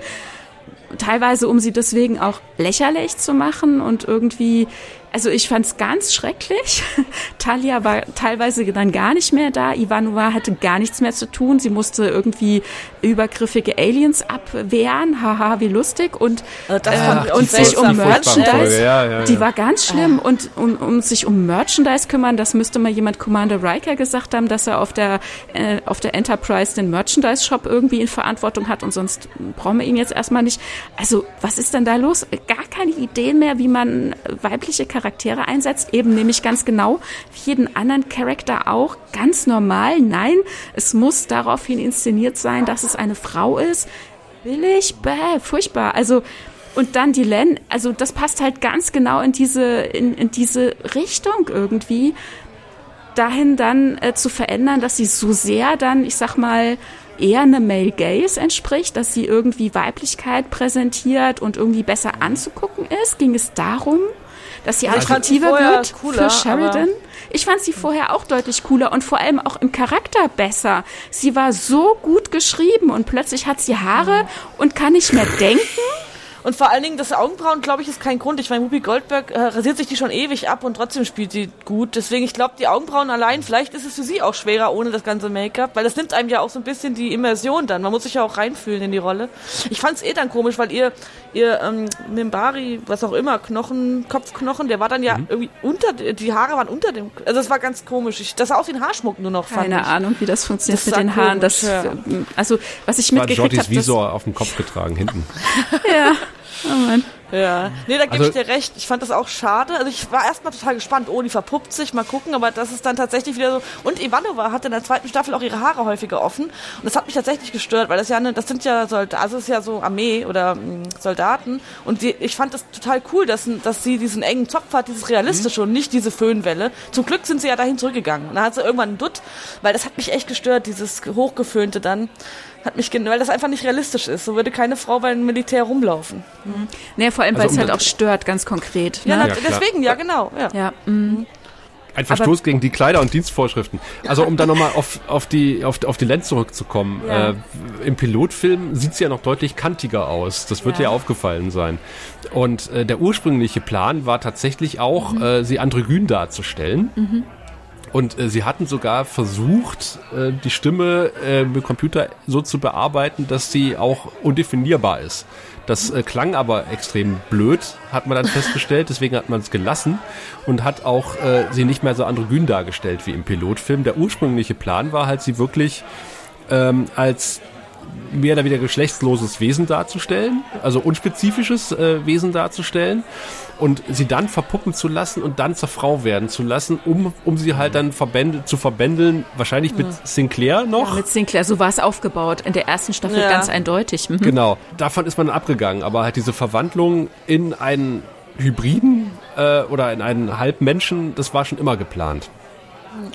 teilweise um sie deswegen auch lächerlich zu machen und irgendwie also ich fand es ganz schrecklich. Talia war teilweise dann gar nicht mehr da. Ivanova hatte gar nichts mehr zu tun. Sie musste irgendwie übergriffige Aliens abwehren. Haha, wie lustig. Und, äh, äh, und sich um Merchandise. Ja, ja, ja. Die war ganz schlimm. Und um, um sich um Merchandise kümmern, das müsste mal jemand Commander Riker gesagt haben, dass er auf der, äh, auf der Enterprise den Merchandise-Shop irgendwie in Verantwortung hat. Und sonst brauchen wir ihn jetzt erstmal nicht. Also was ist denn da los? Gar keine Ideen mehr, wie man weibliche Charaktere Charaktere einsetzt, eben nämlich ganz genau wie jeden anderen Charakter auch, ganz normal. Nein, es muss daraufhin inszeniert sein, dass es eine Frau ist. Billig, bäh, furchtbar. Also und dann die Len, also das passt halt ganz genau in diese in, in diese Richtung irgendwie dahin dann äh, zu verändern, dass sie so sehr dann, ich sag mal, eher eine Male Gaze entspricht, dass sie irgendwie Weiblichkeit präsentiert und irgendwie besser anzugucken ist? Ging es darum, dass sie also attraktiver wird cooler, für Sheridan? Ich fand sie vorher auch deutlich cooler und vor allem auch im Charakter besser. Sie war so gut geschrieben und plötzlich hat sie Haare und kann nicht mehr denken. Und vor allen Dingen, das Augenbrauen, glaube ich, ist kein Grund. Ich meine, Whoopi Goldberg äh, rasiert sich die schon ewig ab und trotzdem spielt sie gut. Deswegen, ich glaube, die Augenbrauen allein, vielleicht ist es für sie auch schwerer ohne das ganze Make-up, weil das nimmt einem ja auch so ein bisschen die Immersion dann. Man muss sich ja auch reinfühlen in die Rolle. Ich fand es eh dann komisch, weil ihr, ihr ähm, Mimbari, was auch immer, Knochen, Kopfknochen, der war dann ja mhm. irgendwie unter, die Haare waren unter dem, also das war ganz komisch. Ich, das sah aus wie ein Haarschmuck nur noch, Keine Ahnung, wie das funktioniert das mit den Haaren. Komisch, das, ja. Also, was ich mitgekriegt habe... Visor auf dem Kopf getragen, hinten. ja. Oh Mann. Ja. Nee, da gebe also, ich dir recht. Ich fand das auch schade. Also ich war erstmal total gespannt, oh, die verpuppt sich, mal gucken, aber das ist dann tatsächlich wieder so. Und Ivanova hatte in der zweiten Staffel auch ihre Haare häufiger offen. Und das hat mich tatsächlich gestört, weil das ja eine, das sind ja Soldaten, also es ist ja so Armee oder mh, hm, Soldaten. Und die, ich fand das total cool, dass, dass sie diesen engen Zopf hat, dieses realistische mhm. und nicht diese Föhnwelle. Zum Glück sind sie ja dahin zurückgegangen. Und dann hat sie irgendwann einen Dutt, weil das hat mich echt gestört, dieses hochgeföhnte dann hat mich weil das einfach nicht realistisch ist. So würde keine Frau beim Militär rumlaufen. Mhm. Nee, vor allem, also weil es halt auch stört, ganz konkret. Ja, ne? ja deswegen, ja, genau. Ja. ja mhm. Ein Verstoß Aber gegen die Kleider- und Dienstvorschriften. Also um dann nochmal auf, auf die, auf, auf die Lenz zurückzukommen. Ja. Äh, Im Pilotfilm sieht sie ja noch deutlich kantiger aus. Das wird ja. dir aufgefallen sein. Und äh, der ursprüngliche Plan war tatsächlich auch, mhm. äh, sie androgyn darzustellen. Mhm. Und äh, sie hatten sogar versucht, äh, die Stimme äh, mit Computer so zu bearbeiten, dass sie auch undefinierbar ist. Das äh, klang aber extrem blöd, hat man dann festgestellt, deswegen hat man es gelassen und hat auch äh, sie nicht mehr so androgyn dargestellt wie im Pilotfilm. Der ursprüngliche Plan war halt, sie wirklich ähm, als mehr oder weniger geschlechtsloses Wesen darzustellen, also unspezifisches äh, Wesen darzustellen und sie dann verpuppen zu lassen und dann zur Frau werden zu lassen, um, um sie halt dann verbändel, zu verbändeln, wahrscheinlich mit Sinclair noch. Ja, mit Sinclair, so war es aufgebaut in der ersten Staffel ja. ganz eindeutig. Mhm. Genau, davon ist man abgegangen, aber halt diese Verwandlung in einen Hybriden äh, oder in einen Halbmenschen, das war schon immer geplant.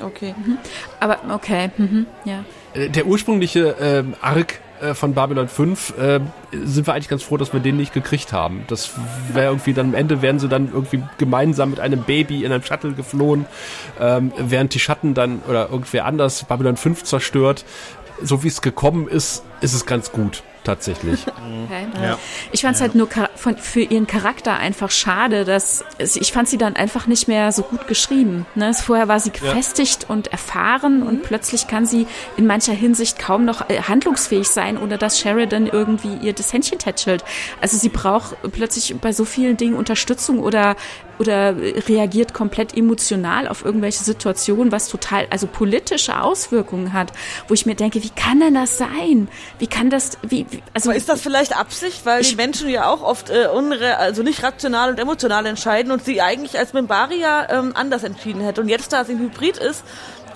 Okay. Mhm. Aber okay, mhm. ja. Äh, der ursprüngliche ähm, Arc äh, von Babylon 5 äh, sind wir eigentlich ganz froh, dass wir den nicht gekriegt haben. Das wäre irgendwie dann am Ende werden sie dann irgendwie gemeinsam mit einem Baby in einem Shuttle geflohen, ähm, während die Schatten dann oder irgendwer anders Babylon 5 zerstört. So wie es gekommen ist, ist es ganz gut tatsächlich. Okay. Ja. Ich fand es ja. halt nur von, für ihren Charakter einfach schade, dass ich fand sie dann einfach nicht mehr so gut geschrieben. Ne? Vorher war sie gefestigt ja. und erfahren mhm. und plötzlich kann sie in mancher Hinsicht kaum noch äh, handlungsfähig sein, ohne dass Sheridan irgendwie ihr das Händchen tätschelt. Also sie braucht plötzlich bei so vielen Dingen Unterstützung oder oder reagiert komplett emotional auf irgendwelche Situationen, was total, also politische Auswirkungen hat, wo ich mir denke, wie kann denn das sein? Wie kann das, wie, also. Aber ist das vielleicht Absicht, weil die Menschen ja auch oft äh, unre, also nicht rational und emotional entscheiden und sie eigentlich als Membaria ähm, anders entschieden hätte. Und jetzt, da sie ein Hybrid ist,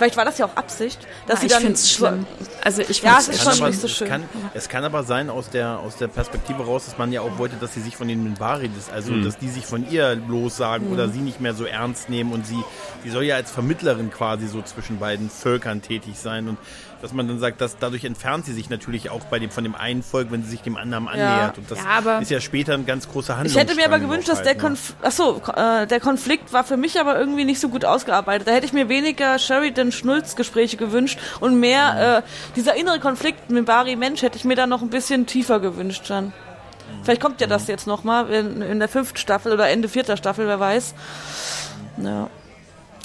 Vielleicht war das ja auch Absicht, dass ja, sie dann. Ich finde es schlimm. Also ich ja, es ist schon aber, nicht so schön. Es kann, es kann aber sein aus der aus der Perspektive raus, dass man ja auch wollte, dass sie sich von den Minbari, also mhm. dass die sich von ihr lossagen mhm. oder sie nicht mehr so ernst nehmen und sie, sie soll ja als Vermittlerin quasi so zwischen beiden Völkern tätig sein und dass man dann sagt, dass dadurch entfernt sie sich natürlich auch bei dem von dem einen Volk, wenn sie sich dem anderen annähert. Und das ja, ist ja später ein ganz großer Handlung. Ich hätte mir aber gewünscht, dass der Konflikt, ach so, äh, der Konflikt war für mich aber irgendwie nicht so gut ausgearbeitet. Da hätte ich mir weniger Sheridan-Schnulz-Gespräche gewünscht und mehr mhm. äh, dieser innere Konflikt mit Bari Mensch hätte ich mir da noch ein bisschen tiefer gewünscht dann. Vielleicht kommt ja das mhm. jetzt nochmal in, in der fünften Staffel oder Ende vierter Staffel, wer weiß. Ja.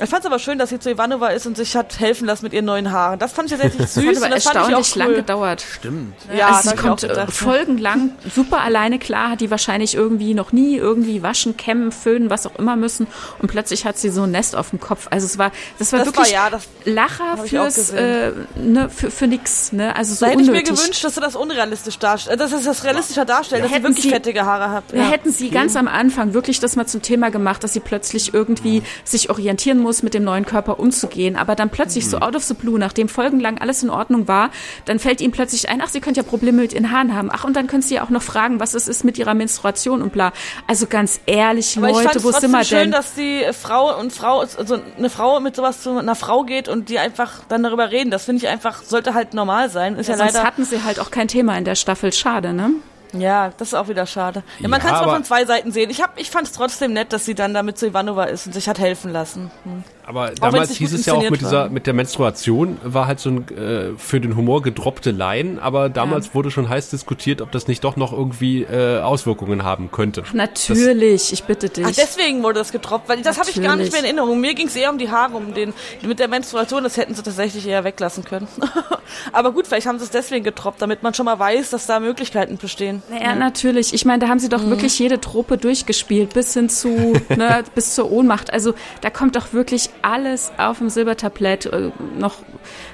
Ich fand es aber schön, dass sie zu Ivanova ist und sich hat helfen lassen mit ihren neuen Haaren. Das fand ich tatsächlich süß. Das hat aber erstaunlich cool. lang gedauert. Stimmt. Ja, also sie kommt äh, folgenlang super alleine klar, hat die wahrscheinlich irgendwie noch nie irgendwie waschen, kämmen, föhnen, was auch immer müssen und plötzlich hat sie so ein Nest auf dem Kopf. Also es war, das war das wirklich war, ja, das Lacher fürs, äh, ne, für, für nix, ne, also so da hätte unnötig. ich mir gewünscht, dass sie das unrealistisch darstellt, dass es das realistischer darstellt, dass sie wirklich fettige Haare hat. Ja. Hätten sie ganz am Anfang wirklich das mal zum Thema gemacht, dass sie plötzlich irgendwie sich orientieren muss, mit dem neuen Körper umzugehen, aber dann plötzlich mhm. so out of the blue, nachdem folgenlang alles in Ordnung war, dann fällt ihm plötzlich ein, ach, sie könnte ja Probleme mit ihren Haaren haben. Ach, und dann können sie ja auch noch fragen, was es ist mit ihrer Menstruation und bla. Also ganz ehrlich, aber Leute, wo sind wir schön, denn? dass die Frau und Frau, also eine Frau mit sowas zu einer Frau geht und die einfach dann darüber reden. Das finde ich einfach, sollte halt normal sein. Ist ja, ja sonst leider hatten sie halt auch kein Thema in der Staffel. Schade, ne? Ja, das ist auch wieder schade. Ja, man Ja, kann es mal aber- von zwei Seiten sehen. Ich, hab, ich fand es trotzdem nett, dass sie dann damit zu Ivanova ist und sich hat helfen lassen. Hm. Aber wenn's damals hieß es ja auch mit dieser, war. mit der Menstruation war halt so ein äh, für den Humor gedroppte Line, aber damals wurde schon heiß diskutiert, ob das nicht doch noch irgendwie äh, Auswirkungen haben könnte. Natürlich, ich bitte dich. Ach, deswegen wurde das getroppt, weil das habe ich gar nicht mehr in Erinnerung. Mir ging es eher um die Haare, um den mit der Menstruation, das hätten sie tatsächlich eher weglassen können. Aber gut, vielleicht haben sie es deswegen getroppt, damit man schon mal weiß, dass da Möglichkeiten bestehen. Naja, natürlich. Ich meine, da haben sie doch wirklich jede Trope durchgespielt, bis hin zu, ne, bis zur Ohnmacht. Also da kommt doch wirklich alles auf dem Silbertablett äh, noch,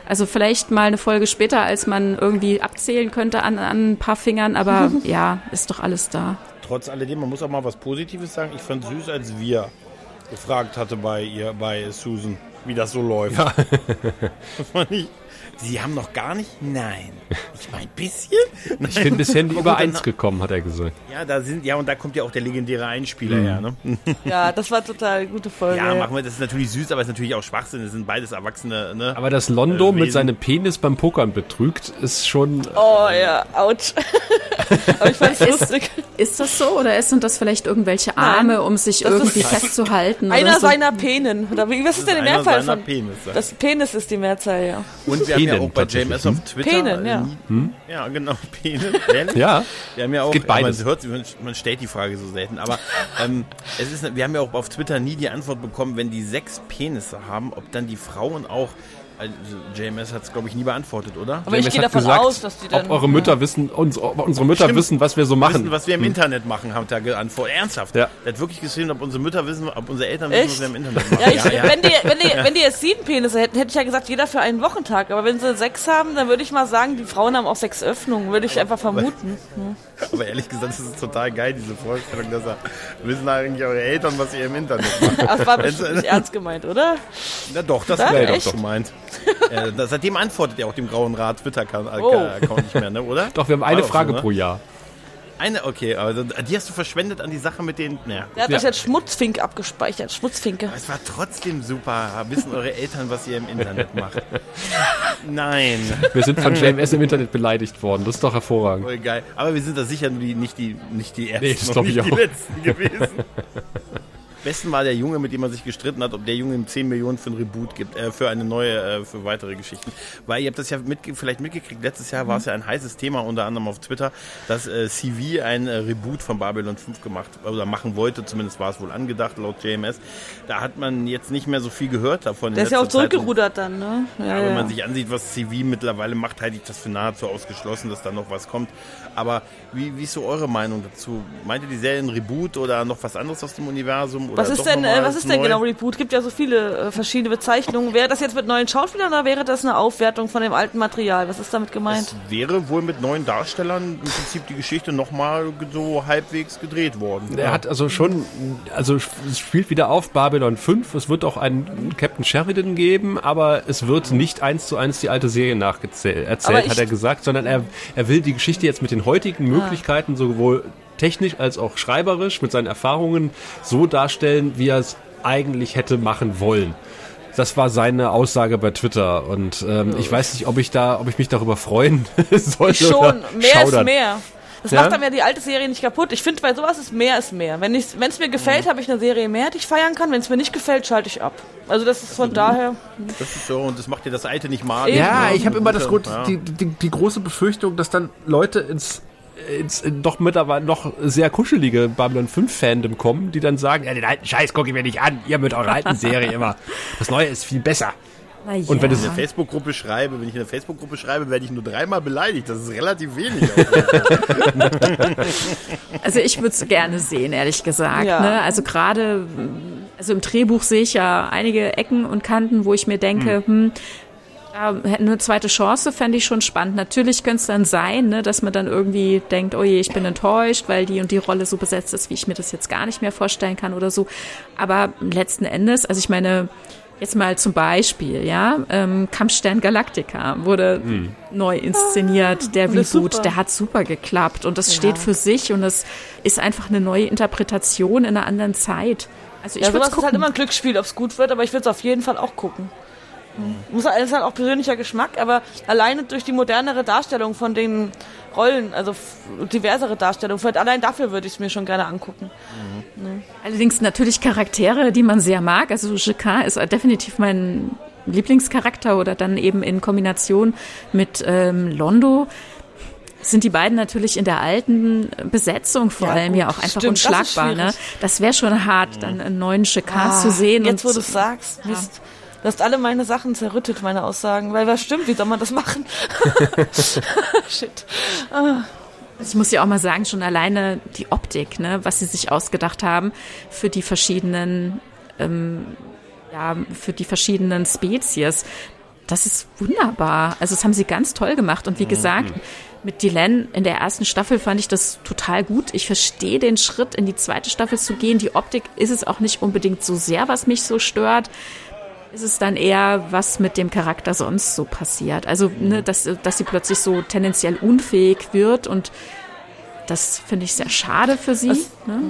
also vielleicht mal eine Folge später, als man irgendwie abzählen könnte an, an ein paar Fingern, aber ja, ist doch alles da. Trotz alledem, man muss auch mal was Positives sagen. Ich fand süß, als wir gefragt hatte bei ihr, bei Susan, wie das so läuft. Ja. das fand ich, Sie haben noch gar nicht? Nein. Ich meine, ein bisschen? Nein. Ich bin bisher nie Aber über eins gekommen, hat er gesagt. Ja, da sind, ja, und da kommt ja auch der legendäre Einspieler her, ne? Ja, das war total gute Folge. Ja, machen wir, das ist natürlich süß, aber es ist natürlich auch Schwachsinn. Das sind beides Erwachsene, ne? Aber dass Londo Äh, mit seinem Penis beim Pokern betrügt, ist schon. Oh ja, ouch. Aber ich fand's lustig. Ist das so oder sind das vielleicht irgendwelche Arme, um sich irgendwie festzuhalten? Einer oder so? seiner Penen. Oder wie, was ist denn die einer Mehrzahl seiner von? Penisse. Das Penis ist die Mehrzahl, ja. Und wir haben ja Penen auch bei JMS auf Twitter. Penen, äh, ja. nie- Ja, genau, Penen. Ja. Wir haben ja auch, geht beides. Ja, man, hört, man- stellt die Frage so selten, aber ähm, es ist, wir haben ja auch auf Twitter nie die Antwort bekommen, wenn die sechs Penisse haben, ob dann die Frauen auch, JMS hat es glaube ich nie beantwortet, oder? Aber ich JMS gehe hat davon gesagt, aus, dass die dann. Ob eure Mütter wissen, uns, ob unsere Mütter Stimmt. wissen, was wir so machen. Wissen, was wir im Internet machen, hat er geantwortet. Ernsthaft. Ja. Er hat wirklich geschrieben, ob unsere Mütter wissen, ob unsere Eltern wissen, Echt? was wir im Internet machen. Ja, ich, Wenn, die, wenn, die, wenn die jetzt sieben Penisse hätten, hätte ich ja gesagt, jeder für einen Wochentag. Aber wenn sie sechs haben, dann würde ich mal sagen, die Frauen haben auch sechs Öffnungen, würde ich einfach vermuten. Aber ehrlich gesagt, das ist total geil, diese Vorstellung, dass er, wissen eigentlich eure Eltern, was ihr im Internet macht. Ach, Das war bestimmt nicht ernst gemeint, oder? Na doch, das wäre doch gemeint. Äh, seitdem antwortet er auch dem Grauen Rat Twitter-Account Oh. nicht mehr, ne, oder? Doch, wir haben eine Frage so, ne? pro Jahr. Eine, okay, also die hast du verschwendet an die Sache mit den. Ja. Der hat Ja. euch jetzt Schmutzfink abgespeichert. Schmutzfinke. Es war trotzdem super. Wissen eure Eltern, was ihr im Internet macht? Nein. Wir sind von JMS im Internet beleidigt worden. Das ist doch hervorragend. Voll geil. Aber wir sind da sicher nicht, die, nicht die ersten Nee, das und glaub ich nicht die auch. letzten gewesen. Besten war der Junge, mit dem man sich gestritten hat, ob der Junge ihm 10 Millionen für ein Reboot gibt, äh, für eine neue, äh, für weitere Geschichten. Weil ihr habt das ja mitge vielleicht mitgekriegt, letztes Jahr war es ja ein heißes Thema, unter anderem auf Twitter, dass äh, CV ein äh, Reboot von Babylon 5 gemacht oder machen wollte, zumindest war es wohl angedacht laut JMS. Da hat man jetzt nicht mehr so viel gehört davon. Der ist ja auch letzter Zeit. zurückgerudert dann, ne? Ja, Ja, wenn man sich ansieht, was CV mittlerweile macht, halte ich das für nahezu ausgeschlossen, dass da noch was kommt. Aber wie, wie ist so eure Meinung dazu? Meint ihr die Serie ein Reboot oder noch was anderes aus dem Universum? Oder Was ist denn, äh, was ist denn genau Reboot? Gibt ja so viele äh, verschiedene Bezeichnungen. Wäre das jetzt mit neuen Schauspielern oder wäre das eine Aufwertung von dem alten Material? Was ist damit gemeint? Es wäre wohl mit neuen Darstellern im Prinzip die Geschichte nochmal so halbwegs gedreht worden. Er hat also schon, also es spielt wieder auf Babylon 5. Es wird auch einen Captain Sheridan geben, aber es wird nicht eins zu eins die alte Serie nacherzählt, Aber erzählt, hat er gesagt, sondern er, er will die Geschichte jetzt mit den heutigen Möglichkeiten sowohl technisch als auch schreiberisch mit seinen Erfahrungen so darstellen, wie er es eigentlich hätte machen wollen. Das war seine Aussage bei Twitter und ähm, ich weiß nicht, ob ich da, ob ich mich darüber freuen sollte. Ich schon. oder Mehr schaudern. ist mehr. Das Ja? macht dann ja die alte Serie nicht kaputt. Ich finde, bei sowas ist mehr ist mehr. Wenn es mir Mhm. gefällt, habe ich eine Serie mehr, die ich feiern kann. Wenn es mir nicht gefällt, schalte ich ab. Also das ist von daher. Das ist so, und das macht dir das alte nicht malig. Ja, ne? ich habe immer das Grund, Ja. die, die, die große Befürchtung, dass dann Leute ins ins doch mittlerweile noch sehr kuschelige Babylon 5 Fandom kommen, die dann sagen, ja, den alten Scheiß gucke ich mir nicht an, ihr mit eurer alten Serie immer. Das Neue ist viel besser. Ja. Und wenn ich in der Facebook-Gruppe schreibe, wenn ich in der Facebook-Gruppe schreibe, werde ich nur dreimal beleidigt. Das ist relativ wenig. also ich würde es gerne sehen, ehrlich gesagt. Ja. Ne? Also gerade, also im Drehbuch sehe ich ja einige Ecken und Kanten, wo ich mir denke, hm, hm eine zweite Chance fände ich schon spannend. Natürlich könnte es dann sein, ne, dass man dann irgendwie denkt, oh je, ich bin enttäuscht, weil die und die Rolle so besetzt ist, wie ich mir das jetzt gar nicht mehr vorstellen kann oder so. Aber letzten Endes, also ich meine, Jetzt mal zum Beispiel, ja, ähm, Kampfstern Galactica wurde hm. neu inszeniert, der Reboot, der hat super geklappt und das ja. steht für sich und es ist einfach eine neue Interpretation in einer anderen Zeit. Also ich ja, sowas ist halt immer ein Glücksspiel, ob es gut wird, aber ich würde es auf jeden Fall auch gucken. Mhm. Muss halt, ist halt auch persönlicher Geschmack, aber alleine durch die modernere Darstellung von den Rollen, also diversere Darstellung, vielleicht allein dafür würde ich es mir schon gerne angucken. Mhm. Ne? Allerdings natürlich Charaktere, die man sehr mag. Also Jacquin ist definitiv mein Lieblingscharakter oder dann eben in Kombination mit ähm, Londo sind die beiden natürlich in der alten Besetzung vor ja, allem gut, ja auch einfach stimmt, unschlagbar. Das, ne? das wäre schon hart, dann einen neuen Jacquin ah, zu sehen. Jetzt, wo du sagst, ja. Mist. Du hast alle meine Sachen zerrüttet, meine Aussagen. Weil was stimmt, wie soll man das machen? Shit. Ah. Ich muss ja auch mal sagen, schon alleine die Optik, ne, was sie sich ausgedacht haben für die verschiedenen, ähm, ja, für die verschiedenen Spezies. Das ist wunderbar. Also das haben sie ganz toll gemacht. Und wie mhm. gesagt, mit Dylan in der ersten Staffel fand ich das total gut. Ich verstehe den Schritt, in die zweite Staffel zu gehen. Die Optik ist es auch nicht unbedingt so sehr, was mich so stört ist es dann eher, was mit dem Charakter sonst so passiert. Also, ne, dass, dass sie plötzlich so tendenziell unfähig wird und das finde ich sehr schade für sie. ne?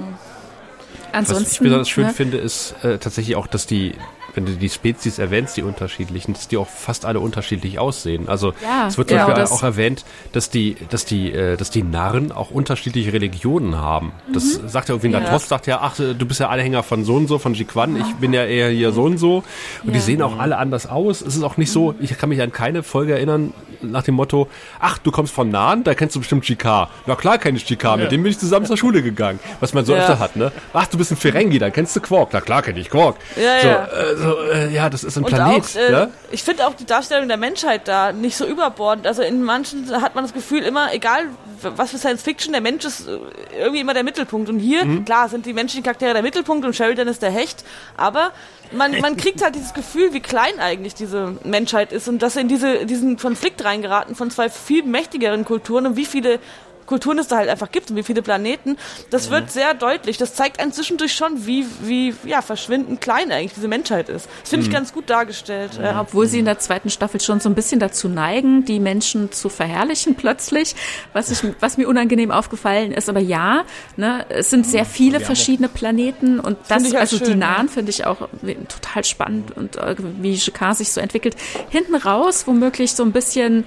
Ansonsten, Was ich besonders schön ne? finde, ist äh, tatsächlich auch, dass die wenn du die Spezies erwähnst, die unterschiedlichen, dass die auch fast alle unterschiedlich aussehen. Also ja, es wird zum Beispiel auch erwähnt, dass die, dass die, äh, dass die Narren auch unterschiedliche Religionen haben. Das mhm. sagt ja irgendwie, ja. Natos sagt ja, ach, du bist ja Anhänger von so und so, von Jiquan, ich bin ja eher hier so und so. Und ja. die sehen auch alle anders aus. Es ist auch nicht so, ich kann mich an keine Folge erinnern, nach dem Motto, ach, du kommst von Nahen, da kennst du bestimmt Jikar. Na klar kenne ich Jikar, mit dem bin ich zusammen zur Schule gegangen. Was man so ja. öfter hat, ne? Ach, du bist ein Ferengi, dann kennst du Quark. Na klar kenne ich Quark. Ja, so, ja. Äh, so, äh, ja, das ist ein Und Planet. Auch, äh, ne? Ich finde auch die Darstellung der Menschheit da nicht so überbordend. Also in manchen hat man das Gefühl immer, egal was für Science Fiction, der Mensch ist äh, irgendwie immer der Mittelpunkt. Und hier, mhm. klar, sind die menschlichen Charaktere der Mittelpunkt und Sheridan ist der Hecht, aber man, man kriegt halt dieses Gefühl, wie klein eigentlich diese Menschheit ist und dass sie in diese, diesen Konflikt reingeraten von zwei viel mächtigeren Kulturen und wie viele Kulturen es da halt einfach gibt und wie viele Planeten, das mhm. wird sehr deutlich. Das zeigt einen zwischendurch schon, wie, wie ja, verschwindend klein eigentlich diese Menschheit ist. Das finde ich mhm. ganz gut dargestellt. Ja, obwohl sie in der zweiten Staffel schon so ein bisschen dazu neigen, die Menschen zu verherrlichen plötzlich, was, ich, was mir unangenehm aufgefallen ist. Aber ja, ne, es sind sehr viele verschiedene Planeten und das, halt also schön, die Nahen finde ich auch total spannend und äh, wie Jacquard sich so entwickelt. Hinten raus womöglich so ein bisschen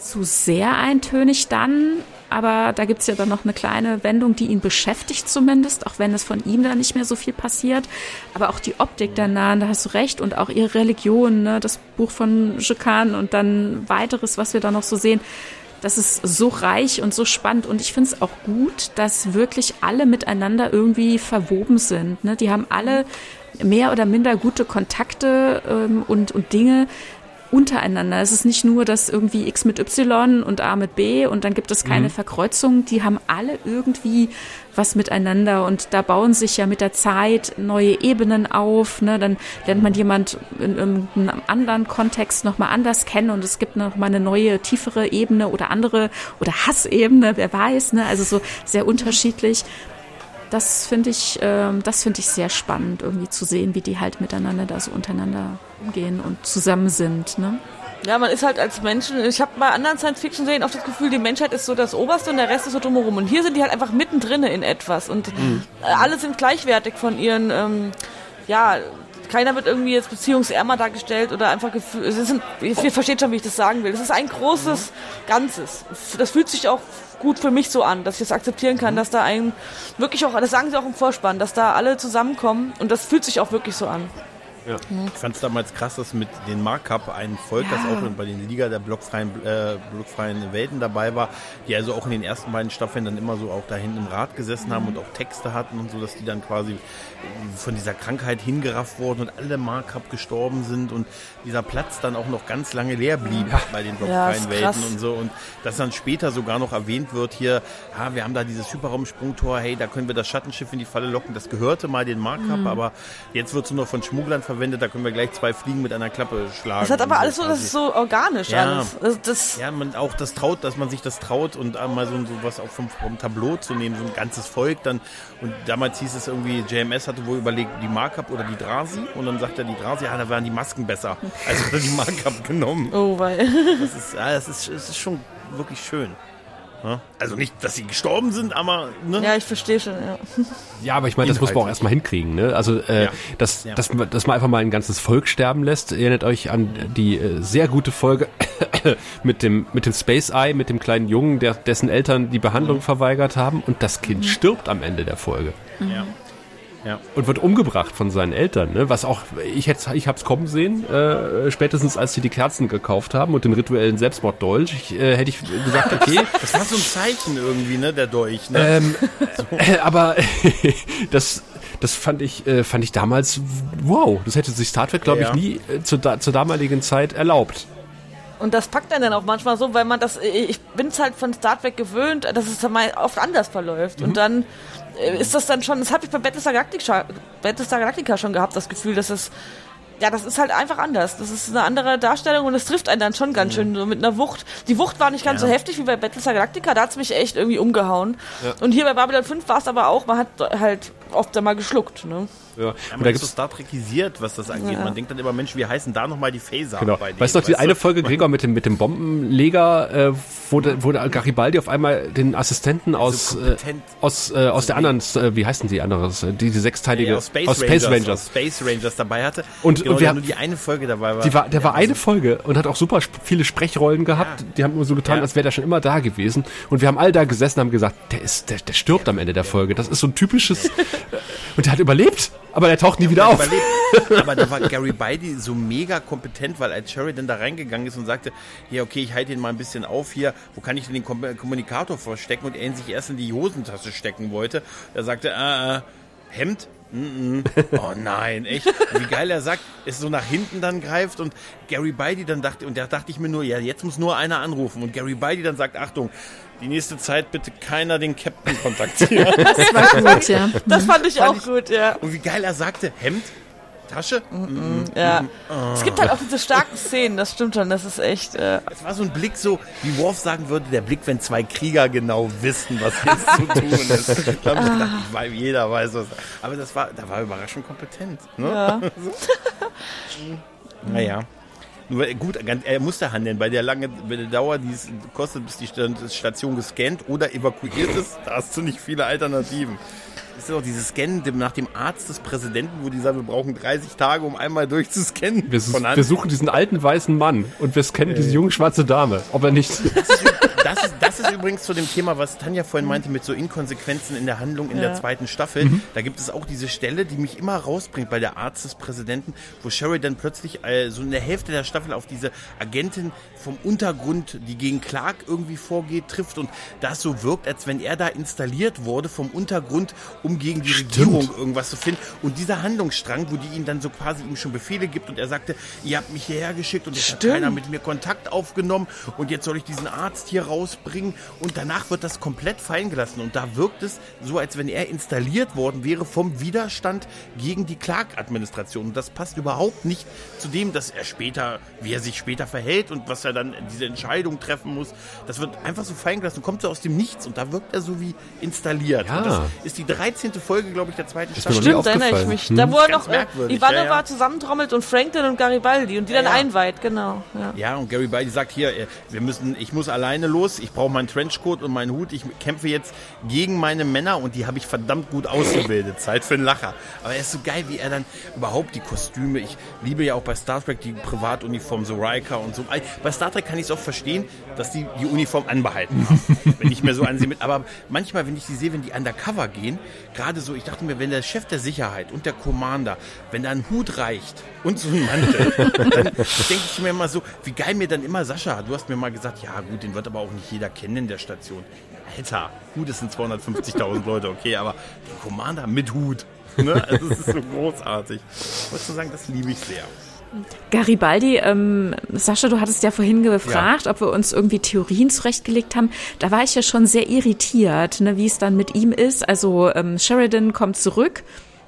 zu sehr eintönig dann, aber da gibt's ja dann noch eine kleine Wendung, die ihn beschäftigt zumindest, auch wenn es von ihm da nicht mehr so viel passiert. Aber auch die Optik der Nahen, da hast du recht, und auch ihre Religion, ne? das Buch von Jekan und dann weiteres, was wir da noch so sehen. Das ist so reich und so spannend und ich finde es auch gut, dass wirklich alle miteinander irgendwie verwoben sind. Ne? Die haben alle mehr oder minder gute Kontakte ähm, und, und Dinge, untereinander. Es ist nicht nur, dass irgendwie X mit Y und A mit B und dann gibt es keine mhm. Verkreuzung. Die haben alle irgendwie was miteinander und da bauen sich ja mit der Zeit neue Ebenen auf. Ne? Dann lernt man jemand in, in einem anderen Kontext nochmal anders kennen und es gibt nochmal eine neue, tiefere Ebene oder andere oder Hassebene, wer weiß. Ne? Also so sehr unterschiedlich das finde ich, äh, das finde ich sehr spannend, irgendwie zu sehen, wie die halt miteinander da so untereinander umgehen und zusammen sind. Ne? Ja, man ist halt als Menschen, ich habe bei anderen Science-Fiction-Serien oft das Gefühl, die Menschheit ist so das Oberste und der Rest ist so drumherum. Und hier sind die halt einfach mittendrin in etwas und mhm. alle sind gleichwertig von ihren, ähm, ja, keiner wird irgendwie jetzt beziehungsärmer dargestellt oder einfach gefühlt, ihr versteht schon, wie ich das sagen will. Es ist ein großes Ganzes. Das fühlt sich auch gut für mich so an, dass ich das akzeptieren kann, dass da ein wirklich auch, das sagen sie auch im Vorspann, dass da alle zusammenkommen und das fühlt sich auch wirklich so an. Ja. Ich fand es damals krass, dass mit den Markup ein Volk, ja. das auch bei den Liga der blockfreien, äh, blockfreien Welten dabei war, die also auch in den ersten beiden Staffeln dann immer so auch da hinten im Rad gesessen mhm. haben und auch Texte hatten und so, dass die dann quasi von dieser Krankheit hingerafft wurden und alle Markup gestorben sind und dieser Platz dann auch noch ganz lange leer blieb ja. bei den blockfreien Welten und so und dass dann später sogar noch erwähnt wird hier, ha, wir haben da dieses Hyperraumsprungtor, hey, da können wir das Schattenschiff in die Falle locken, das gehörte mal den Markup, mhm. aber jetzt wird es nur noch von Schmugglern verwendet, da können wir gleich zwei Fliegen mit einer Klappe schlagen. Das hat aber alles so, das ist so organisch ja. alles. Das, das ja, man auch das traut, dass man sich das traut und mal so, so was auch vom, vom Tableau zu nehmen, so ein ganzes Volk dann und damals hieß es irgendwie, JMS hatte wohl überlegt, die Markup oder die Drasi. Und dann sagt er, die Drasi, ja, da waren die Masken besser. Also hat er die Markup genommen. Oh, weil. Das ist, ja, das ist, das ist schon wirklich schön. Also nicht, dass sie gestorben sind, aber. Ne? Ja, ich verstehe schon, ja. Ja, aber ich meine, das muss man auch erstmal hinkriegen. Ne? Also, äh, ja. Dass, ja. Dass, dass man einfach mal ein ganzes Volk sterben lässt. Erinnert euch an die äh, sehr gute Folge mit dem, mit dem Space Eye, mit dem kleinen Jungen, der, dessen Eltern die Behandlung mhm. verweigert haben. Und das Kind mhm. stirbt am Ende der Folge. Ja. Ja. Und wird umgebracht von seinen Eltern, ne? Was auch, ich hätte, ich hab's kommen sehen, äh, spätestens als sie die Kerzen gekauft haben und den rituellen Selbstmorddolch, äh, hätte ich gesagt, okay. Das war so ein Zeichen irgendwie, ne, der Dolch, ne? Ähm, so. äh, aber das, das fand ich, äh, fand ich damals, wow, das hätte sich Star Trek, glaube ja, ich, nie äh, zu, da, zur damaligen Zeit erlaubt. Und das packt einen dann auch manchmal so, weil man das, ich bin es halt von Star Trek gewöhnt, dass es dann mal oft anders verläuft. Mhm. Und dann äh, ist das dann schon, das habe ich bei Battlestar Galactica, Battlestar Galactica schon gehabt, das Gefühl, dass es ja, das ist halt einfach anders. Das ist eine andere Darstellung und es trifft einen dann schon ganz mhm. schön so mit einer Wucht. Die Wucht war nicht ganz ja. so heftig wie bei Battlestar Galactica, da hat es mich echt irgendwie umgehauen. Ja. Und hier bei Babylon 5 war es aber auch, man hat halt oft einmal geschluckt. Ne? Ja. ja man ist so Star Trekisiert, was das angeht. Ja. Man denkt dann immer, Mensch, wie heißen da nochmal die Phaser? Genau. weißt du noch, die eine Folge, Gregor, mit dem, mit dem Bombenleger, äh, wo, de, wo Garibaldi auf einmal den Assistenten aus, so äh, aus, äh, aus der anderen, äh, wie heißen die anderes, äh, die, die sechsteilige, ja, aus Space, aus Space Rangers, Rangers. Aus Space Rangers dabei hatte. Und, und wir haben nur die eine Folge dabei war. Die war der war eine Folge und hat auch super viele Sprechrollen gehabt. Die haben nur so getan, als wäre der schon immer da gewesen. Und wir haben alle da gesessen und haben gesagt, der ist, der, der stirbt am Ende der Folge. Das ist so ein typisches, und der hat überlebt, aber er taucht nie wieder auf. aber da war Gary Beide so mega kompetent, weil als Sheridan da reingegangen ist und sagte, ja okay, ich halte ihn mal ein bisschen auf hier, wo kann ich denn den Kommunikator verstecken? Und er ihn sich erst in die Hosentasche stecken wollte. Da sagte, äh, äh Hemd? Mm -mm. Oh nein, echt. Wie geil er sagt, es so nach hinten dann greift und Gary Beide dann dachte, und da dachte ich mir nur, ja, jetzt muss nur einer anrufen. Und Gary Beide dann sagt, Achtung, die nächste Zeit bitte keiner den Captain kontaktieren. Das war gut, ja. Das fand ich fand auch ich, gut, ja. Und wie geil er sagte, Hemd, Tasche? Mm -mm, ja. Mm es gibt halt auch diese starken Szenen, das stimmt schon, das ist echt. Äh es war so ein Blick so, wie Worf sagen würde, der Blick, wenn zwei Krieger genau wissen, was jetzt zu tun ist. Ich gedacht, weil jeder weiß was. Aber das war, da war überraschend kompetent. Ne? Ja. naja. Nur gut, er musste handeln, weil der lange der Dauer, die es kostet, bis die Station gescannt oder evakuiert ist, da hast du nicht viele Alternativen. Das ist doch dieses Scannen nach dem Arzt des Präsidenten, wo die sagen, wir brauchen 30 Tage, um einmal durchzuscannen. Wir, wir suchen diesen alten weißen Mann und wir scannen äh. diese junge schwarze Dame, ob er nicht. Das ist, das ist, das ist übrigens zu dem Thema, was Tanja vorhin meinte, mit so Inkonsequenzen in der Handlung in ja. der zweiten Staffel. Mhm. Da gibt es auch diese Stelle, die mich immer rausbringt bei der Arzt des Präsidenten, wo Sherry dann plötzlich äh, so in der Hälfte der Staffel auf diese Agentin vom Untergrund, die gegen Clark irgendwie vorgeht, trifft und das so wirkt, als wenn er da installiert wurde vom Untergrund, um gegen die Stimmt. Regierung irgendwas zu finden. Und dieser Handlungsstrang, wo die ihm dann so quasi ihm schon Befehle gibt und er sagte, ihr habt mich hierher geschickt und jetzt hat keiner mit mir Kontakt aufgenommen und jetzt soll ich diesen Arzt hier rausbringen und danach wird das komplett fallen gelassen und da wirkt es so, als wenn er installiert worden wäre vom Widerstand gegen die Clark-Administration und das passt überhaupt nicht zu dem, dass er später, wie er sich später verhält und was er dann diese Entscheidung treffen muss. Das wird einfach so fallen gelassen und kommt so aus dem Nichts und da wirkt er so wie installiert. Ja. Und das ist die 13. Folge, glaube ich, der zweiten Staffel. Stimmt, erinnere ich mich. Hm? Da wo er noch Ivanova ja, ja. zusammentrommelt und Franklin und Garibaldi und die dann einweiht, genau. Ja. ja, und Garibaldi sagt hier, äh, wir müssen, ich muss alleine los ich brauche meinen Trenchcoat und meinen Hut, ich kämpfe jetzt gegen meine Männer und die habe ich verdammt gut ausgebildet. Zeit für einen Lacher. Aber er ist so geil, wie er dann überhaupt die Kostüme, ich liebe ja auch bei Star Trek die Privatuniform, so Riker und so. Bei Star Trek kann ich es auch verstehen, dass die die Uniform anbehalten haben, wenn ich mir so ansehe. Aber manchmal, wenn ich die sehe, wenn die undercover gehen, gerade so, ich dachte mir, wenn der Chef der Sicherheit und der Commander, wenn da ein Hut reicht und so ein Mantel, dann denke ich mir immer so, wie geil mir dann immer Sascha, du hast mir mal gesagt, ja gut, den wird aber auch nicht jeder kennen in der Station. Alter, gut, es sind 250.000 Leute, okay, aber den Commander mit Hut, ne? Also, das ist so großartig. Ich wollte sagen, das liebe ich sehr. Garibaldi, ähm, Sascha, du hattest ja vorhin gefragt, ja. ob wir uns irgendwie Theorien zurechtgelegt haben. Da war ich ja schon sehr irritiert, ne, wie es dann mit ihm ist. Also ähm, Sheridan kommt zurück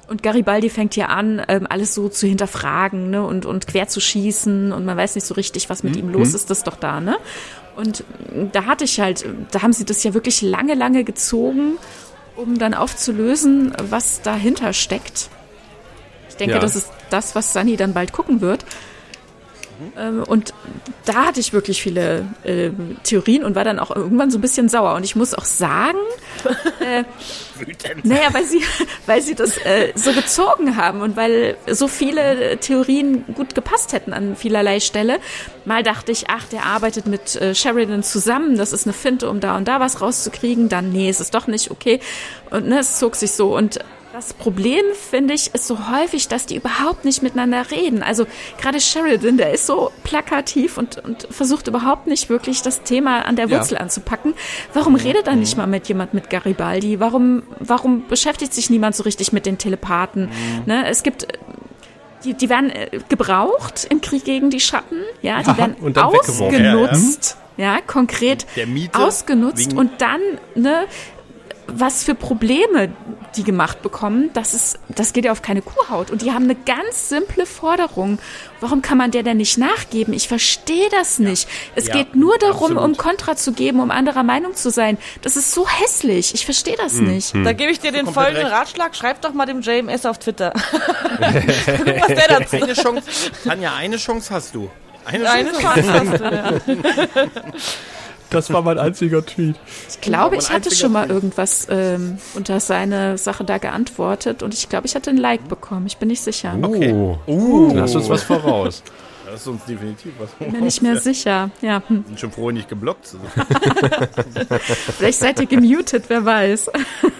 und Garibaldi fängt hier an, ähm, alles so zu hinterfragen ne, und, und quer zu schießen und man weiß nicht so richtig, was mit mhm. ihm los ist, das doch da, ne? Und da hatte ich halt, da haben sie das ja wirklich lange, lange gezogen, um dann aufzulösen, was dahinter steckt. Ich denke, ja. das ist das, was Sunny dann bald gucken wird. Mhm. Und da hatte ich wirklich viele äh, Theorien und war dann auch irgendwann so ein bisschen sauer. Und ich muss auch sagen, äh, naja, weil sie, weil sie das äh, so gezogen haben und weil so viele Theorien gut gepasst hätten an vielerlei Stelle. Mal dachte ich, ach, der arbeitet mit äh, Sheridan zusammen, das ist eine Finte, um da und da was rauszukriegen. Dann, nee, es ist doch nicht okay. Und ne, es zog sich so. Und das Problem, finde ich, ist so häufig, dass die überhaupt nicht miteinander reden. Also gerade Sheridan, der ist so plakativ und, und versucht überhaupt nicht wirklich das Thema an der Wurzel ja. anzupacken. Warum mhm. redet da nicht mhm. mal mit jemand mit Garibaldi? Warum, warum beschäftigt sich niemand so richtig mit den Telepathen? Mhm. Ne? Es gibt die, die werden äh, gebraucht im Krieg gegen die Schatten, ja, die ja, werden ausgenutzt, ja, ja. konkret ausgenutzt und dann ne, was für Probleme die gemacht bekommen, das ist, das geht ja auf keine Kuhhaut. Und die haben eine ganz simple Forderung. Warum kann man der denn nicht nachgeben? Ich verstehe das nicht. Ja. Es ja, geht nur darum, absolut. um Kontra zu geben, um anderer Meinung zu sein. Das ist so hässlich. Ich verstehe das mhm. nicht. Da gebe ich dir den folgenden recht. Ratschlag. Schreib doch mal dem JMS auf Twitter. was der dazu eine Chance, Tanja, eine Chance hast du. Eine, eine Chance hast du, ja. Das war mein einziger Tweet. Ich glaube, ich hatte schon mal irgendwas ähm, unter seine Sache da geantwortet und ich glaube, ich hatte ein Like bekommen. Ich bin nicht sicher. Oh, okay. uh, dann hast du uns was voraus. Das ist uns definitiv was. Bin mir nicht mehr sicher. Ja. Sind schon froh, nicht geblockt Vielleicht seid ihr gemutet, wer weiß.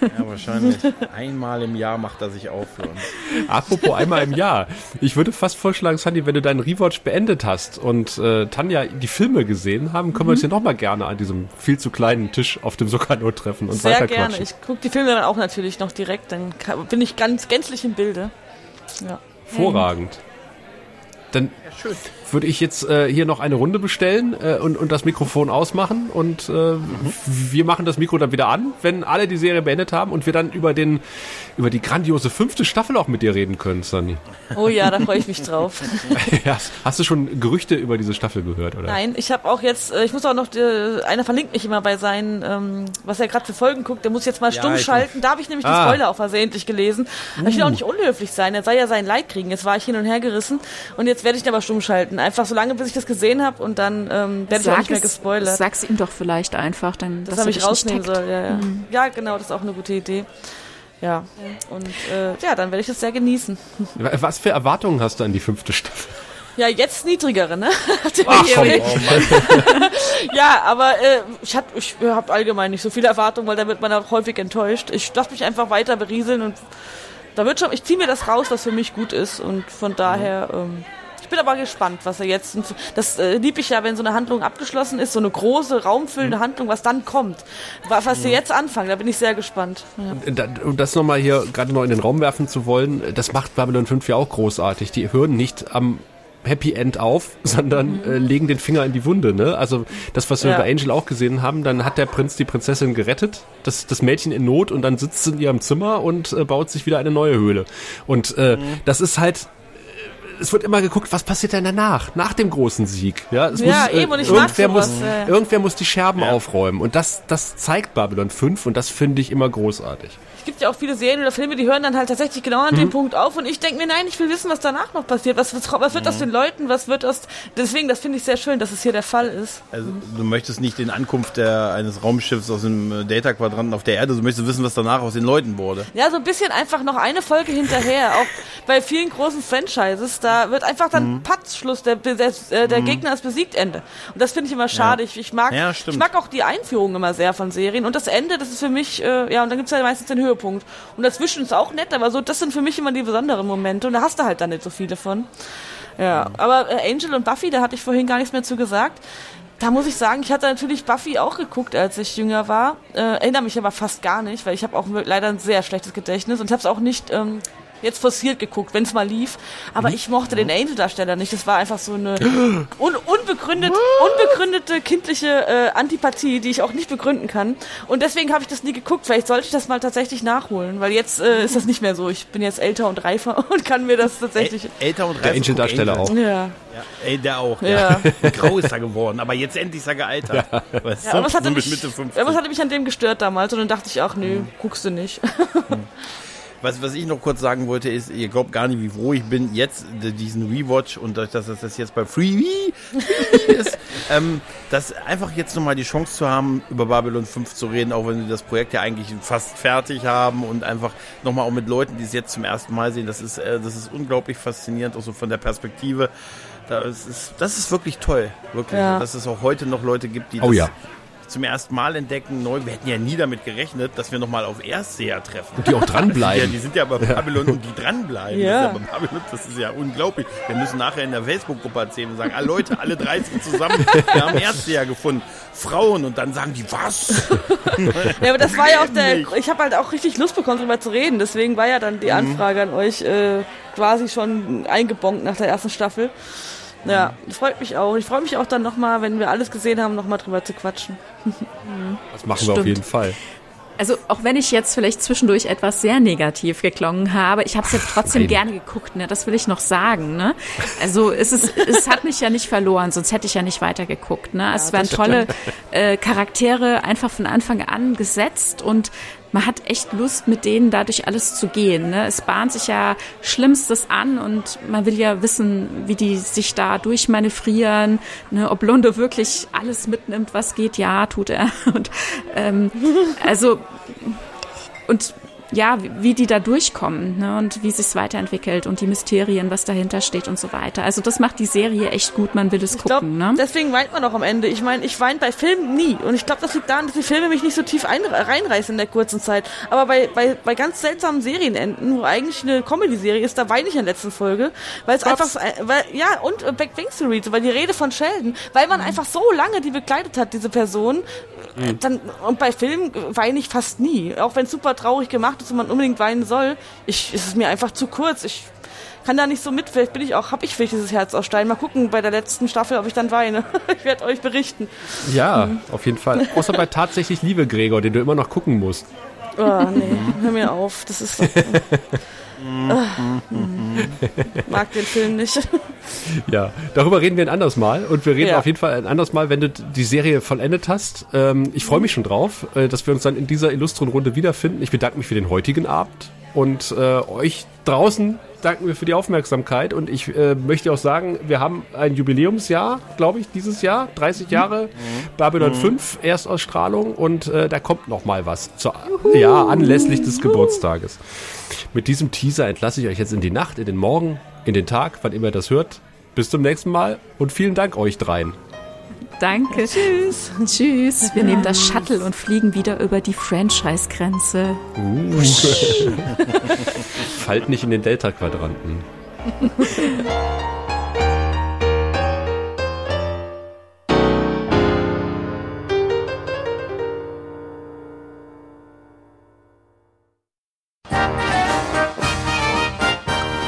Ja, wahrscheinlich. Einmal im Jahr macht er sich auf für uns. Apropos einmal im Jahr. Ich würde fast vorschlagen, Sandy, wenn du deinen Rewatch beendet hast und äh, Tanja die Filme gesehen haben, können mhm. wir uns ja nochmal gerne an diesem viel zu kleinen Tisch auf dem Sokano treffen und Sehr gerne. Ich gucke die Filme dann auch natürlich noch direkt, dann bin ich ganz gänzlich im Bilde. Ja. Hervorragend. Dann ja, würde ich jetzt äh, hier noch eine Runde bestellen äh, und, und das Mikrofon ausmachen und äh, mhm. wir machen das Mikro dann wieder an, wenn alle die Serie beendet haben und wir dann über den über die grandiose fünfte Staffel auch mit dir reden können, Sunny. Oh ja, da freue ich mich drauf. ja, hast du schon Gerüchte über diese Staffel gehört, oder? Nein, ich habe auch jetzt, äh, ich muss auch noch, äh, einer verlinkt mich immer bei seinen, ähm, was er gerade für Folgen guckt, der muss jetzt mal stumm ja, schalten. Da habe ich nämlich ah. die Spoiler auch versehentlich gelesen. Uh. Ich will auch nicht unhöflich sein, er soll ja sein Leid kriegen. Jetzt war ich hin und her gerissen und jetzt werde ich ihn aber stumm schalten. Einfach so lange, bis ich das gesehen habe und dann ähm, werde ich auch nicht mehr gespoilert. Sag's ihm doch vielleicht einfach, dann dass, dass er mich rausnehmen soll. Ja, ja. Mhm. ja, genau, das ist auch eine gute Idee. Ja, und äh, ja, dann werde ich das sehr genießen. Was für Erwartungen hast du an die fünfte Staffel? Ja, jetzt niedrigere, ne? Ach, komm, oh ja, aber äh, ich, hab, ich habe allgemein nicht so viele Erwartungen, weil da wird man auch häufig enttäuscht. Ich lasse mich einfach weiter berieseln und da wird schon, ich ziehe mir das raus, was für mich gut ist und von daher ähm, bin aber gespannt, was er jetzt. Das äh, lieb ich ja, wenn so eine Handlung abgeschlossen ist, so eine große, raumfüllende mhm. Handlung, was dann kommt. Was ja. sie jetzt anfangen, da bin ich sehr gespannt. Ja. Und das nochmal hier gerade noch in den Raum werfen zu wollen, das macht Babylon 5 ja auch großartig. Die hören nicht am Happy End auf, sondern mhm. äh, legen den Finger in die Wunde. Ne? Also das, was wir ja. bei Angel auch gesehen haben, dann hat der Prinz die Prinzessin gerettet, das, das Mädchen in Not und dann sitzt sie in ihrem Zimmer und äh, baut sich wieder eine neue Höhle. Und äh, mhm. das ist halt es wird immer geguckt, was passiert denn danach, nach dem großen Sieg. Ja, es ja muss, äh, eben, und ich irgendwer, mag sowas, muss, äh. irgendwer muss die Scherben aufräumen. Und das, das zeigt Babylon 5 und das finde ich immer großartig. Es gibt ja auch viele Serien oder Filme, die hören dann halt tatsächlich genau an dem Mhm. Punkt auf und ich denke mir, nein, ich will wissen, was danach noch passiert. Was, was, was wird aus Mhm. den Leuten? Was wird aus. Deswegen, das finde ich sehr schön, dass es hier der Fall ist. Also du möchtest nicht den Ankunft der, eines Raumschiffs aus dem äh, Data-Quadranten auf der Erde, du möchtest wissen, was danach aus den Leuten wurde. Ja, so ein bisschen einfach noch eine Folge hinterher. Auch bei vielen großen Franchises, da wird einfach dann Mhm. Patz, Schluss, der, der, äh, der Gegner ist besiegt, Ende. Und das finde ich immer schade. Ich, ich, mag, Ja, ich mag auch die Einführung immer sehr von Serien. Und das Ende, das ist für mich, äh, ja, und dann gibt's ja meistens den Höhepunkt. Und dazwischen ist auch nett, aber so, das sind für mich immer die besonderen Momente. Und da hast du halt dann nicht so viele von. Ja, aber äh, Angel und Buffy, da hatte ich vorhin gar nichts mehr zu gesagt. Da muss ich sagen, ich hatte natürlich Buffy auch geguckt, als ich jünger war. Äh, erinnere mich aber fast gar nicht, weil ich habe auch leider ein sehr schlechtes Gedächtnis und habe es auch nicht ähm, jetzt forciert geguckt, wenn es mal lief. Aber ich mochte den Angel-Darsteller nicht. Das war einfach so eine un unbegründet, unbegründete kindliche äh, Antipathie, die ich auch nicht begründen kann. Und deswegen habe ich das nie geguckt. Vielleicht sollte ich das mal tatsächlich nachholen, weil jetzt äh, ist das nicht mehr so. Ich bin jetzt älter und reifer und kann mir das tatsächlich. Äl- Älter und Der reifer, Angel-Darsteller guck, auch. Ja. Ja, ey, der auch. Ja. Grau ist er geworden, aber jetzt endlich ist er gealtert. Ja, du? aber was hatte, mich, Mitte 50. ja, was hatte mich an dem gestört damals? Und dann dachte ich, ach nö, guckst du nicht. Was, was ich noch kurz sagen wollte, ist, ihr glaubt gar nicht, wie froh ich bin, jetzt diesen Rewatch und dass das jetzt bei Freebie ist, ähm, dass einfach jetzt nochmal die Chance zu haben, über Babylon 5 zu reden, auch wenn wir das Projekt ja eigentlich fast fertig haben und einfach nochmal auch mit Leuten, die es jetzt zum ersten Mal sehen, das ist, äh, das ist unglaublich faszinierend, auch so von der Perspektive. Das ist, das ist wirklich toll, wirklich. Ja. Dass es auch heute noch Leute gibt, die Oh das ja. Zum ersten Mal entdecken, neu. Wir hätten ja nie damit gerechnet, dass wir nochmal auf Erstseher treffen. Die auch Ja, dranbleiben. die sind ja bei Babylon und die dranbleiben. Ja. Das, ist ja bei Babylon, das ist ja unglaublich. Wir müssen nachher in der Facebook-Gruppe erzählen und sagen, ah Leute, alle 30 zusammen, wir haben ja gefunden. Frauen und dann sagen die, was? Ja, aber das war ja auch der. Ich habe halt auch richtig Lust bekommen, darüber zu reden. Deswegen war ja dann die Anfrage an euch äh, quasi schon eingebonkt nach der ersten Staffel. Ja, freut mich auch. Ich freue mich auch dann nochmal, wenn wir alles gesehen haben, nochmal drüber zu quatschen. Das machen wir auf Stimmt. jeden Fall. Also auch wenn ich jetzt vielleicht zwischendurch etwas sehr negativ geklungen habe, ich habe es ja trotzdem Nein. gerne geguckt, ne? Das will ich noch sagen, ne? Also es ist, es hat mich ja nicht verloren, sonst hätte ich ja nicht weitergeguckt, ne? Es waren tolle äh, Charaktere einfach von Anfang an gesetzt und man hat echt Lust, mit denen dadurch alles zu gehen. Ne? Es bahnt sich ja Schlimmstes an und man will ja wissen, wie die sich da durchmanövrieren, ne? ob Londo wirklich alles mitnimmt, was geht. Ja, tut er. Und ähm, also und ja, wie, die da durchkommen ne? und wie sich's weiterentwickelt und die Mysterien, was dahinter steht und so weiter. Also das macht die Serie echt gut, man will es Ich gucken. Ne? deswegen weint man auch am Ende. Ich meine, ich weine bei Filmen nie. Und ich glaube, das liegt daran, dass die Filme mich nicht so tief ein, reinreißen in der kurzen Zeit. Aber bei, bei, bei ganz seltsamen Serienenden, wo eigentlich eine Comedy-Serie ist, da weine ich in der letzten Folge. Weil es einfach, so- weil, ja, und äh, Back Wings so, weil die Rede von Sheldon, weil man einfach so lange die begleitet hat, diese Person. äh, Dann, und bei Filmen äh, weine ich fast nie. Auch wenn es super traurig gemacht ist und man unbedingt weinen soll. Ich, es ist mir einfach zu kurz. Ich kann da nicht so mit. Vielleicht bin ich auch, hab ich vielleicht dieses Herz aus Stein. Mal gucken bei der letzten Staffel, ob ich dann weine. ich werde euch berichten. Ja, auf jeden Fall. Außer bei tatsächlich Liebe, Gregor, den du immer noch gucken musst. Oh, nee, hör mir auf. Das ist. Mag den Film nicht. Ja, darüber reden wir ein anderes Mal. Und wir reden Ja. auf jeden Fall ein anderes Mal, wenn du die Serie vollendet hast. Ähm, ich freue mich schon drauf, äh, dass wir uns dann in dieser illustren Runde wiederfinden. Ich bedanke mich für den heutigen Abend. Und äh, euch draußen danken wir für die Aufmerksamkeit. Und ich äh, möchte auch sagen, wir haben ein Jubiläumsjahr, glaube ich, dieses Jahr. 30 Jahre Babylon 5 Erstausstrahlung. Und äh, da kommt noch mal was. Zur, ja, anlässlich des Geburtstages. Mit diesem Teaser entlasse ich euch jetzt in die Nacht, in den Morgen, in den Tag, wann immer ihr das hört. Bis zum nächsten Mal und vielen Dank euch dreien. Danke. Tschüss. Tschüss. Wir nehmen das Shuttle und fliegen wieder über die Franchise-Grenze. Fallt nicht in den Delta-Quadranten.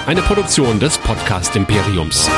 Eine Produktion des Podcast Imperiums.